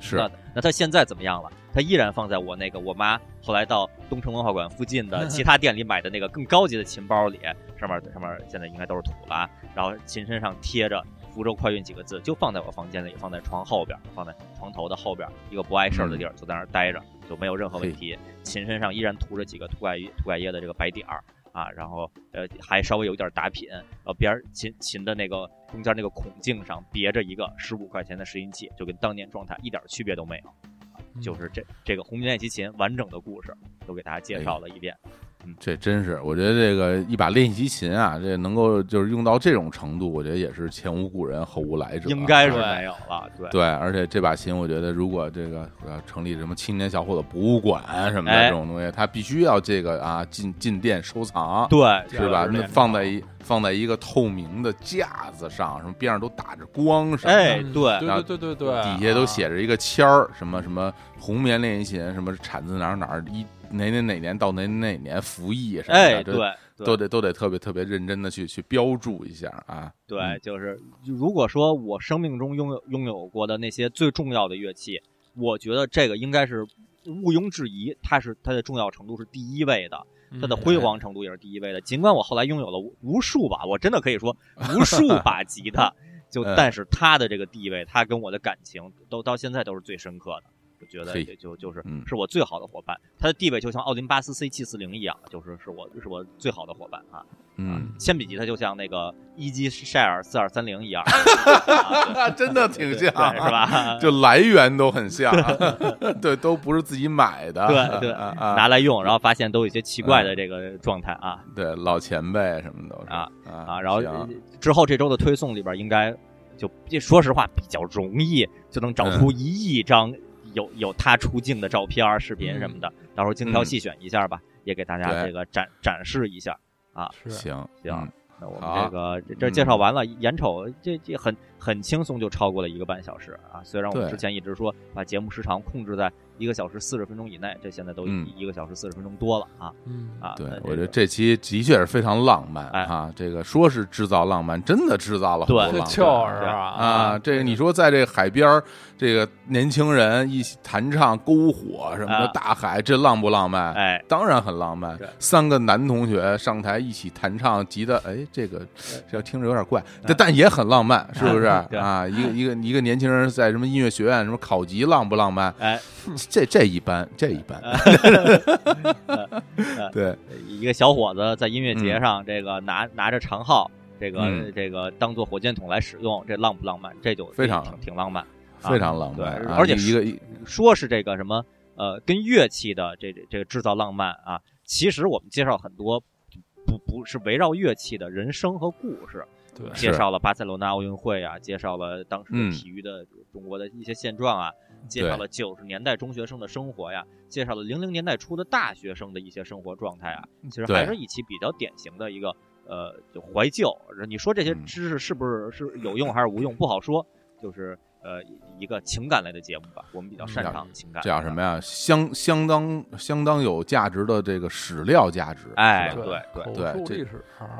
是那那它现在怎么样了？他依然放在我那个我妈后来到东城文化馆附近的其他店里买的那个更高级的琴包里，上面上面现在应该都是土了啊，然后琴身上贴着“福州快运”几个字，就放在我房间里，放在床后边，放在床头的后边一个不碍事儿的地儿，就在那儿待着，就没有任何问题。琴身上依然涂着几个涂改涂改液的这个白点儿。啊，然后呃还稍微有一点打品，然后边儿琴琴的那个中间那个孔径上别着一个十五块钱的拾音器，就跟当年状态一点区别都没有，就是这这个红军练习琴完整的故事都给大家介绍了一遍。这真是，我觉得这个一把练习琴啊，这能够就是用到这种程度，我觉得也是前无古人后无来者，应该是没有了。对。对，而且这把琴，我觉得如果这个呃成立什么青年小伙子博物馆什么的哎。这种东西，它必须要这个啊进进店收藏，对是吧？那放在一放在一个透明的架子上，什么边上都打着光什么的，哎对。对对对对对，底下都写着一个签儿，什么什么红棉练习琴，什么产自哪儿哪儿，一哪哪哪年到哪哪哪年服役什么的，哎对对都得都得特别特别认真的去去标注一下啊。对，嗯就是如果说我生命中拥有拥有过的那些最重要的乐器，我觉得这个应该是毋庸置疑，它是它的重要程度是第一位的，它的嗯辉煌程度也是第一位的。尽管我后来拥有了无无数把，我真的可以说无数 <laughs> 把吉他，就嗯但是它的这个地位，它跟我的感情都到现在都是最深刻的。我觉得也就就是嗯是我最好的伙伴，他的地位就像奥林巴斯 C 七四零一样，就是是我是我最好的伙伴啊。嗯，铅笔吉他就像那个一击晒尔四二三零一样，<laughs> 啊真的挺像，是？吧？<laughs> 就来源都很像，对，都不是自己买的，对 <laughs> 对拿来用，然后发现都有一些奇怪的这个状态啊对老前辈什么都是啊啊啊！然后之后这周的推送里边应该就说实话比较容易就能找出一亿张有有他出镜的照片儿、视频什么的，到时候精挑细选一下吧，也给大家这个展展示一下。啊行行嗯那我们这个这这介绍完了，眼瞅这这很很轻松就超过了一个半小时啊！虽然我们之前一直说把节目时长控制在一个小时四十分钟以内，这现在都嗯一个小时四十分钟多了啊嗯啊！对那，我觉得这期的确是非常浪漫哎啊！这个说是制造浪漫，真的制造了很多对浪漫。就是啊，这个你说在这个海边儿，这个年轻人一起弹唱篝火什么的，啊大海，这浪不浪漫？哎，当然很浪漫。三个男同学上台一起弹唱吉他，哎，这个这听着有点怪，但但也很浪漫，是不是啊？一个一个一个年轻人在什么音乐学院什么考级，浪不浪漫？哎，这这一般，这一般。<laughs> <laughs> 对，一个小伙子在音乐节上，这个拿拿着长号，这个嗯这个当做火箭筒来使用，这浪不浪漫？这就非常挺挺浪漫。啊非常浪漫啊，而且一个说是这个什么呃，跟乐器的这这这个制造浪漫啊，其实我们介绍很多不不是围绕乐器的人生和故事，介绍了巴塞罗那奥运会啊，介绍了当时嗯的体育的中国的一些现状啊，介绍了九十年代中学生的生活呀，介绍了零零年代初的大学生的一些生活状态啊，其实还是一期比较典型的一个呃就怀旧。你说这些嗯知识是不是是有用还是无用，不好说，就是。呃，一个情感类的节目吧，我们比较擅长情感。这叫什么呀？相相当相当有价值的这个史料价值，哎对对对这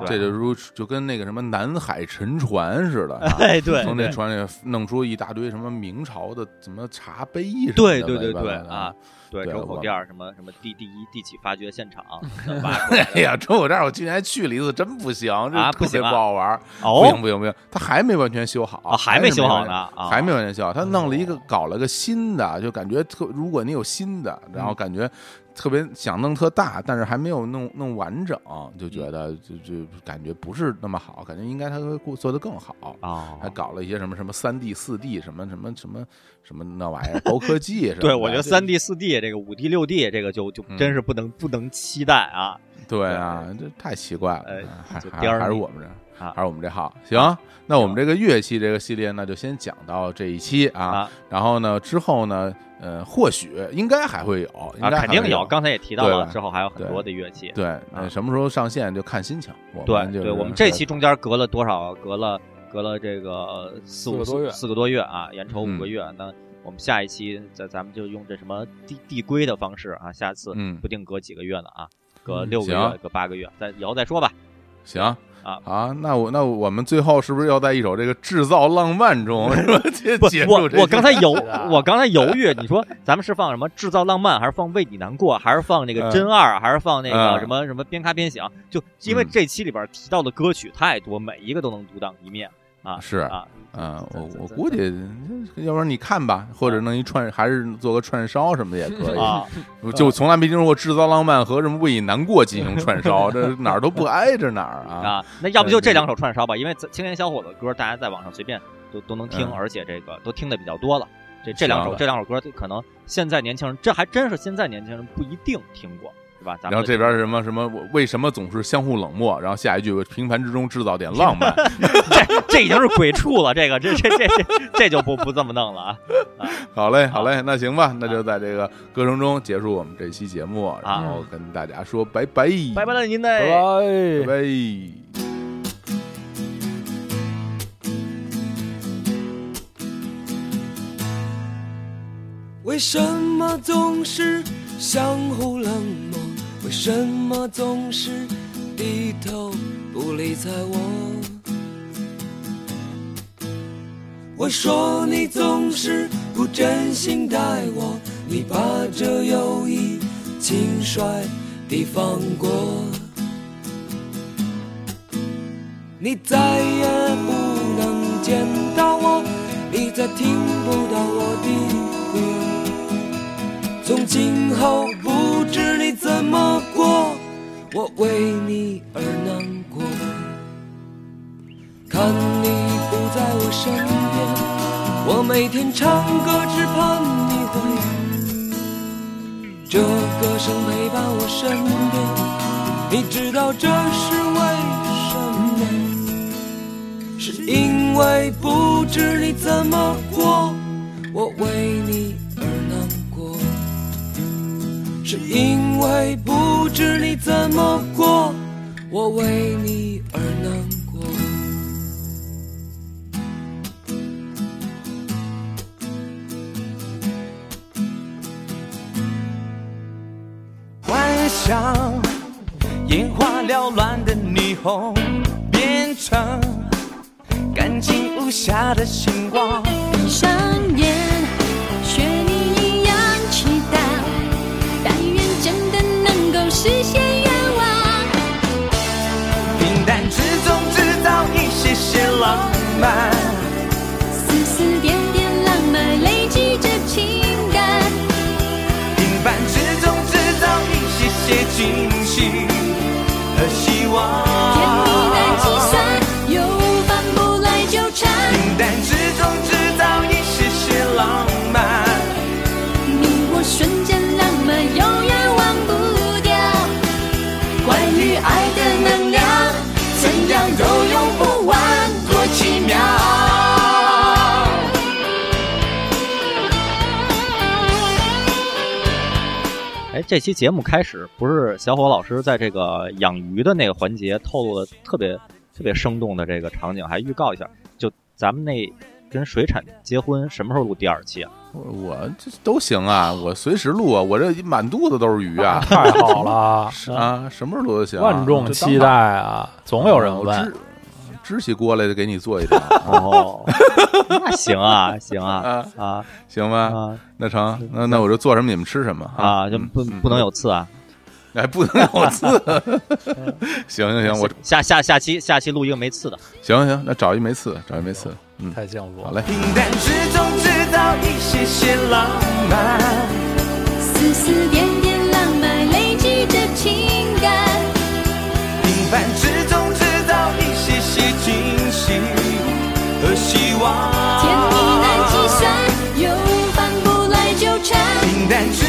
这就如就跟那个什么南海沉船似的啊，哎，对，从那船里弄出一大堆什么明朝的什么茶杯什么的，对对对对啊，对周口店儿什么什么第第一第几发掘现场 <laughs> 哎呀，周口店我去年还去了一次，真不行，这特别啊不行啊不好玩，不哦行不行不行，他还没完全修好啊，还没修好呢啊，还没完全修好，他弄了一个搞了个新的，就感觉特，如果你有新的，然后感觉特别想弄特大，但是还没有弄弄完整，就觉得就就感觉不是那么好，感觉应该他会过做得更好。啊还搞了一些什么什么三 D、四 D 什么什么什么什么那玩意儿，高科技什么。对，我觉得三 D、四 D 这个五 D、六 D 这个就就嗯真是不能不能期待啊。对啊，这太奇怪了，呃还还是我们这还是我们这号行，那我们这个乐器这个系列呢，就先讲到这一期啊。啊然后呢，之后呢，呃，或许应该还会有，应啊，该肯定有，刚才也提到了，之后还有很多的乐器。对，那什么时候上线就看心情。对就是对，我们这期中间隔了多少？隔了隔了这个呃四五个多月四个多月啊，眼瞅五嗯个月。那我们下一期咱咱们就用这什么递递归的方式啊，下次嗯不定隔几个月呢啊，隔嗯六个月，隔八个月，再以后再说吧。行啊啊，那我那我们最后是不是要在一首这个制造浪漫中 <laughs> 是吧？结不结，束我我刚才犹我刚才犹豫，你说咱们是放什么制造浪漫，还是放为你难过，还是放那个嗯真二，还是放那个嗯什么什么边咔边响？就因为嗯这期里边提到的歌曲太多，每一个都能独当一面啊。是啊，嗯，我我估计，要不然你看吧，或者弄一串，还是做个串烧什么的也可以。啊，我 <laughs> 就从来没听说过制造浪漫和什么为你难过进行串烧，这 <laughs> 哪儿都不挨着哪儿啊。啊，那要不就这两首串烧吧，因为青年小伙子的歌，大家在网上随便都都能听，嗯而且这个都听的比较多了。这这两首这两首歌，可能现在年轻人，这还真是现在年轻人不一定听过，是吧？咱们然后这边是什么什么？为什么总是相互冷漠？然后下一句平凡之中制造点浪漫。<laughs> 这这已经是鬼畜了，这个这这这这这就不不这么弄了啊！<laughs> 好嘞，好嘞，那行吧，那就在这个歌声中结束我们这期节目，然后跟大家说拜拜，拜拜了您嘞！拜拜拜。为什么总是相互冷漠？为什么总是低头不理睬我？我说你总是不真心待我，你把这友谊轻率地放过，你再也不能见到我，你再听不到我的歌。从今后不知你怎么过，我为你而难过。看你不在我身边，我每天唱歌只盼你回。这歌声陪伴我身边，你知道这是为什么？是因为不知你怎么过，我为你。是因为不知你怎么过，我为你而难过。幻想眼花缭乱的霓虹，变成干净无瑕的星光。闭上眼，实现愿望。平淡之中制造一些些浪漫，丝丝点点浪漫累积着情感，平凡之中制造一些些惊喜和希望。这期节目开始不是小伙老师在这个养鱼的那个环节透露的特别特别生动的这个场景，还预告一下，就咱们那跟水产结婚什么时候录第二期啊？我我这都行啊，我随时录啊，我这满肚子都是鱼啊 <laughs> 太好了，<laughs> 是啊，什么时候录都行啊。万众期待啊！总有人我问支，起锅来就给你做一点哦，<laughs> 那行啊，行啊啊，啊行吧？啊那成，那那我就做什么你们吃什么啊！就嗯不嗯不能有刺啊！哎，不能有刺。<laughs> 行行行，我下下下期下期录一个没刺的。行行，那找一没刺，找一没刺。嗯，太幸福了。好嘞。平淡之中制造一些些浪漫。丝丝点点 난